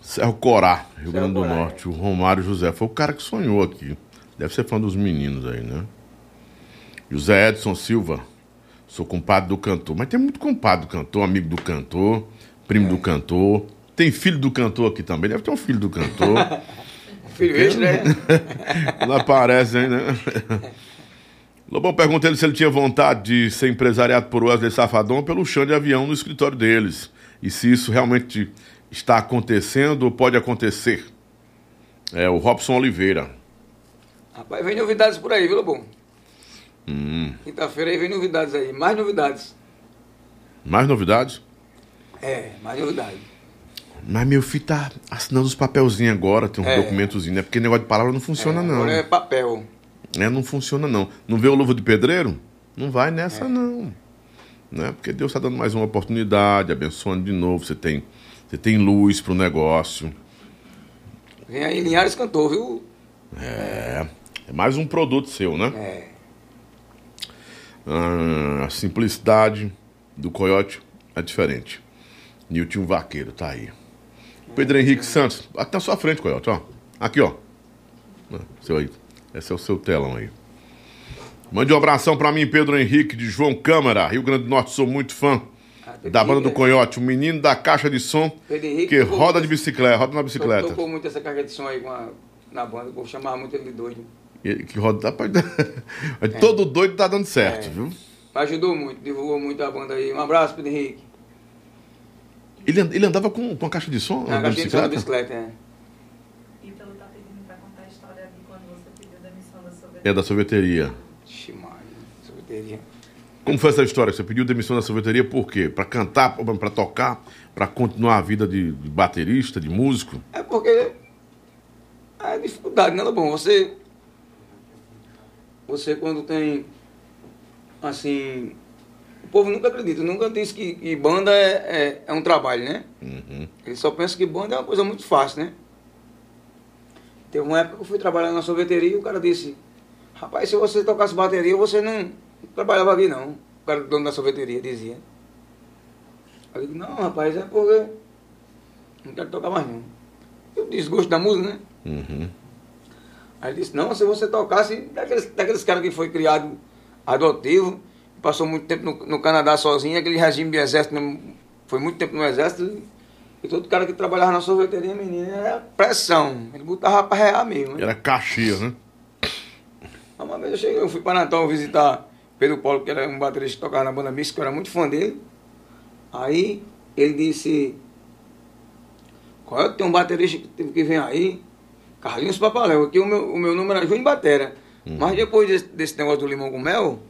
Serro Corá, Rio Grande do Norte. O Romário José. Foi o cara que sonhou aqui. Deve ser fã dos meninos aí, né? José Edson Silva. Sou compadre do cantor. Mas tem muito compadre do cantor, amigo do cantor, primo é. do cantor. Tem filho do cantor aqui também. Deve ter um filho do cantor. filho esse, né? Não aparece aí, né? Lobão pergunta ele se ele tinha vontade de ser empresariado por Wesley Safadão pelo chão de avião no escritório deles. E se isso realmente está acontecendo ou pode acontecer. É o Robson Oliveira. Rapaz, vem novidades por aí, viu, Lobão? Hum. Quinta-feira aí vem novidades aí. Mais novidades. Mais novidades? É, mais novidades. Mas meu filho tá assinando os papelzinhos agora, tem um é. né? Porque negócio de palavra não funciona, é, não. Agora é papel. É, não funciona, não. Não vê o luva de pedreiro? Não vai nessa, é. não. Né? Porque Deus está dando mais uma oportunidade, abençoando de novo. Você tem, você tem luz pro negócio. Vem aí Linhares cantou, viu? É. É mais um produto seu, né? É. Ah, a simplicidade do coiote é diferente. Nilton Vaqueiro, tá aí. Pedro Henrique Santos, até na sua frente, Coyote, ó. Aqui, ó. Ah, seu aí. Esse é o seu telão aí. Mande um abração para mim, Pedro Henrique, de João Câmara, Rio Grande do Norte. Sou muito fã da banda do Coyote, o menino da caixa de som que roda de bicicleta, roda na bicicleta. Tocou muito essa caixa de som aí a, na banda, vou chamar muito ele de doido. que roda. é. Todo doido tá dando certo, é. viu? Ajudou muito, divulgou muito a banda aí. Um abraço, Pedro Henrique. Ele, ele andava com, com a caixa de som? Na caixa de som da bicicleta, é. Ítalo tá pedindo pra contar a história de quando você pediu demissão da sorveteria. É, da sorveteria. sorveteria. Como foi essa história? Você pediu demissão da sorveteria por quê? Pra cantar, pra tocar, pra continuar a vida de, de baterista, de músico? É porque é dificuldade, né, Bom? Você. Você quando tem. Assim povo nunca acredita, nunca disse que, que banda é, é, é, um trabalho, né? Uhum. Ele só pensa que banda é uma coisa muito fácil, né? Teve uma época que eu fui trabalhar na sorveteria e o cara disse, rapaz, se você tocasse bateria, você não trabalhava aqui não. O cara dono da sorveteria dizia. Eu digo, não, rapaz, é porque não quero tocar mais não. Eu desgosto da música, né? Uhum. Aí ele disse, não, se você tocasse, daqueles, daqueles caras que foi criado adotivo, passou muito tempo no, no Canadá sozinho, aquele regime de exército, foi muito tempo no exército, e todo cara que trabalhava na sorveteria, menina, era pressão. Ele botava pra rear mesmo. Né? Era caxias, né? Uma vez eu cheguei, eu fui para Natal visitar Pedro Paulo, que era um baterista que tocava na banda mista, que eu era muito fã dele. Aí ele disse, qual é que tem um baterista que, que vem aí? Carlinhos Papaléu, aqui o meu, o meu nome era Júnior Batera. Uhum. Mas depois desse, desse negócio do limão com mel,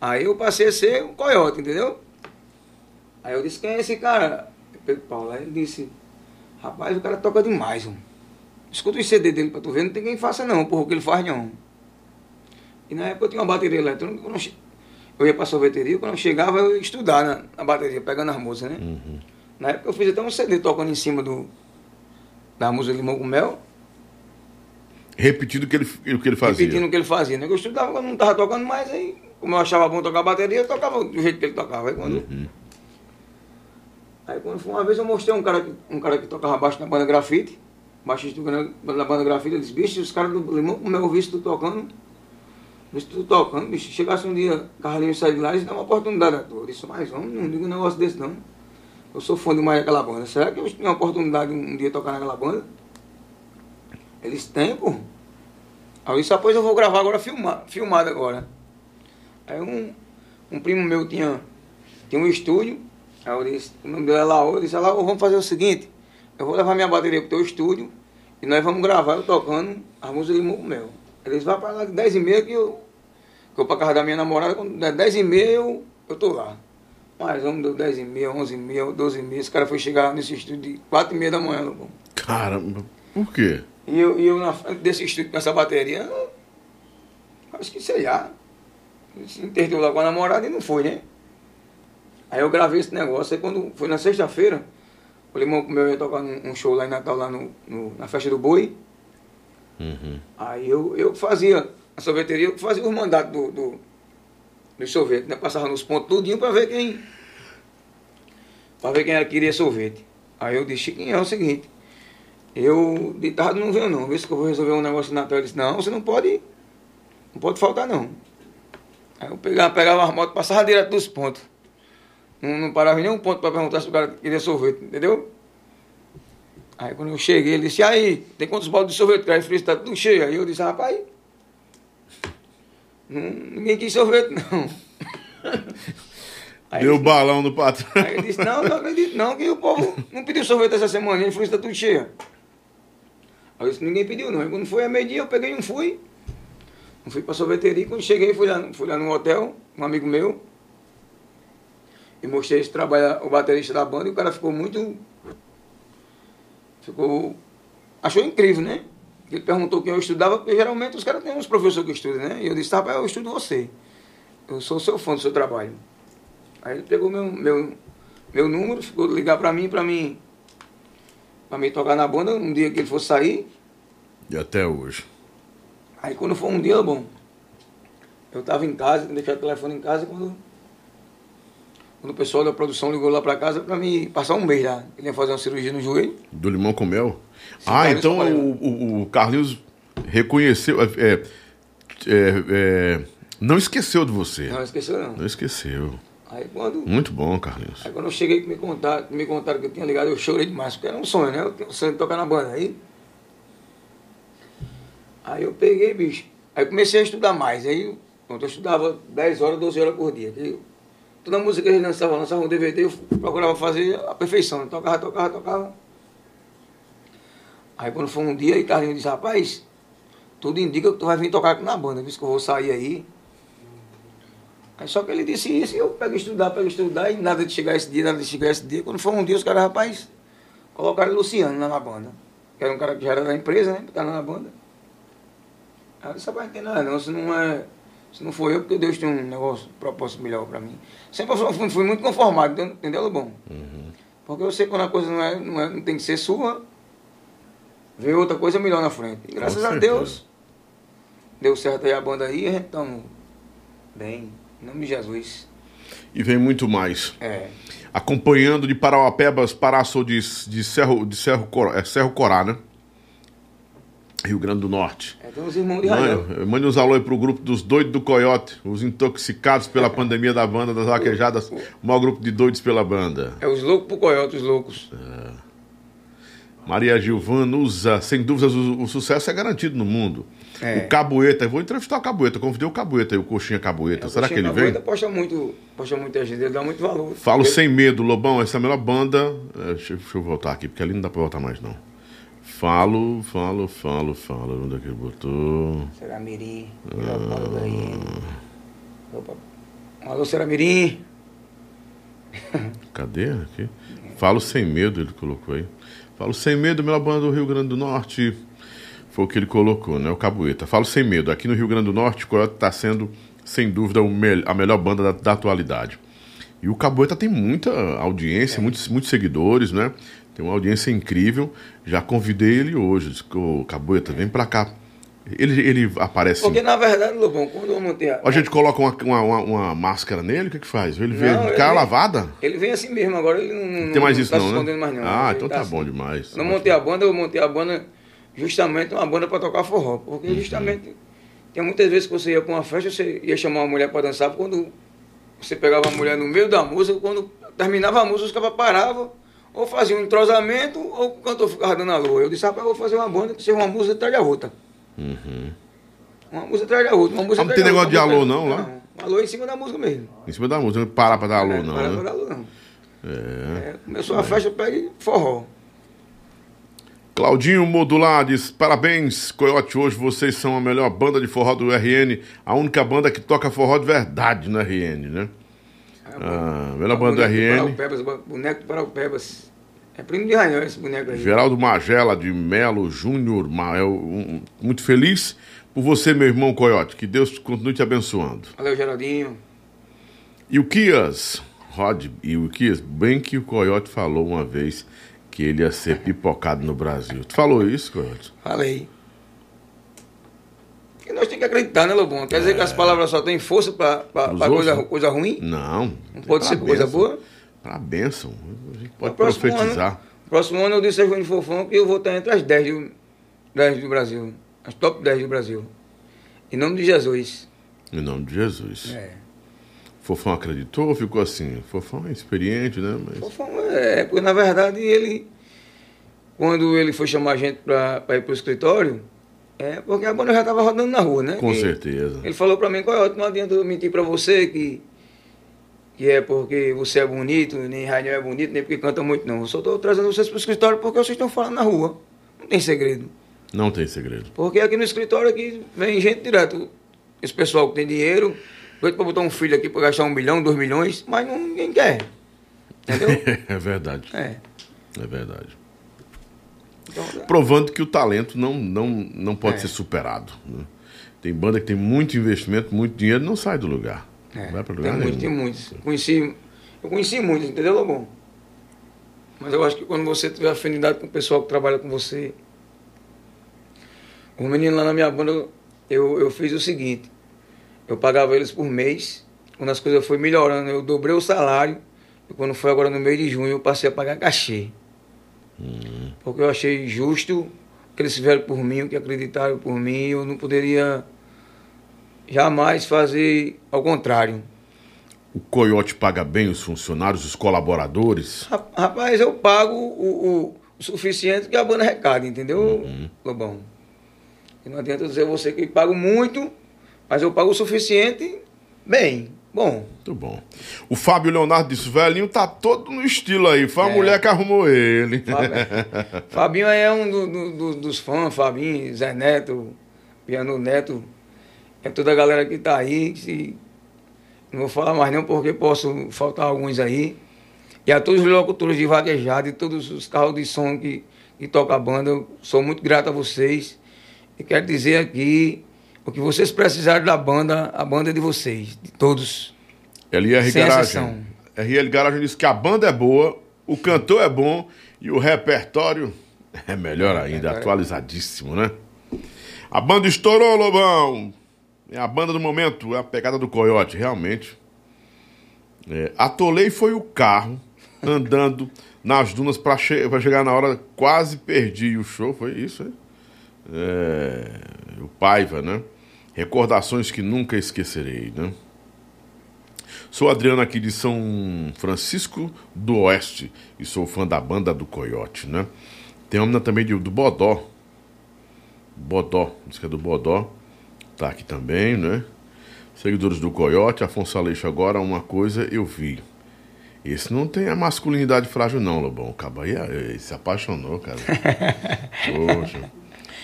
Aí eu passei a ser um coiote, entendeu? Aí eu disse, quem é esse cara? Pedro Paulo. Aí ele disse, rapaz, o cara toca demais, mano. Escuta o CD dele pra tu ver, não tem quem faça não, porra, o que ele faz não. E na época eu tinha uma bateria eletrônica, eu, eu ia pra sorveteria, quando eu chegava eu ia estudar na, na bateria, pegando as músicas, né? Uhum. Na época eu fiz até um CD tocando em cima do, da música Limão com Mel. Repetindo o que ele, o que ele fazia. Repetindo o que ele fazia, né? Eu estudava quando não estava tocando mais, aí como eu achava bom tocar bateria, eu tocava do jeito que ele tocava. Aí quando, uhum. aí quando foi uma vez eu mostrei um cara, um cara que tocava baixo na banda grafite, baixista da banda grafite, ele disse, bicho, os caras do Limão, como eu visto tocando, visto tu tocando, bicho, chegasse um dia, Carlinhos sair de lá, eles dão uma oportunidade a. Eu disse, mas vamos, não digo um negócio desse não. Eu sou fã demais daquela banda. Será que eu tinha uma oportunidade um dia tocar naquela banda? Eles têm, pô. Aí disse, depois eu vou gravar agora filmar, filmado agora. Aí um, um primo meu tinha, tinha um estúdio, aí eu disse, o nome dele é Laô, eu disse, Laô, vamos fazer o seguinte, eu vou levar minha bateria pro teu estúdio e nós vamos gravar eu tocando a música de Muco Mel. Eles vão para lá de 10 e meia que eu, que eu para casa da minha namorada, quando der 10 e meia eu, eu tô lá. Mas vamos deu 10 e meia, 11 e meia, 12 e meia, esse cara foi chegar nesse estúdio de 4 e meia da manhã, Lobão. Caramba, por quê? E eu, e eu na frente desse estúdio com essa bateria, acho que sei lá, se interdeu lá com a namorada e não foi, né? Aí eu gravei esse negócio, aí quando foi na sexta-feira, o irmão meu ia tocar um, um show lá em Natal, lá no, no- na festa do boi. Uhum. Aí eu, eu fazia, a sorveteria, eu fazia os mandatos do, do, dos sorvetes, né? Passava nos pontos tudinho pra ver quem. Pra ver quem era que queria sorvete. Aí eu disse, Chiquinho, é o seguinte, eu de tarde não venho não, vê se eu vou resolver um negócio na Natal. Ele disse, não, você não pode. Não pode faltar não. Aí eu pegava, pegava as motos, passava direto dos pontos. Não, não parava em nenhum ponto para perguntar se o cara queria sorvete, entendeu? Aí quando eu cheguei, ele disse, aí, tem quantos baldes de sorvete? Que a refri está tudo cheio. Aí eu disse, rapaz, não, ninguém quis sorvete, não. Aí, Deu balão no patrão. aí ele disse, não, não acredito não, que o povo não pediu sorvete essa semana, a refri está tudo cheia. Aí eu disse, ninguém pediu não. Aí quando foi a meio-dia, eu peguei um fui. Eu fui para a sorveteria, quando cheguei, fui lá, fui lá no hotel, um amigo meu, e mostrei esse trabalho, o baterista da banda, e o cara ficou muito. Ficou. Achou incrível, né? Ele perguntou quem eu estudava, porque geralmente os caras têm uns professores que estudam, né? E eu disse, rapaz, eu estudo você. Eu sou seu fã do seu trabalho. Aí ele pegou meu, meu, meu número, ficou ligar pra mim, pra mim. Pra mim tocar na banda, um dia que ele fosse sair. E até hoje. Aí quando foi um dia, bom, eu tava em casa, deixei o telefone em casa quando, quando o pessoal da produção ligou lá pra casa pra me passar um mês lá. Ele ia fazer uma cirurgia no joelho. Do limão com mel? Sim, ah, então o, o- o Carlinhos reconheceu. é, é, é, não esqueceu de você. Não, esqueceu não. Não esqueceu. Aí quando, Muito bom, Carlinhos. aí quando eu cheguei que me contaram, me contaram que eu tinha ligado, eu chorei demais, porque era um sonho, né? Eu tinha um sonho de tocar na banda. Aí, aí eu peguei, bicho. Aí comecei a estudar mais. Aí pronto, eu estudava 10 horas, 12 horas por dia. Aí, toda música que ele lançava, lançava um DVD, eu procurava fazer a perfeição. Eu tocava, tocava, tocava. Aí quando foi um dia, aí Carlinhos disse, rapaz, tudo indica que tu vai vir tocar aqui na banda, visto que eu vou sair aí. Aí só que ele disse isso e eu pego estudar, pego estudar, e nada de chegar esse dia, nada de chegar esse dia. Quando foi um dia, os caras, rapaz, colocaram Luciano lá na banda. Que era um cara que já era da empresa, né? Botaram na banda. Aí eu disse, rapaz, não tem nada não, se não é. Se não foi eu, porque Deus tem um negócio, um propósito melhor pra mim. Sempre eu fui, fui muito conformado, entendeu, bom? Porque eu sei que quando a coisa não, é, não, é, não tem que ser sua, vem outra coisa melhor na frente. E graças a. Deus, deu certo aí a banda aí, a gente estamos bem. Em nome de Jesus. E vem muito mais. É. Acompanhando de Parauapebas, Paraço de, de, Cerro, de Cerro, Corá, é Cerro Corá, né? Rio Grande do Norte. é tem uns irmãos de. Mande, mande uns alô aí pro grupo dos doidos do Coiote, os intoxicados pela pandemia da banda, das vaquejadas, o maior grupo de doidos pela banda. É os loucos pro coiote, os loucos. Maria Gilvana usa, sem dúvidas, o, o sucesso é garantido no mundo. É. O Cabueta, eu vou entrevistar o Cabueta, convidei o Cabueta aí, o Coxinha Cabueta. É, Será que Coxinha ele vem? Posta muito, posta muita gente, ele dá muito valor. Falo sem medo, Lobão, essa é a melhor banda. É, deixa, deixa eu voltar aqui, porque ali não dá pra voltar mais, não. Falo, falo, falo, falo. Onde é que ele botou? Será Mirim, melhor Paulo da IN. Opa. Alô, Será Mirim. Cadê? Aqui. Falo sem medo, ele colocou aí. Falo sem medo, melhor banda do Rio Grande do Norte. Foi o que ele colocou, né? O Cabueta. Falo sem medo. Aqui no Rio Grande do Norte, o Coyote está sendo, sem dúvida, a melhor banda da, da atualidade. E o Cabueta tem muita audiência, muitos, muitos seguidores, né? Tem uma audiência incrível. Já convidei ele hoje. Disse, ô, Cabueta, vem pra cá. Ele, ele aparece. Porque na verdade, Lobão, quando eu montei a. A gente coloca uma, uma, uma- máscara nele, o que que faz? Ele vem Não, ele cara vem- lavada? Ele vem assim mesmo, agora ele não. Não tem mais isso tá não, né? mais não. Ah, Ele então tá assim. bom demais. Eu montei a banda, eu montei a banda justamente uma banda para tocar forró. Porque justamente tem muitas vezes que você ia para uma festa, você ia chamar uma mulher para dançar, quando você pegava a mulher no meio da música, quando terminava a música, os caras paravam, ou faziam um entrosamento, ou o cantor ficava dando alô. Eu disse, rapaz, eu vou fazer uma banda que seja uma música atrás da outra. Uma música atrás da outra. Uma música Ah, não tem negócio de alô, não, lá? Não, alô em cima da música mesmo. Em cima da música, não parar pra dar alô, É, não, para né? pra dar alô, não. É, começou a festa, peguei forró. Claudinho Modulades, parabéns, Coyote. Hoje vocês são a melhor banda de forró do RN, a única banda que toca forró de verdade no RN, né? Ah, melhor banda do RN. Paraupebas, boneco do Paraupebas. É primo de Rainha esse boneco aí. Geraldo Magela de Melo Júnior, é um- muito feliz por você, meu irmão Coyote. Que Deus continue te abençoando. Valeu, Geraldinho. E o Kias, Rod e o Kias, bem que o Coyote falou uma vez que ele ia ser pipocado no Brasil. Tu falou isso, Coyote? Falei. Nós temos que acreditar, né, Lobão? Quer dizer que as palavras só têm força para coisa, outros? coisa ruim? Não. Não pode ser coisa boa? Pra bênção. A gente pode profetizar. Ano, próximo ano eu disse a João de Fofão que eu vou estar entre as 10 do, 10 do Brasil. As top 10 do Brasil. Em nome de Jesus. Em nome de Jesus. É. Fofão acreditou ou ficou assim? Fofão é experiente, né? Mas... Fofão é, porque na verdade ele, quando ele foi chamar a gente para ir pro escritório, é porque a banda já estava rodando na rua, né? Com E certeza. Ele falou para mim, Coyote, não adianta eu mentir para você que, que é porque você é bonito, nem Rainel é bonito, nem porque canta muito, não. Eu só estou trazendo vocês para o escritório porque vocês estão falando na rua. Não tem segredo. Não tem segredo. Porque aqui no escritório aqui vem gente direto. Esse pessoal que tem dinheiro, doido para botar um filho aqui para gastar um milhão, dois milhões, mas ninguém quer. Entendeu? é verdade. é. É verdade. Provando que o talento não, não, não pode É. ser superado. né? Tem banda que tem muito investimento, muito dinheiro, não sai do lugar. É, vai para tem lugar muitos, tem nenhum. muitos. Conheci, eu conheci muitos, entendeu, Lobão? Mas eu acho que quando você tiver afinidade com o pessoal que trabalha com você. Os meninos lá na minha banda, eu, eu fiz o seguinte: eu pagava eles por mês. Quando as coisas foram melhorando, eu dobrei o salário. E quando foi agora no mês de junho, eu passei a pagar cachê. Porque eu achei justo que eles fizeram por mim, o que acreditaram por mim. Eu não poderia jamais fazer ao contrário. O Coyote paga bem os funcionários, os colaboradores. Ra- Rapaz, eu pago o, o- o suficiente que a banda recada, entendeu, Lobão? E não adianta dizer você que pago muito, mas eu pago o suficiente bem. Bom, Muito bom. O Fábio Leonardo disse: velhinho tá todo no estilo aí. Foi a É. mulher que arrumou ele. Fábio- Fabinho é um do- do- do- dos fãs, Fabinho, Zé Neto, Piano Neto, é toda a galera que tá aí. que se- Não vou falar mais não, porque posso faltar alguns aí. E a todos os locutores de vaquejada e todos os carros de som que, que tocam a banda, eu sou muito grato a vocês. E quero dizer aqui, o que vocês precisarem da banda, a banda é de vocês, de todos. LR Sem Garagem. exceção. RL Garagem disse que a banda é boa, o cantor é bom e o repertório é melhor ainda, atualizadíssimo, né? A banda estourou, Lobão! É a banda do momento, é a pegada do coiote, realmente. É, atolei foi o carro andando nas dunas para chegar na hora, quase perdi o show, foi isso, hein? É, o Paiva, né? Recordações que nunca esquecerei, né? Sou Adriano aqui de São Francisco do Oeste e sou fã da banda do Coyote, né? Tem uma também de- do Bodó. Bodó, é do Bodó. Tá aqui também, né? Seguidores do Coyote, Afonso Aleixo agora, uma coisa eu vi. Esse não tem a masculinidade frágil não, Lobão. O cabo aí eh, se apaixonou, cara. Poxa.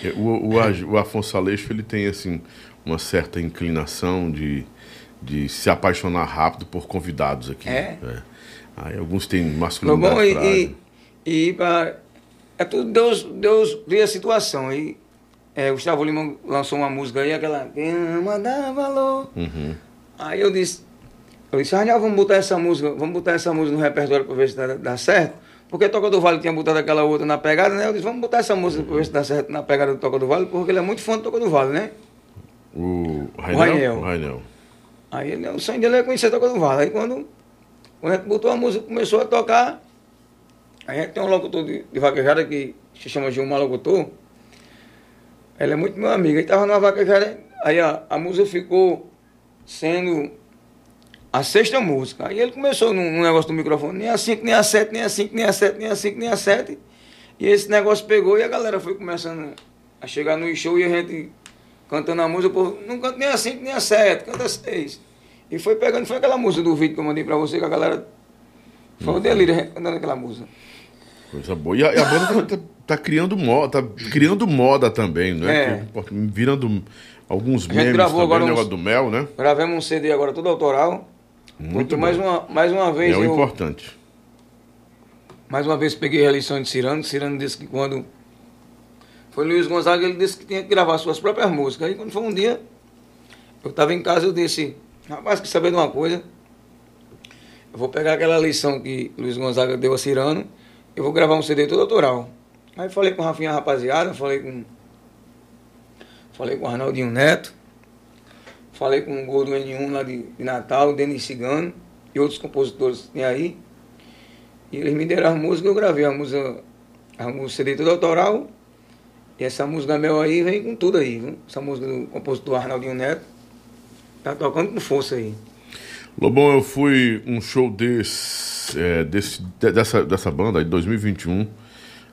É, O, o, o Afonso Aleixo, ele tem, assim, uma certa inclinação de, de se apaixonar rápido por convidados aqui. É? Aí alguns têm Tá masculinidade bom? E, e, e pra- é tudo Deus, Deus cria a situação. E é, Gustavo Lima lançou uma música aí, aquela Quem ama dá valor. Uhum. Aí eu disse, eu disse, Raniel, vamos botar essa música, vamos botar essa música no repertório para ver se dá, dá certo. Porque Toca do Vale tinha botado aquela outra na pegada, né? Eu disse, vamos botar essa música para ver se dá certo na pegada do Toca do Vale, porque ele é muito fã do Toca do Vale, né? O Rainel. Rainel? O Rainel. Aí ele, o sonho dele é conhecer Toca do Vale. Aí quando, quando a gente botou a música, começou a tocar, aí a gente tem um locutor de, de vaquejada que se chama Gilmar Locutor. Ele é muito meu amigo. Ele tava numa vaquejada, aí a, a música ficou sendo a sexta música. Aí ele começou num, num negócio do microfone, nem a 5, nem a 7, nem a 5, nem a 7, nem a 5, nem a 7. E esse negócio pegou e a galera foi começando a chegar no show e a gente cantando a música, o povo, não canta nem a 5, nem a 7, canta a 6. E foi pegando, foi aquela música do vídeo que eu mandei pra você, que a galera. Foi um delírio a gente cantando aquela música. Coisa boa. E a, a banda tá, tá- tá criando moda, tá criando moda também, né? É. Virando alguns memes gravou também, agora negócio do mel, né? Gravemos um CD agora todo autoral. Muito mais uma, mais uma vez É o eu. importante. Mais uma vez peguei a lição de Cirano. Cirano disse que quando foi Luiz Gonzaga, ele disse que tinha que gravar suas próprias músicas. Aí quando foi um dia, eu estava em casa, eu disse, rapaz, quer saber de uma coisa? Eu vou pegar aquela lição que Luiz Gonzaga deu a Cirano eu vou gravar um CD todo autoral. Aí falei com o Rafinha Rapaziada, falei com. Falei com o Arnaldinho Neto, falei com o Gordo N1 lá de, de Natal, Denis Cigano e outros compositores que tem aí. E eles me deram as músicas, eu gravei a música, a música CD todo autoral. E essa música meu aí vem com tudo aí, viu? Essa música do compositor Arnaldinho Neto. Tá tocando com força aí. Lobão, eu fui um show desse, é, desse, de- dessa, dessa banda de 2021,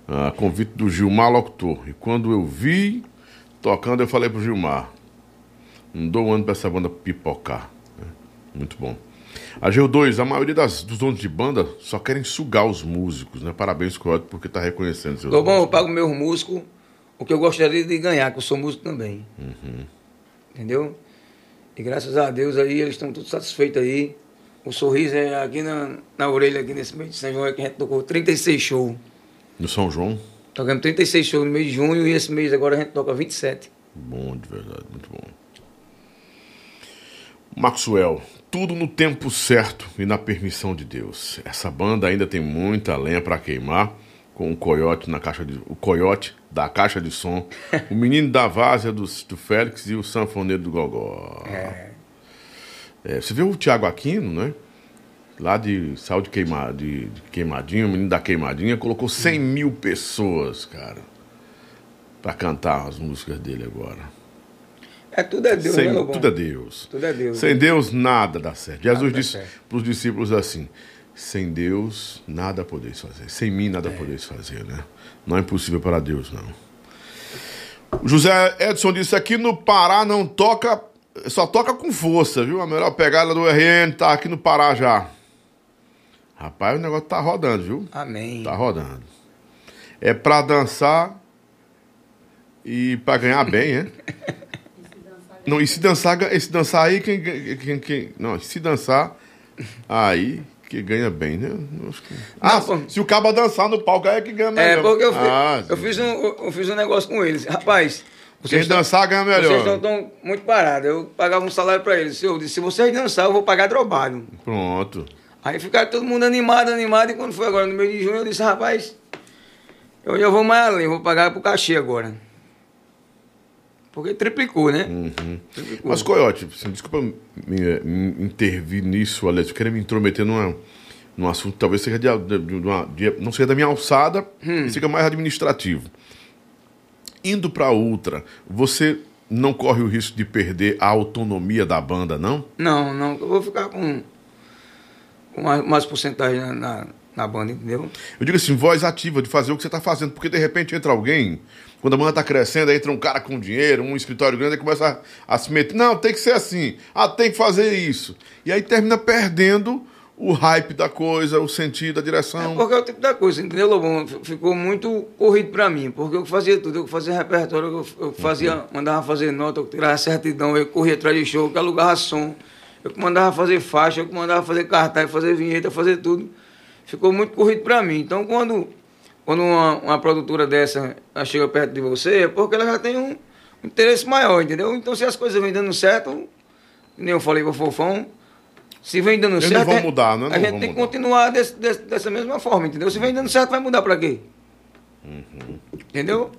a convite do Gilmar Locutor. E quando eu vi tocando, eu falei pro Gilmar: não dou um ano pra essa banda pipocar. né? Muito bom. A Geo2, a maioria das, dos donos de banda só querem sugar os músicos, né? Parabéns, Coyote, porque tá reconhecendo seus Lobão, eu pago meus músicos o que eu gostaria de ganhar, que eu sou músico também. Entendeu? E graças a Deus aí eles estão todos satisfeitos aí. O sorriso é aqui na, na orelha, aqui nesse mês de São João, é que a gente tocou 36 shows. No São João, Tocamos 36 shows no mês de junho e esse mês agora a gente toca 27. Bom, de verdade, muito bom. Maxwell, tudo no tempo certo e na permissão de Deus. Essa banda ainda tem muita lenha para queimar, com o coiote na caixa de, o coiote da caixa de som, o menino da várzea do, do Félix e o sanfoneiro do Gogó. É. É, você viu o Thiago Aquino, né? Lá de Sal de, queima, de, de Queimadinha, o menino da Queimadinha, colocou 100 mil pessoas, cara, pra cantar as músicas dele agora. É tudo é Deus, Sem- né, tudo é Deus. Tudo é Deus. Sem Deus, nada dá certo. Jesus dá disse para os discípulos assim: sem Deus, nada podeis fazer. Sem mim, nada É. podeis fazer, né? Não é impossível para Deus, não. O José Edson disse: aqui no Pará não toca, só toca com força, viu? A melhor pegada do RN tá aqui no Pará já. Rapaz, o negócio tá rodando, viu? Amém. Tá rodando. É pra dançar e pra ganhar bem, né? Não, e se dançar, e se dançar aí, quem, quem, quem- quem- Não, se dançar, aí que ganha bem, né? Que- Ah, pô. se o cabo dançar no palco aí é que ganha É, melhor. porque eu, fi- Ah, eu, fiz um, eu- fiz um negócio com eles. Rapaz, Quem vocês estão- dançar ganha Vocês melhor. estão tão muito parados. Eu pagava um salário pra eles. Eu disse, se vocês dançar, eu vou pagar trabalho. Pronto. Aí ficaram todo mundo animado, animado. E quando foi agora no mês de junho, eu disse, rapaz, eu já vou mais além, vou pagar pro cachê agora. Porque triplicou, né? Triplicou. Mas, Coyote, assim, desculpa me, me intervir nisso, Alex, eu queria me intrometer numa, num assunto talvez seja de, de- de uma- de- não seja da minha alçada, Hum. seja mais administrativo. Indo para outra, você não corre o risco de perder a autonomia da banda, não? Não, não, eu vou ficar com, com mais, mais porcentagem na, na, na banda, entendeu? Eu digo assim, voz ativa de fazer o que você está fazendo, porque de repente entra alguém, quando a banda está crescendo, aí entra um cara com dinheiro, um escritório grande, e começa a, a se meter. Não, tem que ser assim. Ah, tem que fazer isso. E aí termina perdendo o hype da coisa, o sentido, a direção. É porque é o tipo da coisa, entendeu, Lobão? Ficou muito corrido pra mim, porque eu fazia tudo, eu fazia repertório, eu, fazia, mandava fazer nota, eu tirava certidão, eu corria atrás de show, eu alugava som, eu mandava fazer faixa, eu mandava fazer cartaz, fazer vinheta, fazer tudo. Ficou muito corrido pra mim. Então quando, quando uma, uma produtora dessa chega perto de você, é porque ela já tem um interesse maior, entendeu? Então se as coisas vêm dando certo, nem eu falei pro Fofão, se vem dando Eles não certo. vão a- mudar, né? Não A gente tem que continuar desse- desse- dessa mesma forma, entendeu? Se vem dando certo, vai mudar pra quê? Uhum. Entendeu?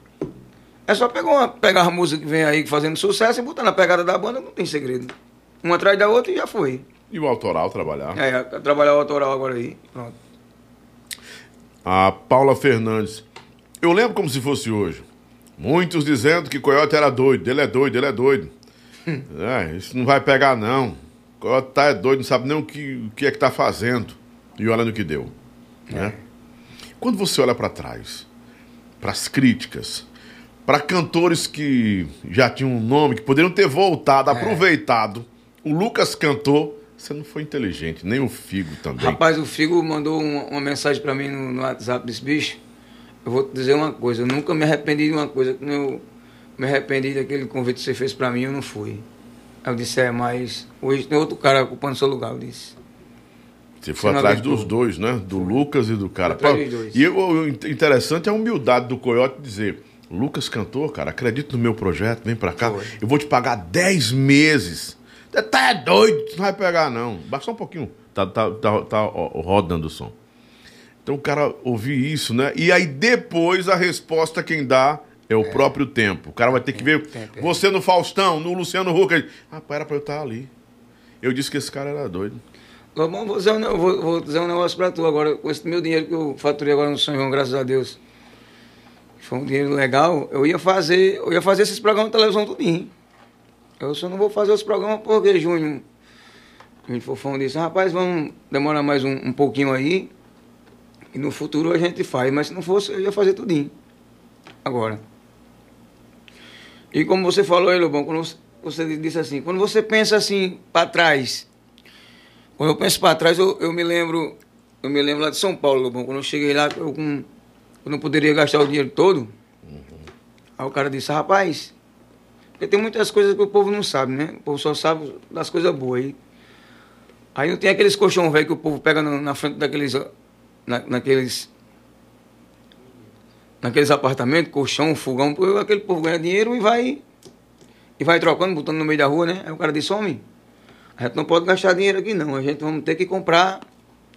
É só pegar, uma, pegar a música que vem aí fazendo sucesso e botar na pegada da banda, não tem segredo. Uma atrás da outra e já foi. E o autoral trabalhar. É, trabalhar o autoral agora aí. Pronto. A Paula Fernandes. Eu lembro como se fosse hoje. Muitos dizendo que Coyote era doido. Ele é doido, ele é doido. é, isso não vai pegar, não. Coyote tá é doido, não sabe nem o que, o que é que tá fazendo. E olha no que deu. Né? Quando você olha para trás, para as críticas, para cantores que já tinham um nome, que poderiam ter voltado, aproveitado, o Lucas cantou, você não foi inteligente, nem o Figo também. Rapaz, o Figo mandou uma, uma mensagem pra mim no, no WhatsApp desse bicho. Eu vou te dizer uma coisa, eu nunca me arrependi de uma coisa, que nem eu me arrependi daquele convite que você fez pra mim, eu não fui. Eu disse, é, mas hoje tem outro cara ocupando seu lugar, eu disse. Você foi atrás dos dois, né? Do Lucas e do cara. Pô. E o interessante é a humildade do Coyote dizer: Lucas cantor, cara, acredita no meu projeto, vem pra cá, Foi. eu vou te pagar 10 meses. Tá é doido, não vai pegar, não. Basta só um pouquinho. Tá, tá, tá, tá ó, rodando o som. Então o cara ouvir isso, né? E aí depois a resposta quem dá é o próprio tempo. O cara vai ter que ver tempo, é. você no Faustão, no Luciano Huck. Ah, pá, era pra eu estar ali. Eu disse que esse cara era doido. Lobão, vou dizer, um, vou, vou dizer um negócio pra tu agora. Com esse meu dinheiro que eu faturei agora no São João, graças a Deus. Foi um dinheiro legal. Eu ia fazer, eu ia fazer esses programas de televisão tudinho. Eu só não vou fazer os programas porque Júnior, Júnior Fofão disse, rapaz, vamos demorar mais um, um pouquinho aí. E no futuro a gente faz. Mas se não fosse, eu ia fazer tudinho. Agora. E como você falou aí, Lobão, quando você, disse assim, quando você pensa assim para trás, quando eu penso para trás, eu, eu me lembro, eu me lembro lá de São Paulo, Lobão, quando eu cheguei lá, eu, com, eu não poderia gastar o dinheiro todo. Aí o cara disse, rapaz, porque tem muitas coisas que o povo não sabe, né? O povo só sabe das coisas boas. Aí, aí não tem aqueles colchão velho que o povo pega na, na frente daqueles, na, naqueles, naqueles apartamentos, colchão, fogão, aquele povo ganha dinheiro e vai, e vai trocando, botando no meio da rua, né? Aí o cara disse, homem, a gente não pode gastar dinheiro aqui não, a gente vamos ter que comprar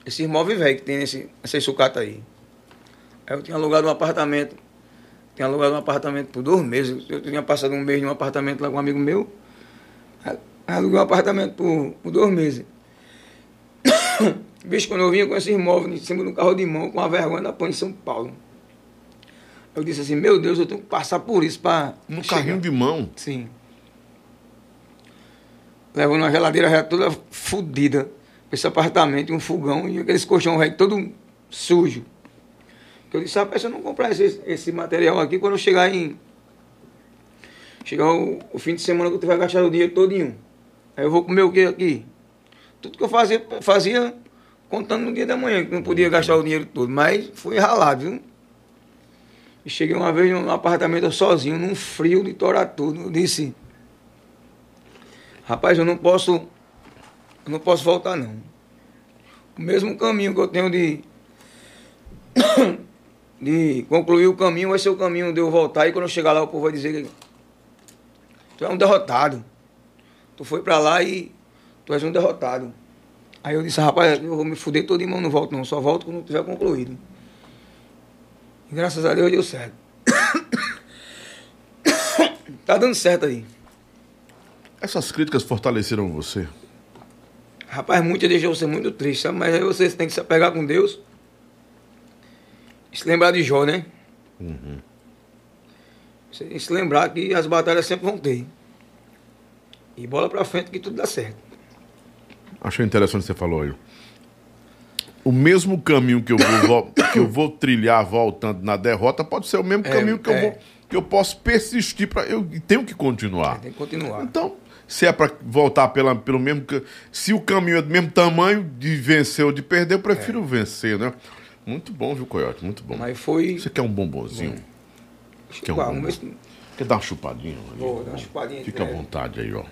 esses móveis velhos que tem nesse, nessa sucata aí. Aí eu tinha alugado um apartamento, tinha alugado um apartamento por dois meses, eu tinha passado um mês num apartamento lá com um amigo meu, aluguei um apartamento por, por dois meses. Bicho, quando eu vinha com esses móveis em cima do carro de mão, com a vergonha da PAN em São Paulo. Eu disse assim, meu Deus, eu tenho que passar por isso para... No carrinho de mão. Sim. Levando uma geladeira já toda fodida esse apartamento, um fogão e aqueles colchão velho todo sujo. Eu disse, rapaz, se eu não comprar esse, esse material aqui, quando eu chegar em. Chegar o, o fim de semana que eu tiver gastado o dinheiro todinho. Aí eu vou comer o que aqui? Tudo que eu fazia, fazia contando no dia da manhã, que não podia gastar o dinheiro todo. Mas fui ralado, viu? E cheguei uma vez num apartamento sozinho, num frio de torar tudo. Eu disse, rapaz, eu não posso, eu não posso voltar não. O mesmo caminho que eu tenho de, de concluir o caminho vai ser o caminho de eu voltar. E quando eu chegar lá, o povo vai dizer que tu é um derrotado. Tu foi pra lá e tu és um derrotado. Aí eu disse, rapaz, eu vou me fuder todo irmão, não volto não, só volto quando tiver concluído. E graças a Deus deu certo. tá dando certo aí. Essas críticas fortaleceram você? Rapaz, muitas deixou você muito triste, sabe? Mas aí você tem que se apegar com Deus. Se lembrar de Jó, né? Tem que se lembrar que as batalhas sempre vão ter. E bola pra frente que tudo dá certo. Achei interessante o que você falou aí. O mesmo caminho que eu vou, que eu vou trilhar voltando na derrota pode ser o mesmo É, caminho que eu é. vou que eu posso persistir para eu tenho que continuar. Tem que continuar. Então, se é para voltar pela, pelo mesmo se o caminho é do mesmo tamanho de vencer ou de perder, eu prefiro vencer, né? Muito bom, viu, Coyote? Muito bom. Mas foi. Você quer um bombonzinho? Quer um Igual, bombom? mas- Quer dar uma chupadinha? ali? Vou dar uma chupadinha. Fica à vontade aí, ó.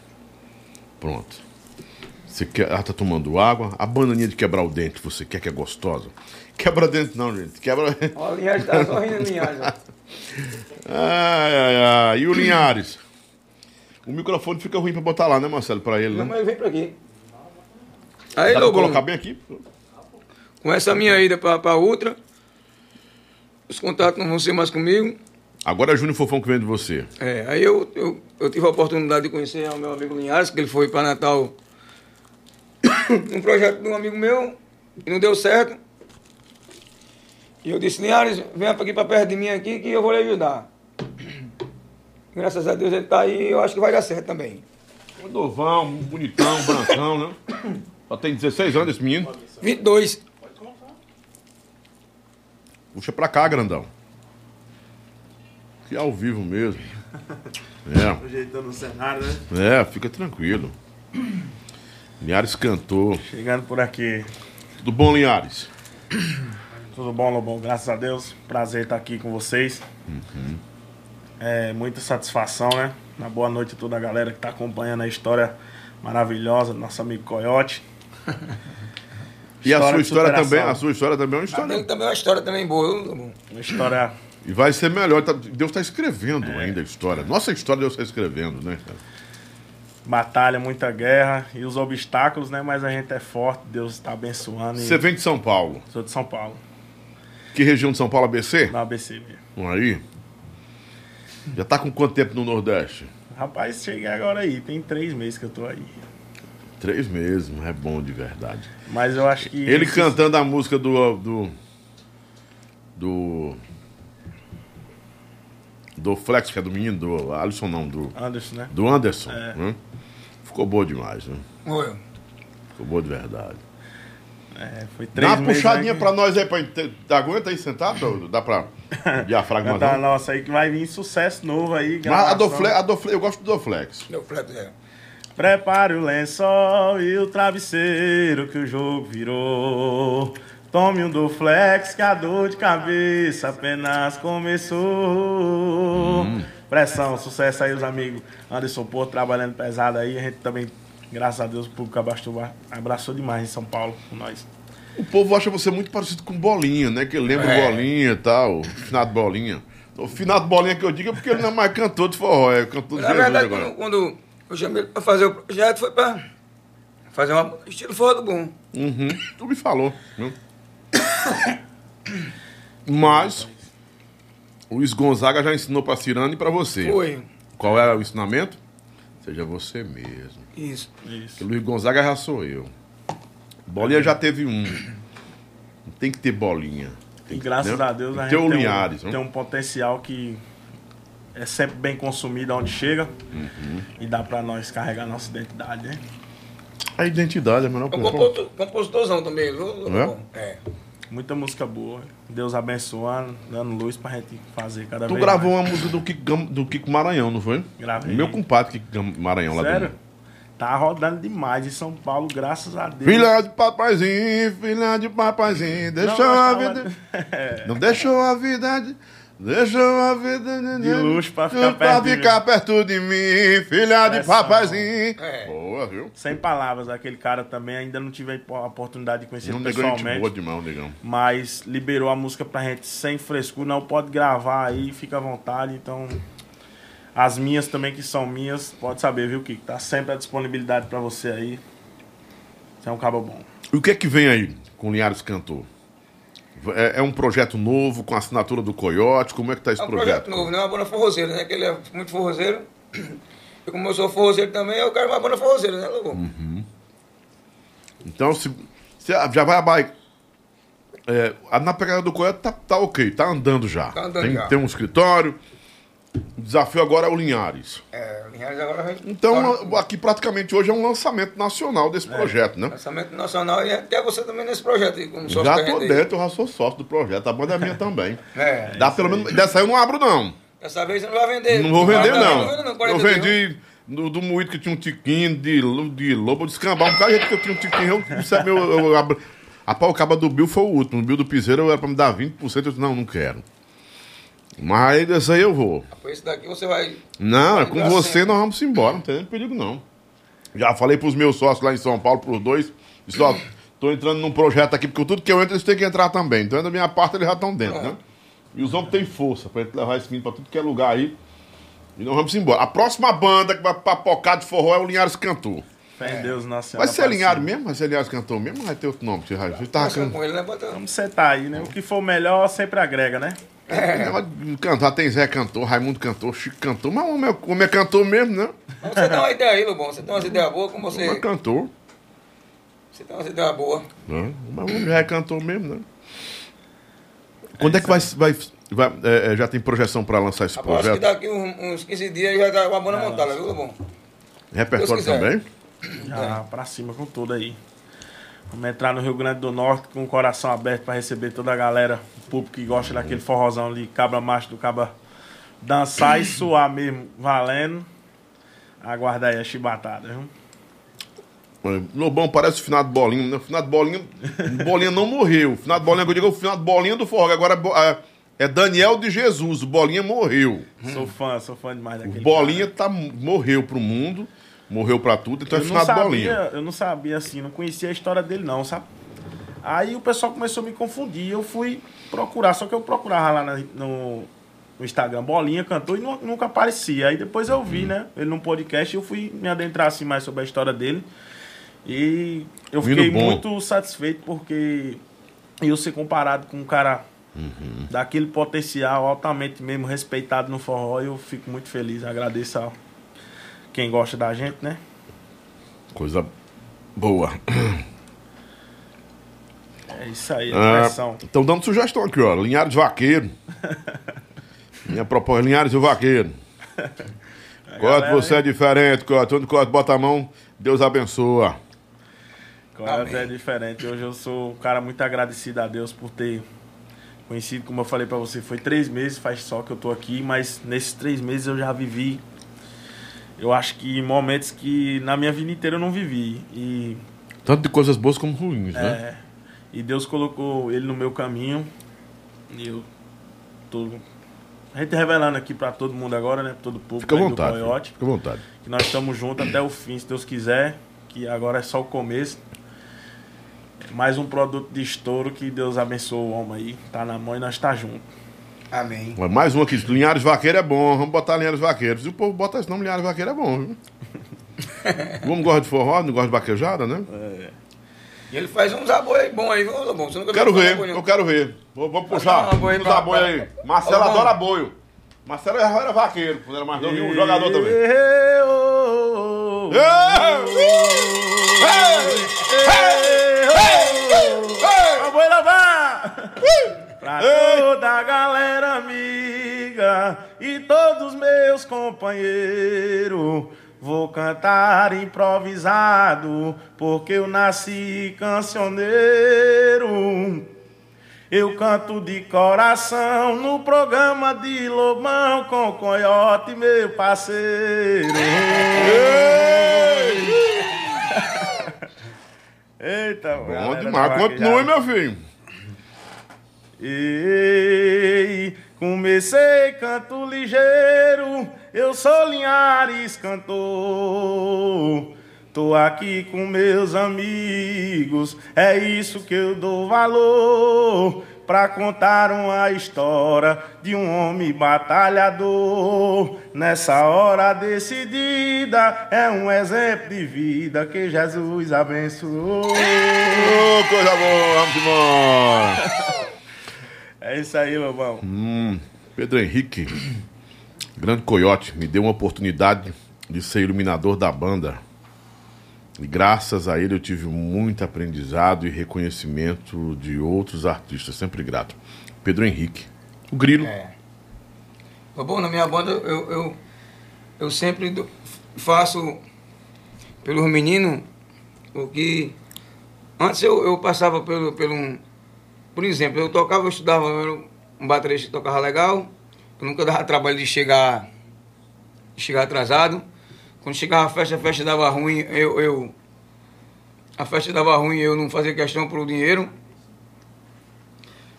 Pronto. Você quer, ela tá tomando água. A bananinha de quebrar o dente, você quer que é gostosa? Quebra dente não, gente. Quebra. Ó, o Linhares tá só rindo, Linhares. Ai, ai, ai. E o Linhares? O microfone fica ruim pra botar lá, né, Marcelo? Pra ele, Não, né? mas vem pra aqui. Aí, Dá pra colocar bem aqui? Com essa minha ida pra outra, os contatos não vão ser mais comigo. Agora é Júnior Fofão que vem de você. É, aí eu, eu, eu tive a oportunidade de conhecer o meu amigo Linhares, que ele foi para Natal num projeto de um amigo meu, e não deu certo. E eu disse, Linhares, venha aqui para perto de mim aqui que eu vou lhe ajudar. Graças a Deus ele está aí e eu acho que vai dar certo também. Um novão, um bonitão, brancão, né? Só tem 16 anos esse menino. 22. Puxa pra cá, grandão. Que ao vivo mesmo. É. Ajeitando o cenário, né? É, fica tranquilo. Linhares cantou. Chegando por aqui. Tudo bom, Linhares? Tudo bom, Lobão? Graças a Deus. Prazer estar aqui com vocês. É muita satisfação, né? Uma boa noite a toda a galera que está acompanhando a história maravilhosa do nosso amigo Coyote. E a sua de história também, a sua história também é uma história. também é uma história também boa. viu? Uma história E vai ser melhor. tá- Deus está escrevendo ainda a história. Nossa história Deus está escrevendo, né, cara? batalha, muita guerra e os obstáculos, né? Mas a gente é forte, Deus está abençoando. E Você vem de São Paulo. Sou de São Paulo. Que região de São Paulo, ABC? No ABC mesmo. Aí. Já tá com quanto tempo no Nordeste? Rapaz, cheguei agora aí. Tem três meses que eu tô aí. Três meses, mas é bom de verdade. Mas eu acho que. Ele esses- cantando a música do. do. do. do Flex, que é do menino, do Alisson não, do. Anderson, né? do Anderson. É. né? Ficou boa demais, né? Oi. Ficou boa de verdade. É, foi Dá três uma meses. puxadinha que- pra nós aí, pra gente aguenta aí sentado? Dá pra. Diafragma a nossa aí que vai vir sucesso novo aí. Mas a do gravação. Flex, a do Flex, eu gosto do Flex. Meu flex é. Prepare o lençol e o travesseiro que o jogo virou. Tome um do flex que a dor de cabeça apenas começou. Pressão, sucesso aí os amigos. Anderson Porto trabalhando pesado aí. A gente também, graças a Deus, o público abraçou, abraçou demais em São Paulo com nós. O povo acha você muito parecido com Bolinha, né? Que ele lembra É. Bolinha e tal, finado Bolinha. O finado Bolinha que eu digo é porque ele não é mais cantor de forró, é cantor de Na verdade, agora. quando, chamei ele pra fazer o projeto, foi pra fazer uma estilo forró do bom. Uhum, tu me falou. Né? Mas o Luiz Gonzaga já ensinou pra Cirano e pra você. Foi. Qual era o ensinamento? Seja você mesmo. Isso. Porque Isso. Luiz Gonzaga já sou eu. Bolinha já teve um. Tem que ter bolinha. E Tem que- graças a Deus a gente o tem, um, né? tem um potencial que é sempre bem consumido onde chega. Uhum. E dá pra nós carregar nossa identidade, né? A identidade é a melhor coisa. compositor, compositorzão também, viu? É? É. Muita música boa. Deus abençoando, dando luz pra gente fazer cada Tu vez gravou mais. uma música do Kiko, do Kiko Maranhão, não foi? Gravei. Meu compadre Kiko Maranhão lá Sério? do. Tá rodando demais em São Paulo, graças a Deus. Filha de papaizinho, filha de papaizinho, deixou Não, a vida. É. Não deixou a vida. de- Deixou a vida De luxo pra ficar perto de ficar perto de mim, filha de Pressão. papaizinho. É. Boa, viu? Sem palavras, aquele cara também ainda não tive a oportunidade de conhecer Não ele negou gente pessoalmente. boa demais, negão. mas liberou a música pra gente sem frescura, não pode gravar aí, fica à vontade, então as minhas também que são minhas, pode saber, viu, Kiko? Tá sempre à disponibilidade pra você aí. Você é um cabo bom. E o que é que vem aí com o Linhares Cantor? É, é um projeto novo, com a assinatura do Coyote? Como é que tá esse É um projeto? projeto novo, né? Uma banda forrozeira, né? Que ele é muito forrozeiro. E como eu sou forrozeiro também, eu quero uma banda forrozeira, né, Lobo? Então, se, se já vai abaixo. É, na pegada do Coyote tá, tá ok, tá andando já. Tá andando tem, já. tem um escritório. O desafio agora é o Linhares. É, o Linhares agora vai. Então, aqui praticamente hoje é um lançamento nacional desse projeto, né? Lançamento nacional e até você também nesse projeto como sócio Já tô dentro, eu já sou sócio do projeto. A banda é minha também. É. Dá pelo menos. Dessa aí eu não abro, não. Dessa vez você não vai vender. Não vou vender, 40 não. Não, Eu 41. vendi do, do moído que tinha um tiquinho de, de lobo de escambar. Um cara que eu tinha um tiquinho. Eu, é abro- a pau caba do Bill foi o último. O Bill do Piseiro era pra me dar 20%. Eu disse, não, não quero. Mas aí dessa aí eu vou. Com esse daqui você vai. Não, é Vai com você certo. nós vamos embora. Não tem nem perigo, não. Já falei pros meus sócios lá em São Paulo, pros dois. Disse, ó, tô entrando num projeto aqui, porque tudo que eu entro eles têm que entrar também. Então, da minha parte, eles já estão dentro, né? E os homens têm força pra gente levar esse menino pra tudo que é lugar aí. E nós vamos embora. A próxima banda que vai papocar de forró é o Linhares Cantor. Fé em Deus, Nossa Senhora. Vai ser. Linhares mesmo? Vai ser Linhares Cantor mesmo? Vai ter outro nome, tio tava ele, né? Vamos sentar aí, né? O que for melhor sempre agrega, né? Cantar, tem Zé Cantor, Raimundo Cantor, Chico Cantor, mas o homem é- homem é cantor mesmo, né? Você tem uma ideia aí, Lobão. Você tem umas ideias boas, como O homem é você. cantor. Você tem umas ideias boas. Né? Mas o homem já é cantor mesmo, né? Quando é que vai. vai, vai- é, é, já tem projeção pra lançar esse Rapaz, acho que projeto? daqui uns, uns 15 dias já tá uma banda montada, viu, Lobão? Repertório também? Já pra cima com tudo aí. Vamos entrar no Rio Grande do Norte com o coração aberto pra receber toda a galera, o público que gosta daquele forrozão ali, cabra macho do cabra dançar e suar mesmo, valendo. Aguardar aí a chibatada, viu? É, Lobão parece o finado Bolinha, né? O finado Bolinha. Bolinha não morreu. O finado Bolinha, que eu digo, é o finado Bolinha do Forró. Agora é é, é Daniel de Jesus. O Bolinha morreu. Sou fã, sou fã demais O daquele Bolinha tá, morreu pro mundo, morreu pra tudo, então Eu é não, finado sabia, Bolinha. eu não sabia assim, não conhecia a história dele não, sabe? Aí o pessoal começou a me confundir, eu fui procurar, só que eu procurava lá na- no, no Instagram, Bolinha cantou e nu- nunca aparecia. Aí depois eu vi, né, ele num podcast e eu fui me adentrar assim mais sobre a história dele. E eu Vindo fiquei bom. muito satisfeito porque eu ser comparado com um cara daquele potencial altamente mesmo respeitado no forró. Eu fico muito feliz, agradeço a quem gosta da gente, né? Coisa boa. É isso aí, Ah. Estão dando sugestão aqui, ó. Linhares Vaqueiro. Minha proposta, Linhares e o Vaqueiro. Galera, você é diferente, Cote. Onde Cote bota a mão, Deus abençoa. Coyote é diferente. Hoje eu sou um cara muito agradecido a Deus por ter conhecido, como eu falei pra você, foi três meses, faz só que eu tô aqui, mas nesses três meses eu já vivi. Eu acho que momentos que na minha vida inteira eu não vivi. E, Tanto de coisas boas como ruins, né? é, e Deus colocou ele no meu caminho. E eu tô. A gente revelando aqui pra todo mundo agora, né? Pra todo o público Fica à aí do vontade. Coyote. Fica à vontade. que nós estamos juntos até o fim, se Deus quiser, que agora é só o começo. Mais um produto de estouro que Deus abençoe o homem aí, tá na mão e nós tá junto. Amém. Mas Mais um aqui. Linhares Vaqueiro é bom. Vamos botar Linhares Vaqueiro. Se o povo bota esse nome, Linhares Vaqueiro é bom, viu? O homem gosta de forró, não gosta de vaquejada, né? E ele faz uns aboi bom aí, viu, Lobão? Você nunca Quero viu ver, eu quero ver. Vou, vou puxar. dar uma boia Os pra- aboi pra- aí. Marcelo Ô, adora boio. Marcelo já era vaqueiro, quando era mais novo, e um jogador também. Ê, ô, ô, ô, ô, ô, boi lavar! Pra toda a galera amiga e todos meus companheiros, vou cantar improvisado, porque eu nasci cancioneiro. Eu canto de coração no programa de Lobão com Coiote, meu parceiro. Eita, Bom demais. Continue, meu filho. Ei, comecei canto ligeiro, eu sou Linhares cantor. Tô aqui com meus amigos, é isso que eu dou valor. Pra contar uma história de um homem batalhador. Nessa hora decidida, é um exemplo de vida que Jesus abençoou. Ô, coisa boa, vamos embora. É isso aí, Lobão. Hum, Pedro Henrique, grande coiote, me deu uma oportunidade de ser iluminador da banda. E graças a ele eu tive muito aprendizado e reconhecimento de outros artistas, sempre grato. Pedro Henrique, o Grilo. É. Lobão, na minha banda eu, eu, eu sempre faço pelos meninos o que. Antes eu, eu passava pelo, pelo. um- Por exemplo, eu tocava, eu estudava, eu um baterista que tocava legal, eu nunca dava trabalho de chegar, de chegar atrasado. Quando chegava a festa, a festa dava ruim, eu, eu. A festa dava ruim, eu não fazia questão pelo dinheiro.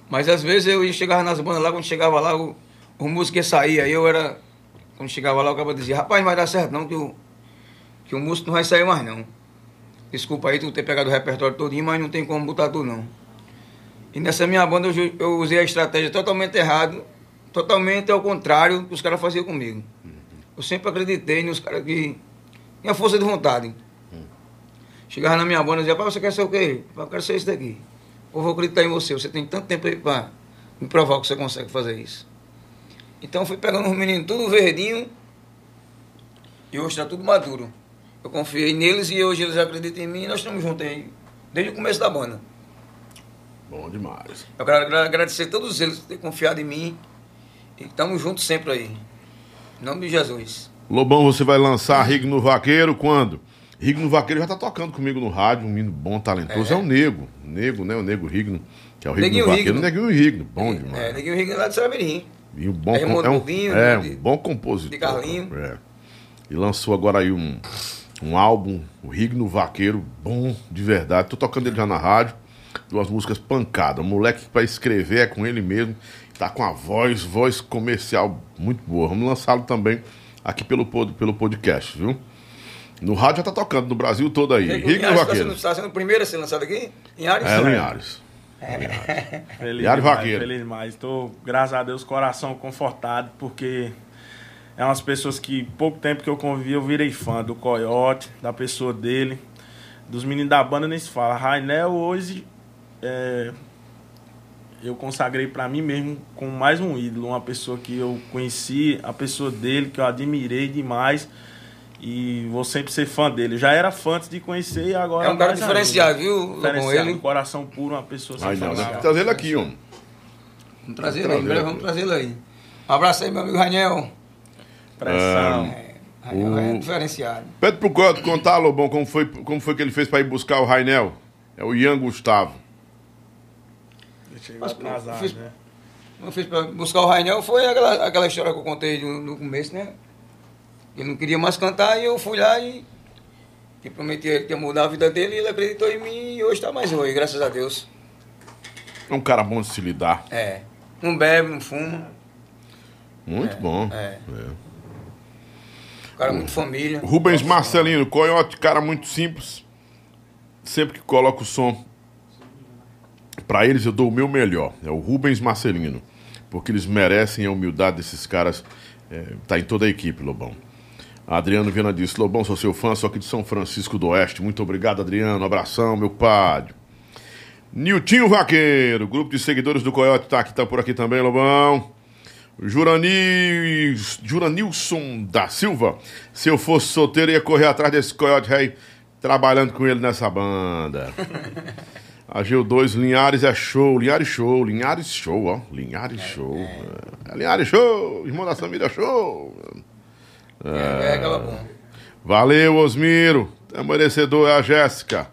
Mas às vezes eu chegava nas bandas lá, quando chegava lá, o, o músico ia sair, aí eu era. Quando chegava lá, o cara dizia, rapaz, não vai dar certo não, que o, que o músico não vai sair mais não. Desculpa aí tu ter pegado o repertório todinho, mas não tem como botar tudo não. E nessa minha banda eu, eu usei a estratégia totalmente errada, totalmente ao contrário do que os caras faziam comigo. Eu sempre acreditei nos caras que tinha força de vontade. Chegava na minha banda e dizia, você quer ser o quê? Eu quero ser isso daqui. Eu vou acreditar em você, você tem tanto tempo aí para me provar que você consegue fazer isso. Então fui pegando os meninos tudo verdinho e hoje está tudo maduro. Eu confiei neles e hoje eles acreditam em mim e nós estamos juntos aí, desde o começo da banda. Bom demais. Eu quero agra- agradecer a todos eles por terem confiado em mim e estamos juntos sempre aí. Em nome de Jesus. Lobão, você vai lançar Rig no Vaqueiro quando? Rig no Vaqueiro já tá tocando comigo no rádio, um menino bom, talentoso. É, o Nego. O Nego, né? O Nego Rigno, que é o Rig Neguinho no Vaqueiro. Rigno. Neguinho Rigno, bom É, demais. Neguinho Riga lá de Saramirim. E um bom, É com- é um, Bobinho, é, né, de- um bom compositor. de Carlinho. É. E lançou agora aí um, um álbum, o Rigno Vaqueiro, bom de verdade. Tô tocando ele já na rádio. Duas músicas pancada. Um moleque pra escrever é com ele mesmo. Tá com a voz, voz comercial muito boa. Vamos lançá-lo também aqui pelo, pelo podcast, viu? No rádio já tá tocando no Brasil todo aí. Rigno Linhares está Vaqueiro. sendo, tá sendo o primeiro a ser lançado aqui? Em Ares? É, Linhares. Feliz Diário demais, Vaqueiro. feliz demais. Estou, graças a Deus, coração confortado, porque é umas pessoas que, pouco tempo que eu convivi, eu virei fã do Coyote, da pessoa dele, dos meninos da banda, nem se fala. Rainel hoje, é, eu consagrei pra mim mesmo com mais um ídolo, uma pessoa que eu conheci, a pessoa dele, que eu admirei demais. E vou sempre ser fã dele. Eu já era fã antes de conhecer e agora. É um cara diferenciado, viu, Lobão? Diferenciado, Ele- um coração puro, uma pessoa Ai, não, sensacional. né? Trazer ele aqui, ó. Vamos trazer Vamos ele aí, em breve vamos trazer ele aí. Um abraço aí, meu amigo Raniel. Pressão. É, Raniel é diferenciado. Pede pro Coyote contar, Lobão, como foi, como foi que ele fez pra ir buscar o Rainel. É o Ian Gustavo. Chegou Mas, atrasado, fiz- né? Eu fiz pra buscar o Rainel, foi aquela, aquela história que eu contei no, no começo, né? Ele não queria mais cantar e eu fui lá e, e prometi ele que ia mudar a vida dele e ele acreditou em mim e hoje está mais hoje, graças a Deus. É um cara bom de se lidar. É. Não bebe, não fuma. Muito bom. é. É. Cara muito família. Rubens Marcelino, Coyote, cara muito simples. Sempre que coloca o som pra eles, eu dou o meu melhor. É o Rubens Marcelino. Porque eles merecem a humildade desses caras. É, tá em toda a equipe, Lobão. Adriano Viana disse: Lobão, sou seu fã, só que de São Francisco do Oeste. Muito obrigado, Adriano. Abração, meu padre. Niltinho Vaqueiro, grupo de seguidores do Coyote, tá, aqui, tá por aqui também, Lobão. Juranil, Juranilson da Silva. Se eu fosse solteiro, ia correr atrás desse Coyote Rei, trabalhando com ele nessa banda. A G2, Linhares é show, Linhares show, Linhares show, ó. Linhares show. É, Linhares show, irmão da família show. É, é bom. Valeu, Osmiro. É merecedor, é a Jéssica.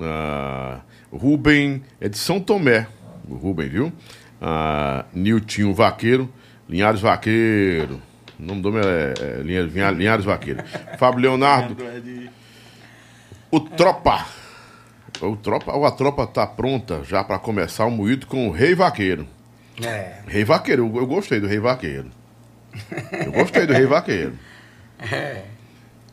Ah, Rubem é de São Tomé. O Rubem, viu? Ah, Niltinho Vaqueiro. Linhares Vaqueiro. O nome do homem é, é Linha- Linha- Linhares Vaqueiro. Fábio Leonardo. É de- O Tropa. O Tropa, ou a Tropa tá pronta já para começar o moído com o Rei Vaqueiro. É. Rei Vaqueiro, eu, eu gostei do Rei Vaqueiro. Eu gostei do Rei Vaqueiro. É.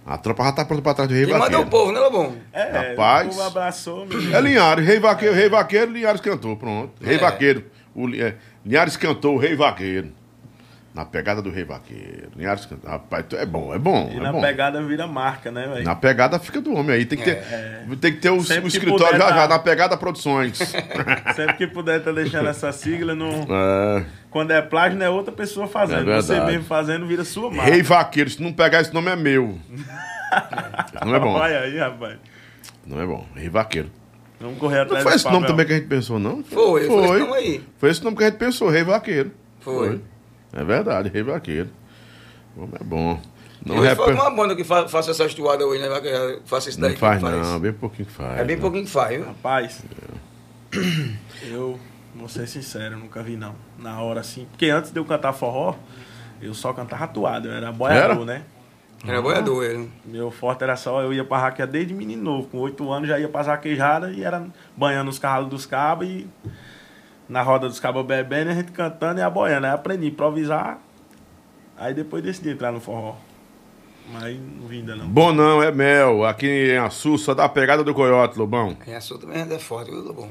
A tropa já tá pronta pra trás do Rei Quem manda é Vaqueiro. o povo, né, Lobão? É, Rapaz. o povo abraçou, menino. É Linhares, Rei Vaqueiro, Rei Vaqueiro, Linhares cantou, pronto. Rei É. Vaqueiro. O, é, Linhares cantou o Rei Vaqueiro. Na pegada do Rei Vaqueiro. Linhares cantou. Rapaz, é bom, é bom. E é na bom. pegada vira marca, né, velho? Na pegada fica do homem aí. Tem que ter, tem que ter o, o escritório já, já, tá. na pegada produções. Sempre que puder tá deixando essa sigla, não... É, quando é plágio, não é outra pessoa fazendo. É Você mesmo fazendo vira sua marca. Rei Vaqueiro, se não pegar esse nome é meu. Não é bom. Olha aí, rapaz. Não é bom. Rei Vaqueiro. Vamos correr Não atrás foi desse esse nome também que a gente pensou, não? Foi, foi esse nome aí. Foi esse nome que a gente pensou, Rei Vaqueiro. Foi. É verdade, Rei Vaqueiro. O nome é bom. Não, rep... foi uma banda que fa faça essa estuada hoje, né? Que faça isso daí. não que faz, não. Bem pouquinho que faz. É bem né? pouquinho que faz, viu? Rapaz, eu vou ser sincero, nunca vi não. Na hora assim. Porque antes de eu cantar forró, eu só cantava atuado, eu era boiador, Era? né? Era boiador ele. Meu forte era só, eu ia pra raquear desde menino novo. Com oito anos já ia pra zaquejada e era banhando os carros dos cabos e na roda dos cabos bebendo, a gente cantando e a boiando. Aí aprendi a improvisar. Aí depois decidi entrar no forró. Mas não vi ainda não. Bom não, é mel. Aqui em Açu, só dá a pegada do coiote, Lobão. Quem assunto também é forte, viu, Lobão?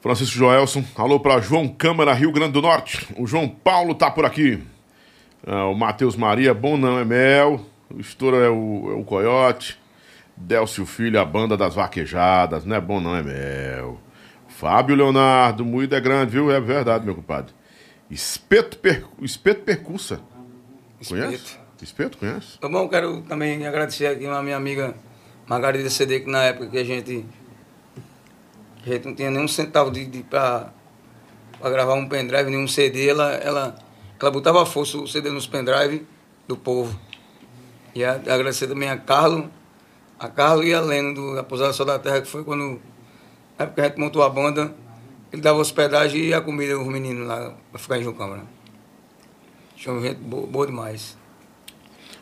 Francisco Joelson. Alô pra João Câmara, Rio Grande do Norte. O João Paulo tá por aqui. Ah, o Matheus Maria, bom não, é mel. O estouro é o, é o coiote. Délcio Filho, a banda das vaquejadas. Não é bom não, é mel. Fábio Leonardo, moído é grande, viu? É verdade, meu compadre. Espeto, per... Espeto Percussa. Conhece? Espeto. Conhece? Lobão, quero também agradecer aqui a minha amiga Margarida CD, que na época que a gente, a gente não tinha nenhum centavo de, de pra, pra gravar um pendrive, nenhum CD, ela, ela, ela botava força o CD nos pendrive do povo. E a, agradecer também a Carlos, a Carlos e a Leno do da Pousada Sol da Terra, que foi quando na época que a gente montou a banda, ele dava hospedagem e a comida os meninos lá pra ficar em João Câmara. Tinha gente boa, boa demais.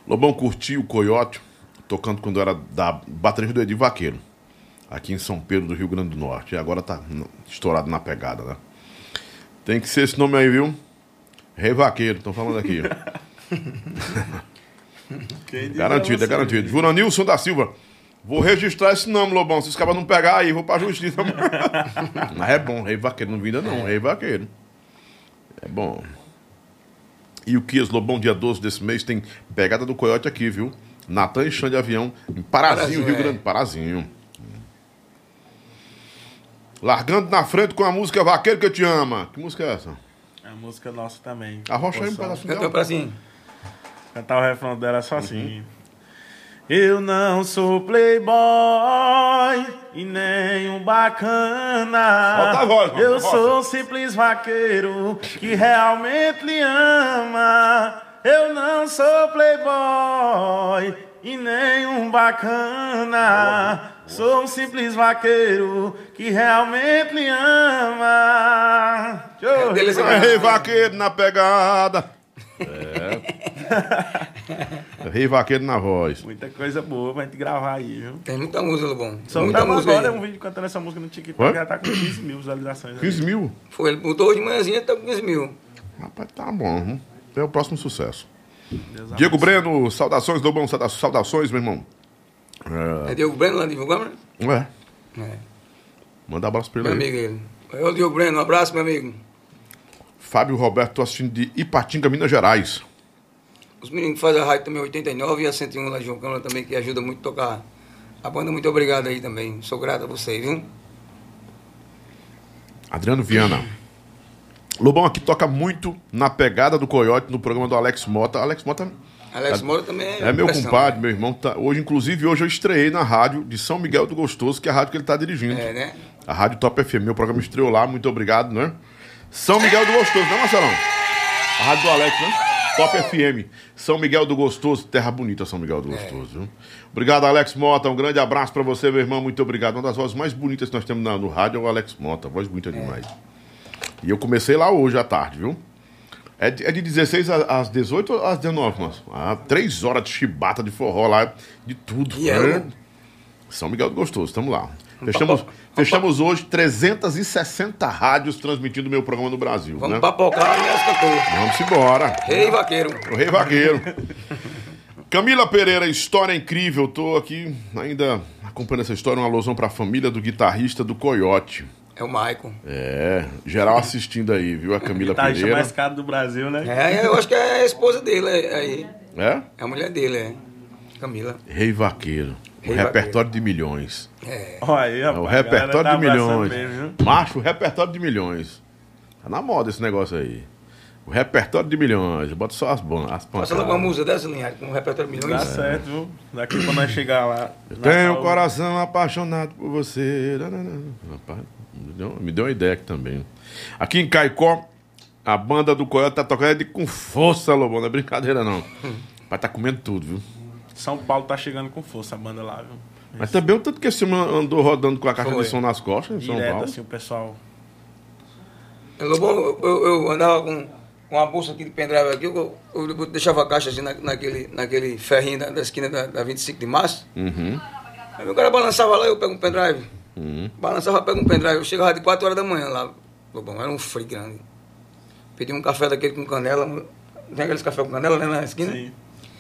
Lobão curtiu o Coiote, tocando quando era da bateria do Edir Vaqueiro, aqui em São Pedro do Rio Grande do Norte. E agora tá estourado na pegada, né? Tem que ser esse nome aí, viu? Rei Vaqueiro, estão falando aqui. Garantido, é garantido. Juranilson da Silva. Vou registrar esse nome, Lobão. Se os cabas não pegar aí, vou pra justiça. Mas é bom, Rei Vaqueiro. Não vinda não, Rei Vaqueiro. É bom. E o Kias Lobão, dia 12 desse mês, tem pegada do Coiote aqui, viu? Natan e Xande de Avião, em Parazinho, Parazinho, Rio é. Grande. Parazinho. Largando na frente com a música Vaqueiro que te ama. Que música é essa? É a música nossa também. Arrocha aí um pedacinho dela. pra assim. Cantar o refrão dela só assim. Uhum. Eu não sou playboy e nem um bacana. Voz, mano, Eu sou um simples vaqueiro que realmente lhe ama. Eu não sou playboy e nem um bacana. Sou um simples vaqueiro que realmente lhe ama. Show. Beleza, Rei Vaqueiro na pegada. É. Rei Vaqueiro na voz. Muita coisa boa pra gente gravar aí, viu? Tem muita música, Lobão. Só muita tava música agora aí. um vídeo cantando essa música no TikTok, Hã? já tá com 15 mil visualizações. aí. 15 mil. Foi, ele botou hoje de manhãzinha, tá com 15 mil. Rapaz, tá bom. É o próximo sucesso. Deus Diego Breno, saudações, Lobão, sauda- saudações, meu irmão. É Diogo Breno lá divulgando, né? É, É. manda abraço pra Meu ele aí. amigo ele. Ô, Diogo Breno, um abraço, meu amigo. Fábio Roberto, tô assistindo de Ipatinga, Minas Gerais. Os meninos que fazem a rádio também 89 e a 101 lá de João Câmara também, que ajuda muito a tocar. A banda, muito obrigado aí também. Sou grato a vocês, viu? Adriano Viana. Lobão aqui toca muito na pegada do Coyote no programa do Alex Mota. Alex Mota Alex Moura também é. é meu compadre, né? meu irmão. Tá, hoje, inclusive, hoje eu estreiei na rádio de São Miguel do Gostoso, que é a rádio que ele tá dirigindo. É, né? A Rádio Top FM. Meu programa estreou lá, muito obrigado, né? São Miguel do Gostoso, né, Marcelão? A rádio do Alex, né? Top FM. São Miguel do Gostoso, terra bonita, São Miguel do Gostoso, viu? Obrigado, Alex Mota. Um grande abraço pra você, meu irmão. Muito obrigado. Uma das vozes mais bonitas que nós temos na- no rádio é o Alex Mota. Voz bonita demais. E eu comecei lá hoje à tarde, viu? É de, é de 16 a- às 18 ou às 19, nossa. Ah, três horas de chibata, de forró lá, de tudo. E é, né? São Miguel do Gostoso, estamos lá. Fechamos, fechamos hoje 360 rádios transmitindo meu programa no Brasil. Vamos né? papocar e as. Vamos embora. Rei Vaqueiro. O Rei Vaqueiro. Camila Pereira, história incrível. Tô aqui ainda acompanhando essa história, uma alusão pra família do guitarrista do Coyote. É o Maicon. É, geral assistindo aí, viu? A Camila Tá Pereira. mais caro do Brasil, né? É, eu acho que é a esposa dele é- aí. É? É a mulher dele, é. Camila. Rei Vaqueiro. O repertório de milhões. É. Olha aí, É rapaz. o repertório tá de milhões. mesmo? Macho, o repertório de milhões. Tá na moda esse negócio aí. O repertório de milhões. Bota só as, ban- as Passa logo uma pancadas. música dessa, Linhares, com um repertório de Dá milhões. certo, viu? Daqui quando nós chegar lá. Eu tenho o Natal, coração apaixonado por você. Rapaz, me deu, me deu uma ideia aqui também. Aqui em Caicó, a banda do Coyote tá tocando de com força, Lobão. Não é brincadeira, não. Vai tá comendo tudo, viu? São Paulo tá chegando com força a banda lá, viu? Mas também o tanto que esse homem andou rodando com a caixa Foi. de som nas costas em São Direto, Paulo. assim, o pessoal. Lobão, eu, eu, eu andava com, com uma bolsa aqui de pendrive aqui, eu, eu deixava a caixa assim na, naquele, naquele ferrinho da, da esquina da, da 25 de março. Uhum. Aí o cara balançava lá, eu pego um pendrive. Uhum. Balançava, pego um pendrive. Eu chegava de 4 horas da manhã lá. Lobão, era um frio grande. Pedi um café daquele com canela. Tem aqueles café com canela, né, na esquina? Sim.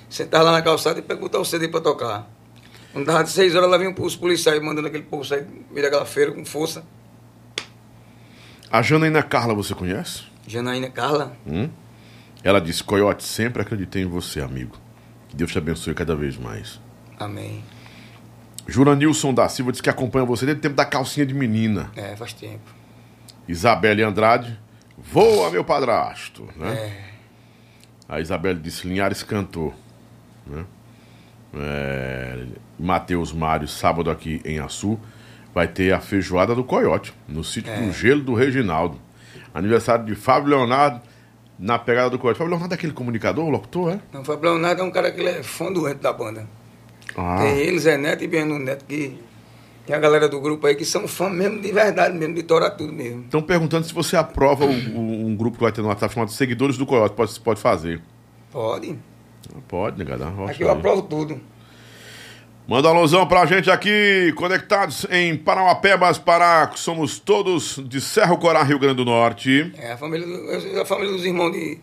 Sentava lá na calçada e pegou botar o CD pra tocar. Quando dava de 6 horas, lá vinham os policiais mandando aquele povo sair meio daquela feira com força. A Janaína Carla, você conhece? Janaína Carla. Hum? Ela disse: Coyote, sempre acreditei em você, amigo. Que Deus te abençoe cada vez mais. Amém. Juranilson da Silva disse que acompanha você desde o tempo da calcinha de menina. É, faz tempo. Isabelle Andrade, voa, meu padrasto. Né? É. A Isabelle disse: Linhares cantou. Né? É, Matheus Mário, sábado aqui em Açu, vai ter a feijoada do Coiote, no sítio É. do Gelo do Reginaldo. Aniversário de Fábio Leonardo, na pegada do Coiote. Fábio Leonardo é aquele comunicador, o locutor, é? Não, Fábio Leonardo é um cara que é fã doente da banda. Ah, Tem ele, Zé Neto e Bernardo Neto, que tem a galera do grupo aí que são fã mesmo de verdade, mesmo, de torar tudo mesmo. Estão perguntando se você aprova o- o- um grupo que vai ter no WhatsApp chamado Seguidores do Coiote. Pode, pode fazer. Pode. Pode, negada. rocha Aqui eu aprovo tudo. Manda alusão pra gente aqui, conectados em Parauapebas, Pará. Somos todos de Serra Corá, Rio Grande do Norte. É a família, do- a família dos irmãos de,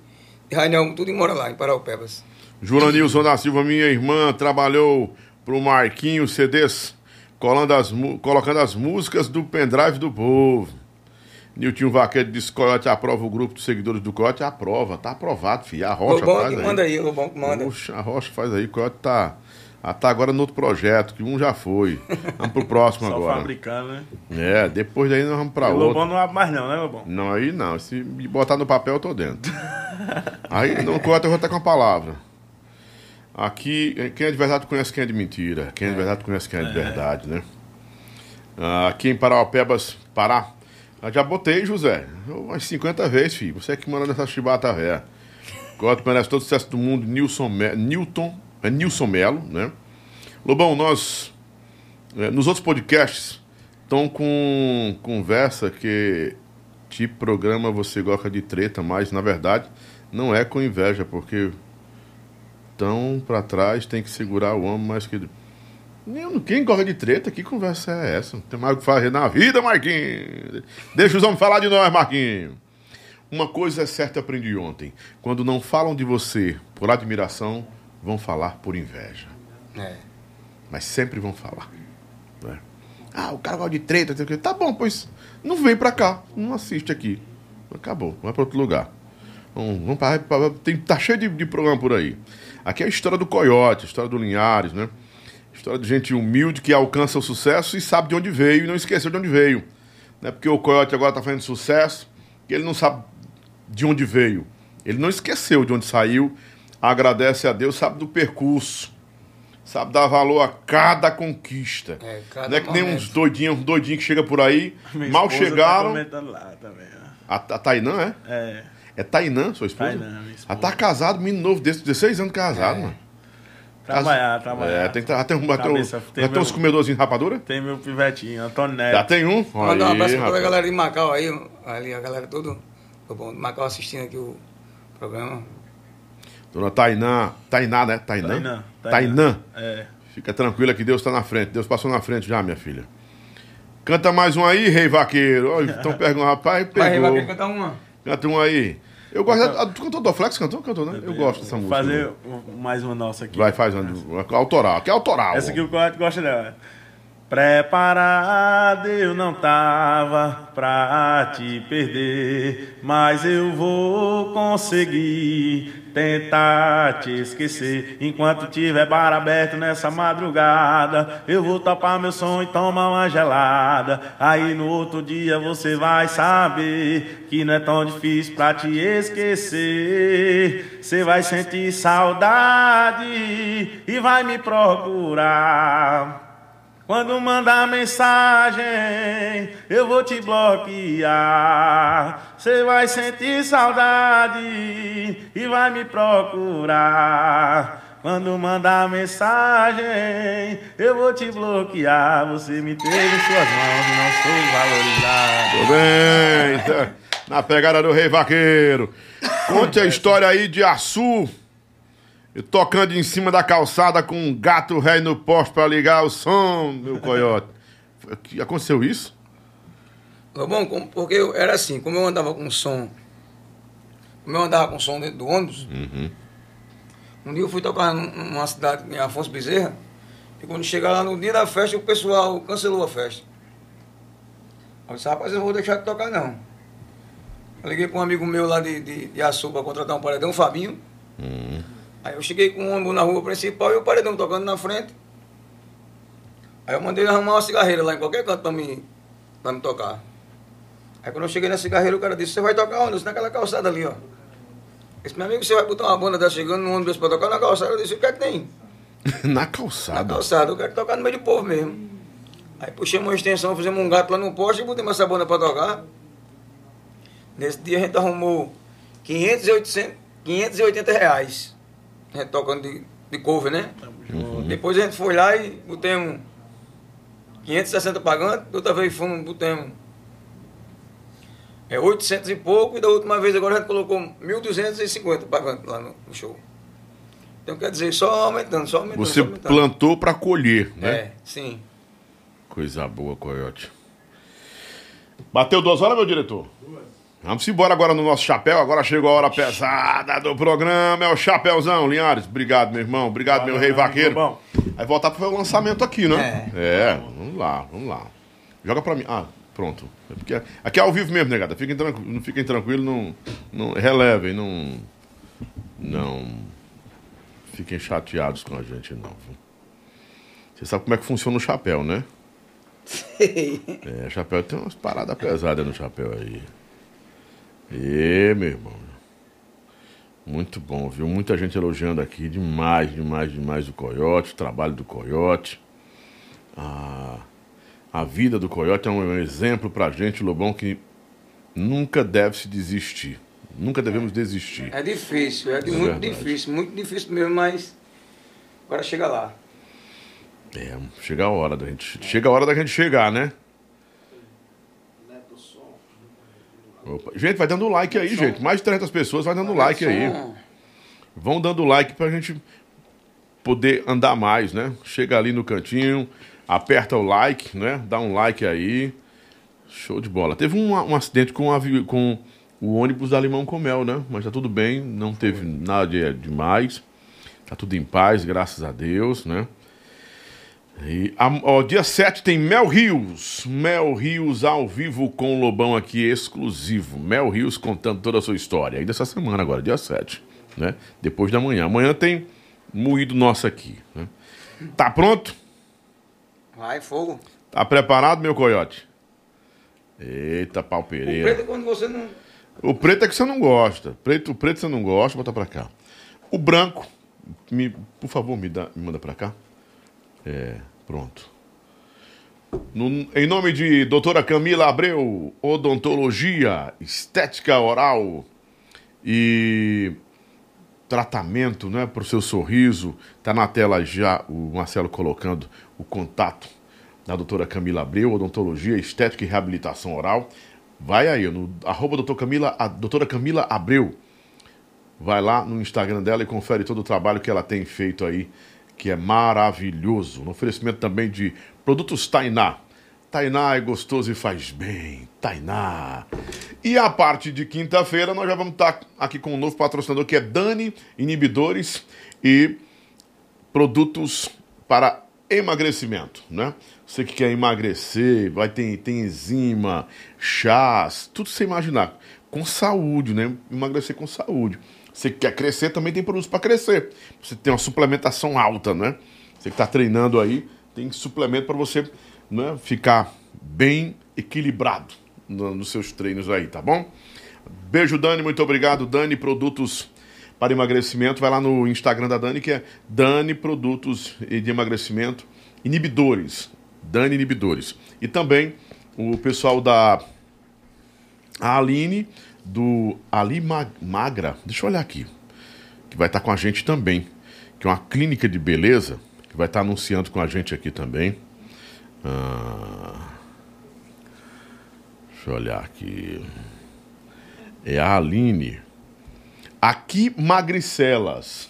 de Rainel, tudo mora lá, em Paraupebas. Juranilson da Silva, minha irmã, trabalhou pro Marquinho CDs, colando as, colocando as músicas do pendrive do povo. Nilton Vaqueiro disse: Coyote aprova o grupo dos seguidores do Coyote. Aprova, tá aprovado, filho. A Rocha Lobão faz que aí. manda aí, o Lobão que manda. Puxa, a Rocha faz aí, o Coyote tá Ah, tá agora no outro projeto, que um já foi. Vamos pro próximo Só agora. fabricando, né? É, depois daí nós vamos pra o outro. Lobão não abre mais não, né, Lobão? Não, aí não. Se me botar no papel, eu tô dentro. aí não corta, eu vou estar com a palavra. Aqui, quem é de verdade conhece quem é de mentira. Quem é de verdade conhece quem é de verdade, né? Ah, Aqui em Parauapebas, Pará. Eu já botei, José. Umas 50 vezes, filho. Você é que manda nessa chibata véia. Gosto, merece todo o sucesso do mundo. Nilson, Me- Newton, é Nilson Melo, né? Lobão, nós, é, nos outros podcasts, estão com conversa que tipo programa você gosta de treta, mas na verdade não é com inveja, porque tão pra trás tem que segurar o homem mais que. Quem gosta de treta, que conversa é essa? Não tem mais o que fazer na vida, Marquinhos. Deixa os homens falar de nós, Marquinhos. Uma coisa é certa, aprendi ontem. Quando não falam de você por admiração, vão falar por inveja. É. Mas sempre vão falar. né? Ah, o cara gosta de treta. Tá bom, pois não vem pra cá. Não assiste aqui. Acabou. Vai pra outro lugar. Vamos, vamos pra- tem, tá cheio de, de programa por aí. Aqui é a história do Coiote, a história do Linhares, né? História de gente humilde que alcança o sucesso e sabe de onde veio e não esqueceu de onde veio. Não é porque o Coiote agora tá fazendo sucesso que ele não sabe de onde veio. Ele não esqueceu de onde saiu, agradece a Deus, sabe do percurso, sabe dar valor a cada conquista. É, cada não é que nem momento. uns doidinhos, uns doidinhos que chegam por aí, mal esposa chegaram. Tá lá também, a, a Tainã, é? É. É Tainã, sua esposa? Tainã, minha esposa. Ela tá casado, menino novo desse, 16 anos casado, mano. Trabalhar, trabalhar. É, tem que já tem, um- já tem, um- já meu- uns comedorzinhos de rapadura? Tem meu pivetinho, Antônio Já Neto. tem um? Mandar um abraço pra toda a galera de Macau aí, ali, a galera toda do bom de Macau assistindo aqui o programa. Dona Tainã, Tainá, né? Tainã? Tainã, Tainã. Tainã. É. Fica tranquila que Deus tá na frente. Deus passou na frente já, minha filha. Canta mais um aí, Rei Vaqueiro. Olha, estão perguntando, rapaz, Vai, vai pegou. querer cantar uma? Canta um aí. Eu gosto. da- Tu cantou do Flex? Cantou? Cantou, né? Eu gosto dessa música. fazer mais uma nossa aqui. Vai, faz uma. uma autoral. Que é autoral. Essa aqui o Coyote gosta dela. Preparado eu não tava pra te perder, mas eu vou conseguir tentar te esquecer. Enquanto tiver bar aberto nessa madrugada, eu vou topar meu som e tomar uma gelada. Aí no outro dia você vai saber que não é tão difícil pra te esquecer. Você vai sentir saudade e vai me procurar. Quando mandar mensagem, eu vou te bloquear. Você vai sentir saudade e vai me procurar. Quando mandar mensagem, eu vou te bloquear. Você me teve em suas mãos e não sou valorizado. Tudo bem. tá Na pegada do Rei Vaqueiro. Conte a história aí de Açu. Tocando em cima da calçada com um gato rei no poste pra ligar o som, meu coiote. Aconteceu isso? Bom, porque eu, era assim, como eu andava com som, como eu andava com som dentro do ônibus, um dia eu fui tocar num- numa cidade em Afonso Bezerra, e quando chegar lá no dia da festa, o pessoal cancelou a festa. Eu disse, rapaz, eu não vou deixar de tocar não. Eu liguei para um amigo meu lá de, de, de Açu para contratar um paredão, o Fabinho. Aí eu cheguei com um ônibus na rua principal e o paredão tocando na frente. Aí eu mandei ele arrumar uma cigarreira lá em qualquer canto para me, pra me tocar. Aí quando eu cheguei na cigarreira, o cara disse, você vai tocar onde? Disse, naquela calçada ali, ó. Eu disse, meu amigo, você vai botar uma banda dessa chegando no ônibus pra tocar na calçada? Eu disse, o que é que tem? Na Na calçada. calçada, eu quero tocar no meio do povo mesmo. Aí puxamos uma extensão, fizemos um gato lá no poste e botamos essa banda pra tocar. Nesse dia a gente arrumou 500 e 800, 580 reais. A gente tocando de, de cover, né? Depois a gente foi lá e botamos 560 pagando, outra vez fomos, botamos é 800 e pouco, e da última vez agora a gente colocou 1.250 pagando lá no, no show. Então quer dizer, só aumentando, só aumentando. Você só aumentando. plantou pra colher, né? É, sim. Coisa boa, coiote. Bateu duas horas, meu diretor? Vamos embora agora no nosso chapéu. Agora chegou a hora pesada do programa. É o Chapéuzão, Linhares. Obrigado, meu irmão. Obrigado, meu rei Valeu, vaqueiro. bom. Aí voltar para o lançamento aqui, né? É. Vamos lá, vamos lá. Joga pra mim. Ah, pronto. É porque aqui é ao vivo mesmo, negada. Fiquem tranquilos, não fiquem tranquilos, não, não relevem, não. Não fiquem chateados com a gente, não. Você sabe como é que funciona o chapéu, né? Sei. É, chapéu tem umas paradas pesadas no chapéu aí. E, meu irmão. Muito bom, viu? Muita gente elogiando aqui. Demais, demais, demais o Coyote, o trabalho do Coyote. A, a vida do Coyote é um exemplo pra gente, Lobão, que nunca deve se desistir. Nunca devemos desistir. É difícil, é, de- É muito verdade. difícil, muito difícil mesmo, mas agora chega lá. É, chega a hora da gente. Chega a hora da gente chegar, né? Opa. Gente, vai dando like aí, gente. Mais de 300 pessoas, vai dando like aí. Vão dando like pra gente poder andar mais, né? Chega ali no cantinho, aperta o like, né? Dá um like aí. Show de bola. Teve um, um acidente com, o avi- com o ônibus da Limão com Mel, né? Mas tá tudo bem, não teve nada de demais. Tá tudo em paz, graças a Deus, né? E, a- ó, dia 7 tem Mel Rios. Mel Rios ao vivo com o Lobão aqui, exclusivo. Mel Rios contando toda a sua história. Aí dessa semana agora, dia 7. Né? Depois da manhã. Amanhã tem moído nosso aqui. Né? Tá pronto? Vai, fogo. Tá preparado, meu coiote? Eita, pau O Pereira. preto é quando você não. O preto é que você não gosta. Preto, o preto você não gosta, bota pra cá. O branco, me, por favor, me, dá, me manda pra cá. É, pronto. No- em nome de doutora Camila Abreu, odontologia, estética oral e tratamento, né, para o seu sorriso. Tá na tela já o Marcelo colocando o contato da doutora Camila Abreu, odontologia, estética e reabilitação oral. Vai aí, no arroba doutor Camila, a doutora Camila Abreu. Vai lá no Instagram dela e confere todo o trabalho que ela tem feito aí, que é maravilhoso. No oferecimento também de produtos Tainá. Tainá é gostoso e faz bem. Tainá. E a parte de quinta-feira nós já vamos estar aqui com um novo patrocinador que é Dani Inibidores e produtos para emagrecimento, né? Você que quer emagrecer, vai ter tem enzima, chás, tudo você imaginar, com saúde, né? Emagrecer com saúde. Você que quer crescer também tem produtos para crescer. Você tem uma suplementação alta, né? Você que está treinando aí, tem suplemento para você né, ficar bem equilibrado no- nos seus treinos aí, tá bom? Beijo, Dani, muito obrigado. Dani Produtos para Emagrecimento. Vai lá no Instagram da Dani, que é Dani Produtos de Emagrecimento Inibidores. Dani Inibidores. E também o pessoal da Aline, do Ali Ma- Magra. Deixa eu olhar aqui. Que vai estar com a gente também. Que é uma clínica de beleza. Que vai estar anunciando com a gente aqui também. Ah, deixa eu olhar aqui. É a Aline. Aqui Magricelas.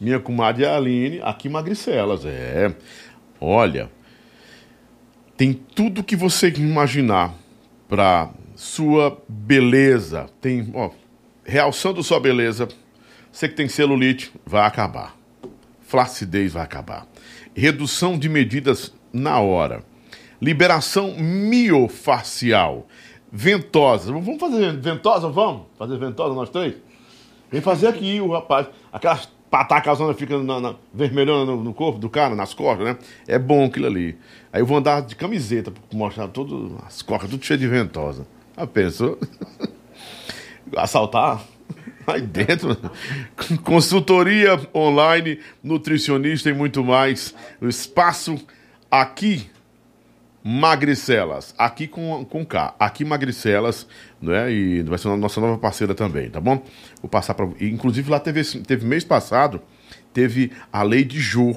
Minha comadre é Aline. Aqui Magricelas. É. Olha. Tem tudo que você imaginar para sua beleza. Tem, ó, realçando sua beleza. Você que tem celulite, vai acabar. Flacidez vai acabar. Redução de medidas na hora. Liberação miofacial. Ventosa. Vamos fazer ventosa? Vamos? Fazer ventosa nós três? Vem fazer aqui o rapaz. Aquelas patacas fica na, na, vermelhona no, no corpo do cara, nas costas, né? É bom aquilo ali. Aí eu vou andar de camiseta mostrar todas as costas, tudo cheio de ventosa. Ah, pensou? Assaltar? Aí dentro. Consultoria online, nutricionista e muito mais. O espaço aqui Magricelas, aqui com, com K, aqui Magricelas, né? E vai ser a nossa nova parceira também, tá bom? Vou passar para. Inclusive lá teve, teve mês passado, teve a lei de Jô,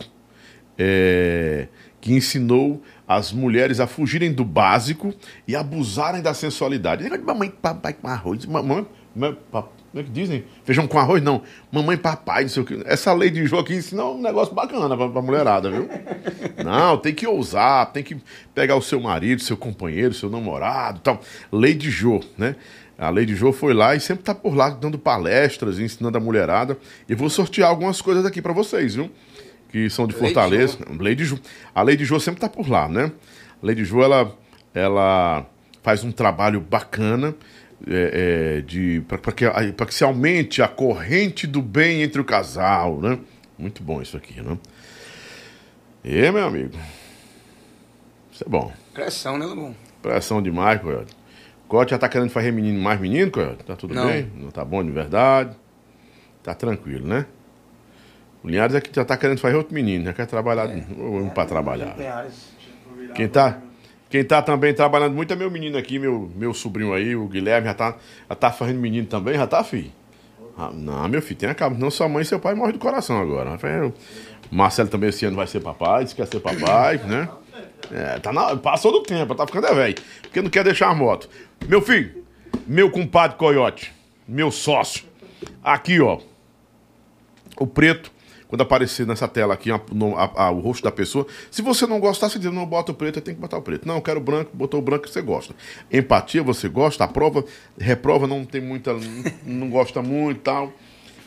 é, que ensinou as mulheres a fugirem do básico e abusarem da sensualidade. Mamãe, papai com arroz, mamãe, mamãe, pa- como é que dizem? Feijão com arroz? Não. Mamãe, papai, não sei o que. Essa lei de Jô aqui ensina um negócio bacana pra, pra mulherada, viu? Não, tem que ousar, tem que pegar o seu marido, seu companheiro, seu namorado tal. Lei de Jô, né? A Lei de Jô foi lá e sempre tá por lá dando palestras, ensinando a mulherada. E vou sortear algumas coisas aqui pra vocês, viu? Que são de Fortaleza. De Jô. A Lei de Jô sempre tá por lá, né? A Lei de Jô, ela, ela faz um trabalho bacana é, é, de para que, pra que se aumente a corrente do bem entre o casal, né? Muito bom isso aqui, né? E, meu amigo. Isso é bom. Pressão, né, Lobão? Pressão demais, Coyote. Coyote já tá querendo fazer menino mais menino, Coyote? Tá tudo Não. bem? Não tá bom de verdade? Tá tranquilo, né? O Linhares é que já tá querendo fazer outro menino, já quer trabalhar, ou pra trabalhar. Quem tá, quem tá também trabalhando muito é meu menino aqui, meu, meu sobrinho aí, o Guilherme, já tá, já tá fazendo menino também, já tá, filho? Ah, não, meu filho, tem a calma. Não sua mãe e seu pai morrem do coração agora. O Marcelo também esse ano vai ser papai, disse que quer ser papai, né? É, tá na- passou do tempo, tá ficando é velho. Porque não quer deixar a moto. Meu filho, meu compadre Coyote, meu sócio. Aqui, ó. O preto, quando aparecer nessa tela aqui a- no- a- a- o rosto da pessoa, se você não gostar, você diz, não bota o preto, tem que botar o preto. Não, eu quero branco, botou o branco você gosta. Empatia, você gosta, aprova, reprova, não tem muita, não, gosta muito tal,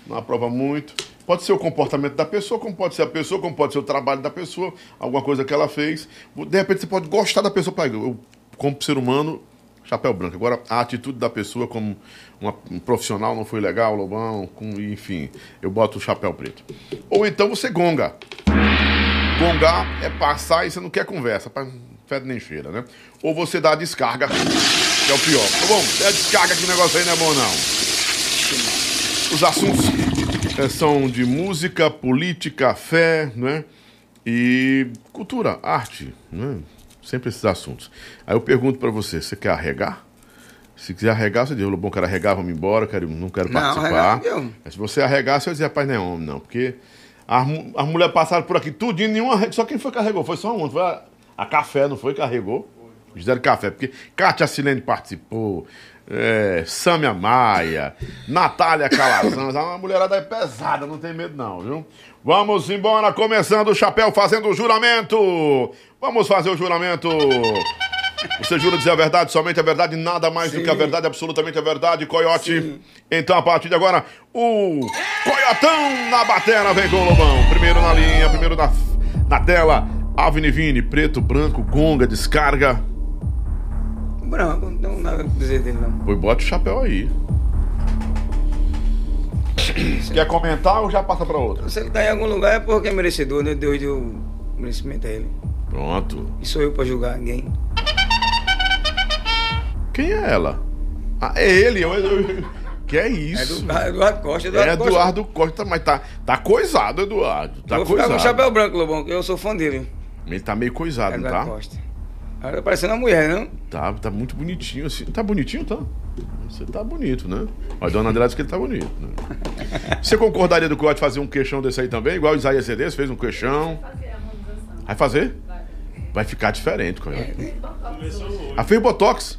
não aprova muito. Pode ser o comportamento da pessoa, como pode ser a pessoa, como pode ser o trabalho da pessoa, alguma coisa que ela fez. De repente você pode gostar da pessoa, eu, como ser humano, chapéu branco. Agora, a atitude da pessoa como uma- um profissional não foi legal, Lobão, com, enfim, eu boto o chapéu preto. Ou então você gonga. Gongar é passar e você não quer conversa, fede nem cheira, né? Ou você dá a descarga, que é o pior. Tá bom, é a descarga que o negócio aí não é bom, não. Os assuntos eh, são de música, política, fé, né? E cultura, arte, né? Sempre esses assuntos. Aí eu pergunto pra você, você quer arregar? Se quiser arregar, você diz, bom, quero arregar, vamos embora, quero, não quero Não, participar. não se você arregar, você vai dizer, rapaz, não é homem, não. Porque as, as mulheres passaram por aqui tudinho, nenhuma. Só quem foi carregou? Foi só uma. Foi a, a café, não foi? Carregou. Fizeram café. Porque Kátia Silene participou. É, Sâmia Maia, Natália Calazans, uma mulherada é pesada, não tem medo não, viu? Vamos embora, começando o chapéu, fazendo o juramento. Vamos fazer o juramento. Você jura dizer a verdade, somente a verdade, nada mais do que a verdade, absolutamente a verdade, Coiote. Então, a partir de agora, o Coiotão na batera vem com o Lobão. Primeiro na linha, primeiro na, na tela, Avenivini, preto, branco, gonga, descarga. Branco, não tem nada a dizer dele, não. Pois bota o chapéu aí. Quer comentar ou já passa pra outra? Se ele tá em algum lugar é porque é merecedor, né? Deus deu merecimento a ele. Pronto. E sou eu pra julgar ninguém. Quem é ela? Ah, é ele. Eu, eu- que é É isso? do Eduardo Costa. É Eduardo Costa. Eduardo Costa, mas tá, tá coisado, Eduardo. Tá eu vou ficar com o coisado. chapéu branco, Lobão, que eu sou fã dele. Ele tá meio coisado, não Eduardo tá? Costa. Tá parecendo uma mulher, não? Tá, tá muito bonitinho assim. Tá bonitinho, tá? Você tá bonito, né? Mas dona André disse que ele tá bonito, né? Você concordaria do Cote fazer um queixão desse aí também? Igual o Isaías Cedes fez um queixão. Fazer a harmonização. Vai fazer? Vai. Ficar diferente, Coyote. Começou hoje. Ah, fez Botox?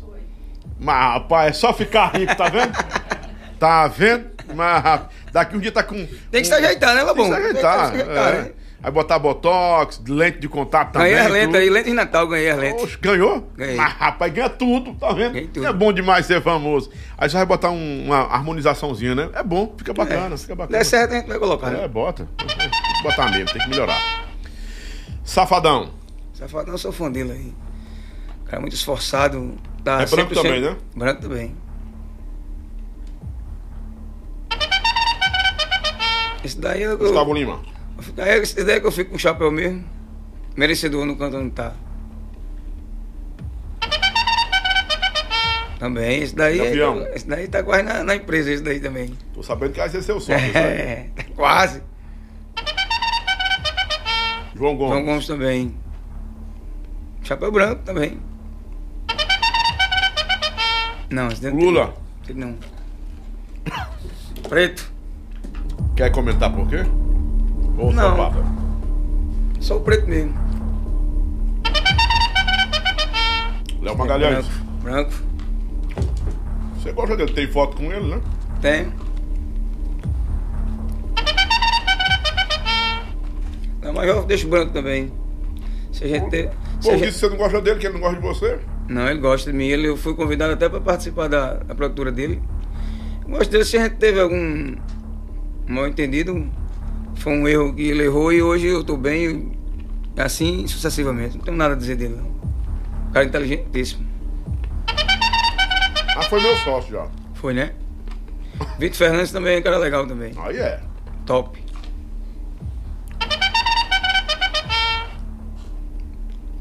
Mas, rapaz, é só ficar rico, tá vendo? Tá vendo? Mas daqui um dia tá com. Tem que se ajeitar, né, Tem Lobão? que se ajeitar. Tem que se ajeitar, é. né? Aí botar Botox, lente de contato também. Ganhei as lentes aí, lentes de Natal, ganhei as lentes. Oxe, ganhou? Ganhei. Mas, rapaz, ganha tudo, tá vendo? Tudo. É bom demais ser famoso. Aí você vai botar um- uma harmonizaçãozinha, né? É bom, fica bacana, fica bacana. Der certo, a gente vai colocar, É, né? bota. Tem que botar mesmo, tem que melhorar. Safadão. Safadão, eu sou fã dele aí. Cara muito esforçado. É branco 100%. também, né? Branco também. Esse daí é o que eu... Gustavo Lima. Daí, esse daí é que eu fico com o chapéu mesmo. Merecedor no canto onde tá. Também, esse daí, Campeão. é, esse daí tá quase na, na empresa, esse daí também. Tô sabendo que vai ser seu sabe? É, tá quase. João Gomes. João Gomes também. Chapéu branco também. Não, esse tem- Lula. esse não. Preto. Quer comentar por quê? Ou Não. Zapata? Só o preto mesmo. Léo Magalhães. Branco. Branco. Você gosta dele? Tem foto com ele, né? Tem. Não, mas eu deixo branco também. Se a gente ter. Pô, disse que você não gosta dele, que ele não gosta de você. Não, ele gosta de mim. Ele, eu fui convidado até para participar da, da produtora dele. Eu gosto dele. Se a gente teve algum mal entendido, foi um erro que ele errou e hoje eu tô bem, assim sucessivamente. Não tenho nada a dizer dele, não. Cara inteligentíssimo. Ah, foi meu sócio já. Foi, né? Vitor Fernandes também é um cara legal também. Aí é. Top.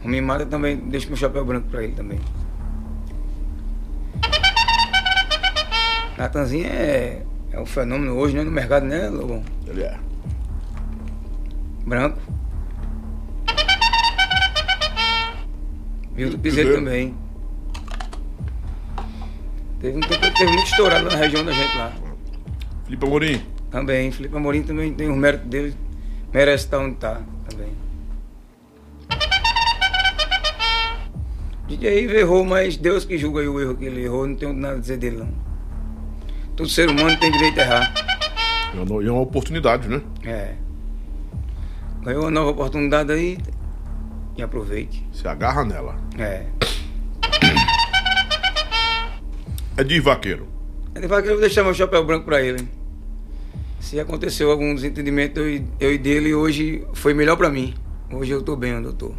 O me mata também, deixo meu chapéu branco pra ele também. Natanzinho é, é um fenômeno hoje, né? No mercado, né, Lobão? Ele é. Branco. Viu do Piseiro. Também. Teve um tempo que teve muito estourado na região da gente lá. Felipe Amorim. Também. Felipe Amorim também tem os méritos dele. Merece estar onde está DJ Ivo errou, mas Deus que julga aí o erro que ele errou, não tenho nada a dizer dele não. Todo ser humano tem direito a errar. É uma- E é uma oportunidade, né? É. Ganhou uma nova oportunidade aí e aproveite. Se agarra nela. É. É de vaqueiro. Ele vai que eu vou deixar meu chapéu branco pra ele. Se aconteceu algum desentendimento eu, e- eu e dele, hoje foi melhor pra mim. Hoje eu tô bem onde eu tô.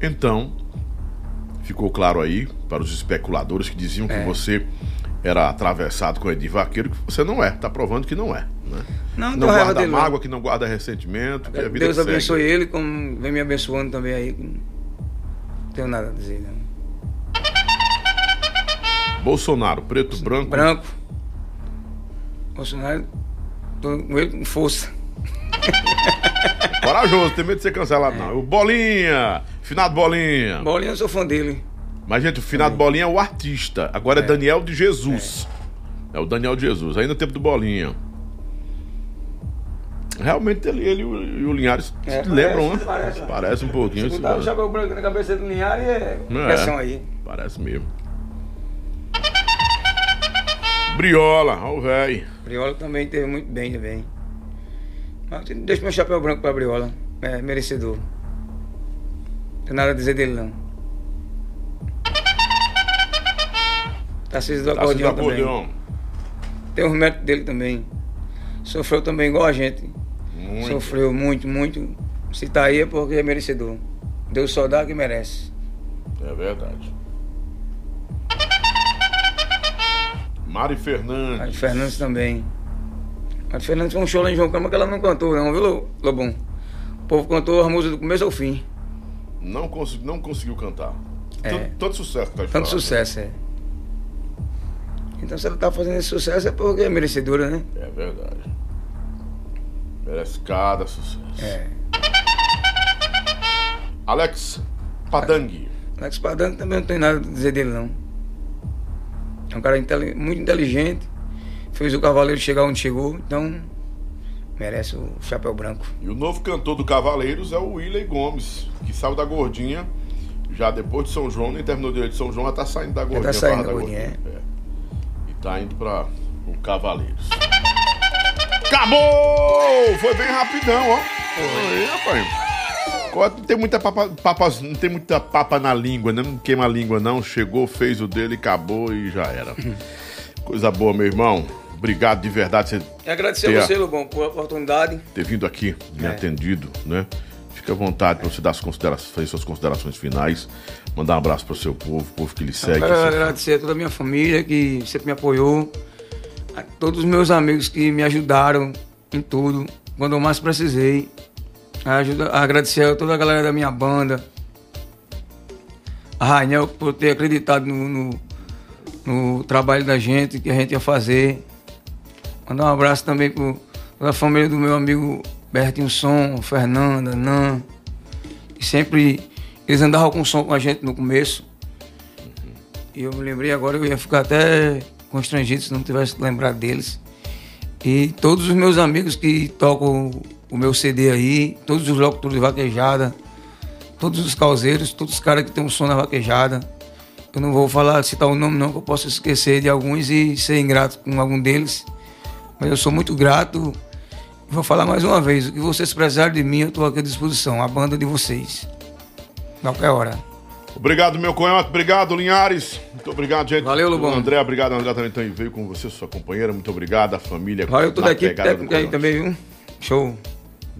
Então, ficou claro aí para os especuladores que diziam que É. você era atravessado com Edir Vaqueiro, que você não é. Tá provando que não é. Né? Não, Que não não guarda dele, não. mágoa, que não guarda ressentimento, que a vida Deus que abençoe ele, como vem me abençoando também aí. Não tenho nada a dizer, não. Bolsonaro, preto, branco. Branco. Bolsonaro, tô com ele com força. Corajoso, tem medo de ser cancelado, não. O Bolinha, finado Bolinha. Bolinha, eu sou fã dele. Mas, gente, o finado Bolinha é o artista. Agora é, Daniel de Jesus. É. o Daniel de Jesus, aí no tempo do Bolinha. Realmente ele, ele e o- Linhares É, se lembram, né? parece, Parece, um pouquinho. Botar o chapéu branco na cabeça do Linhares é É. aí. Parece mesmo. Briola, ó o velho. Briola também teve muito bem também. Deixa meu chapéu branco pra Briola. É merecedor. Não tem nada a dizer dele não. Tarcísio do Tá sendo acordeão também. acordeão. Tem os méritos dele também. Sofreu também igual a gente. Muito. Sofreu muito, muito. Se tá aí é porque é merecedor. Deus só dá que merece. É verdade. Mari Fernandes. A Fernandes também. A Fernandes foi um show lá em João Câmara que ela não cantou, não, viu, Lo- Lobão? O povo cantou a música do começo ao fim. Não, consegui, não conseguiu cantar. É. Tanto, tanto sucesso que tá Tanto sucesso, é. Então se ela tá fazendo esse sucesso é porque é merecedora, né? É verdade. Merece cada sucesso. É. Alex Padang. Alex Padan também não tem nada a dizer dele, não. É um cara muito inteligente. Fez o Cavaleiro chegar onde chegou, então merece o chapéu branco. E o novo cantor do Cavaleiros é o Willey Gomes, que saiu da Gordinha já depois de São João, nem terminou direito de São João, já tá saindo da Gordinha. saindo farra da Gordinha, É. E tá indo pra o Cavaleiros. Acabou! Foi bem rapidão, ó. Aí, rapaz. Não tem muita papa, papas- não tem muita papa na língua, né? Não queima a língua, não. Chegou, fez o dele, acabou e já era. Coisa boa, meu irmão. Obrigado de verdade você E agradecer Ter a você, Lobão, por a oportunidade. ter vindo aqui, me É. atendido, né? Fique à vontade para você dar as considerações, fazer suas considerações finais. Mandar um abraço para o seu povo, o povo que lhe segue. Quero Você- agradecer a toda a minha família que sempre me apoiou, a todos os meus amigos que me ajudaram em tudo, quando eu mais precisei. A ajuda, a agradecer a toda a galera da minha banda, a Rainel por ter acreditado no, no, no trabalho da gente, que a gente ia fazer. Mandar um abraço também para a família do meu amigo Bertinho Som, Fernanda, Nan, que sempre eles andavam com som com a gente no começo. E eu me lembrei agora, eu ia ficar até constrangido se não tivesse lembrado deles. E todos os meus amigos que tocam o meu CD aí, todos os locutores de vaquejada, todos os causeiros, todos os caras que tem um som na vaquejada. Eu não vou falar, citar o nome não, que eu posso esquecer de alguns e ser ingrato com algum deles. Mas eu sou muito grato. Vou falar mais uma vez, o que vocês precisarem de mim, eu estou aqui à disposição, a banda de vocês. Qualquer hora. Obrigado, meu cunhado. Obrigado, Linhares. Muito obrigado, gente. Valeu, Lobão. André, obrigado. André também então, veio com você, sua companheira. Muito obrigado. A família. Valeu toda a equipe técnica aí também, viu? Show.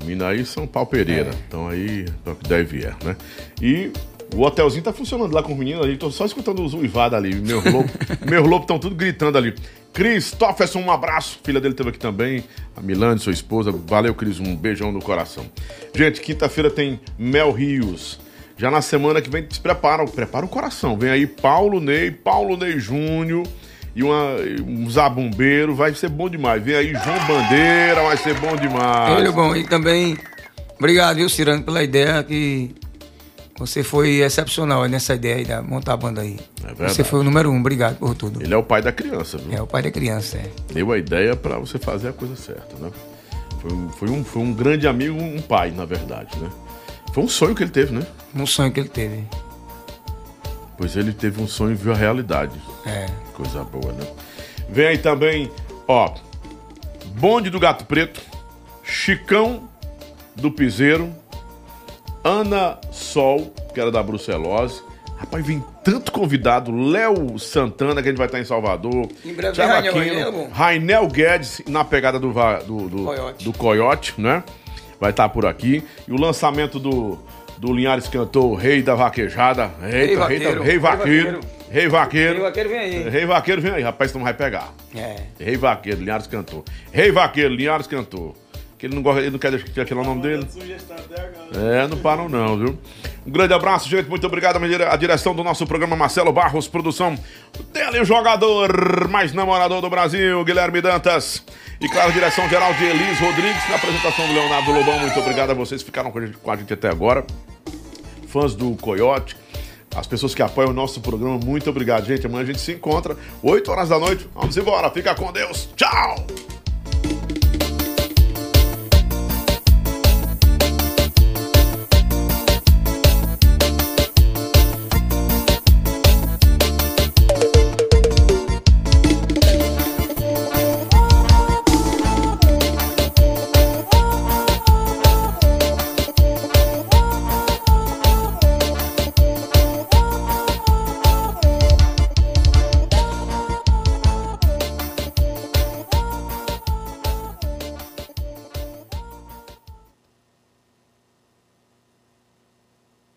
Mina aí São Paulo Pereira. É. Então aí, toque 10 vier, né? E O hotelzinho tá funcionando lá com os meninos ali. Tô só escutando os uivados ali. Meus lobos meus lobos estão tudo gritando ali. Cris Tofferson, um abraço. Filha dele esteve aqui também. A Milane, sua esposa. Valeu, Cris. Um beijão no coração. Gente, quinta-feira tem Mel Rios. Já na semana que vem, se prepara, prepara o coração. Vem aí Paulo Ney, Paulo Ney Júnior e uma, um zabumbeiro. Vai ser bom demais. Vem aí João Bandeira, vai ser bom demais. Olha, bom, e também, obrigado, viu, Cirano, pela ideia que você foi excepcional nessa ideia aí de montar a banda aí. É verdade. você foi o número um, obrigado por tudo. Ele é o pai da criança, viu? É o pai da criança, é. Deu a ideia pra você fazer a coisa certa, né? Foi, um- foi um, foi um grande amigo, um pai, na verdade, né? Foi um sonho que ele teve, né? Um sonho que ele teve. Pois ele teve um sonho e viu a realidade. É. Coisa boa, né? Vem aí também, ó. Bonde do Gato Preto, Chicão do Piseiro, Ana Sol, que era da Brucelose. Rapaz, vem tanto convidado. Léo Santana, que a gente vai estar em Salvador. Em breve Thiago Aquino, Rainel, Guedes, na pegada do, do, do, Coyote. do Coyote, né? Vai estar por aqui. E o lançamento do, do Linhares Cantor, Rei da Vaquejada. Eita, Rei, Vaqueiro. Rei Rei Vaqueiro. Rei Vaqueiro. Rei Vaqueiro vem aí. Rei Vaqueiro vem aí, rapaz, então vai pegar. É. Rei Vaqueiro, Linhares Cantor. Rei Vaqueiro, Linhares Cantor. Que ele não gosta, ele não quer deixar aquele nome dele. É, não param não, viu? Um grande abraço, gente. Muito obrigado à direção do nosso programa Marcelo Barros, produção dele, o jogador mais namorador do Brasil, Guilherme Dantas. E claro, direção geral de Elis Rodrigues, na apresentação do Leonardo Lobão. Muito obrigado a vocês que ficaram com a gente, com a gente até agora. Fãs do Coyote, as pessoas que apoiam o nosso programa, muito obrigado, gente. Amanhã a gente se encontra, 8 horas da noite. Vamos embora, fica com Deus. Tchau!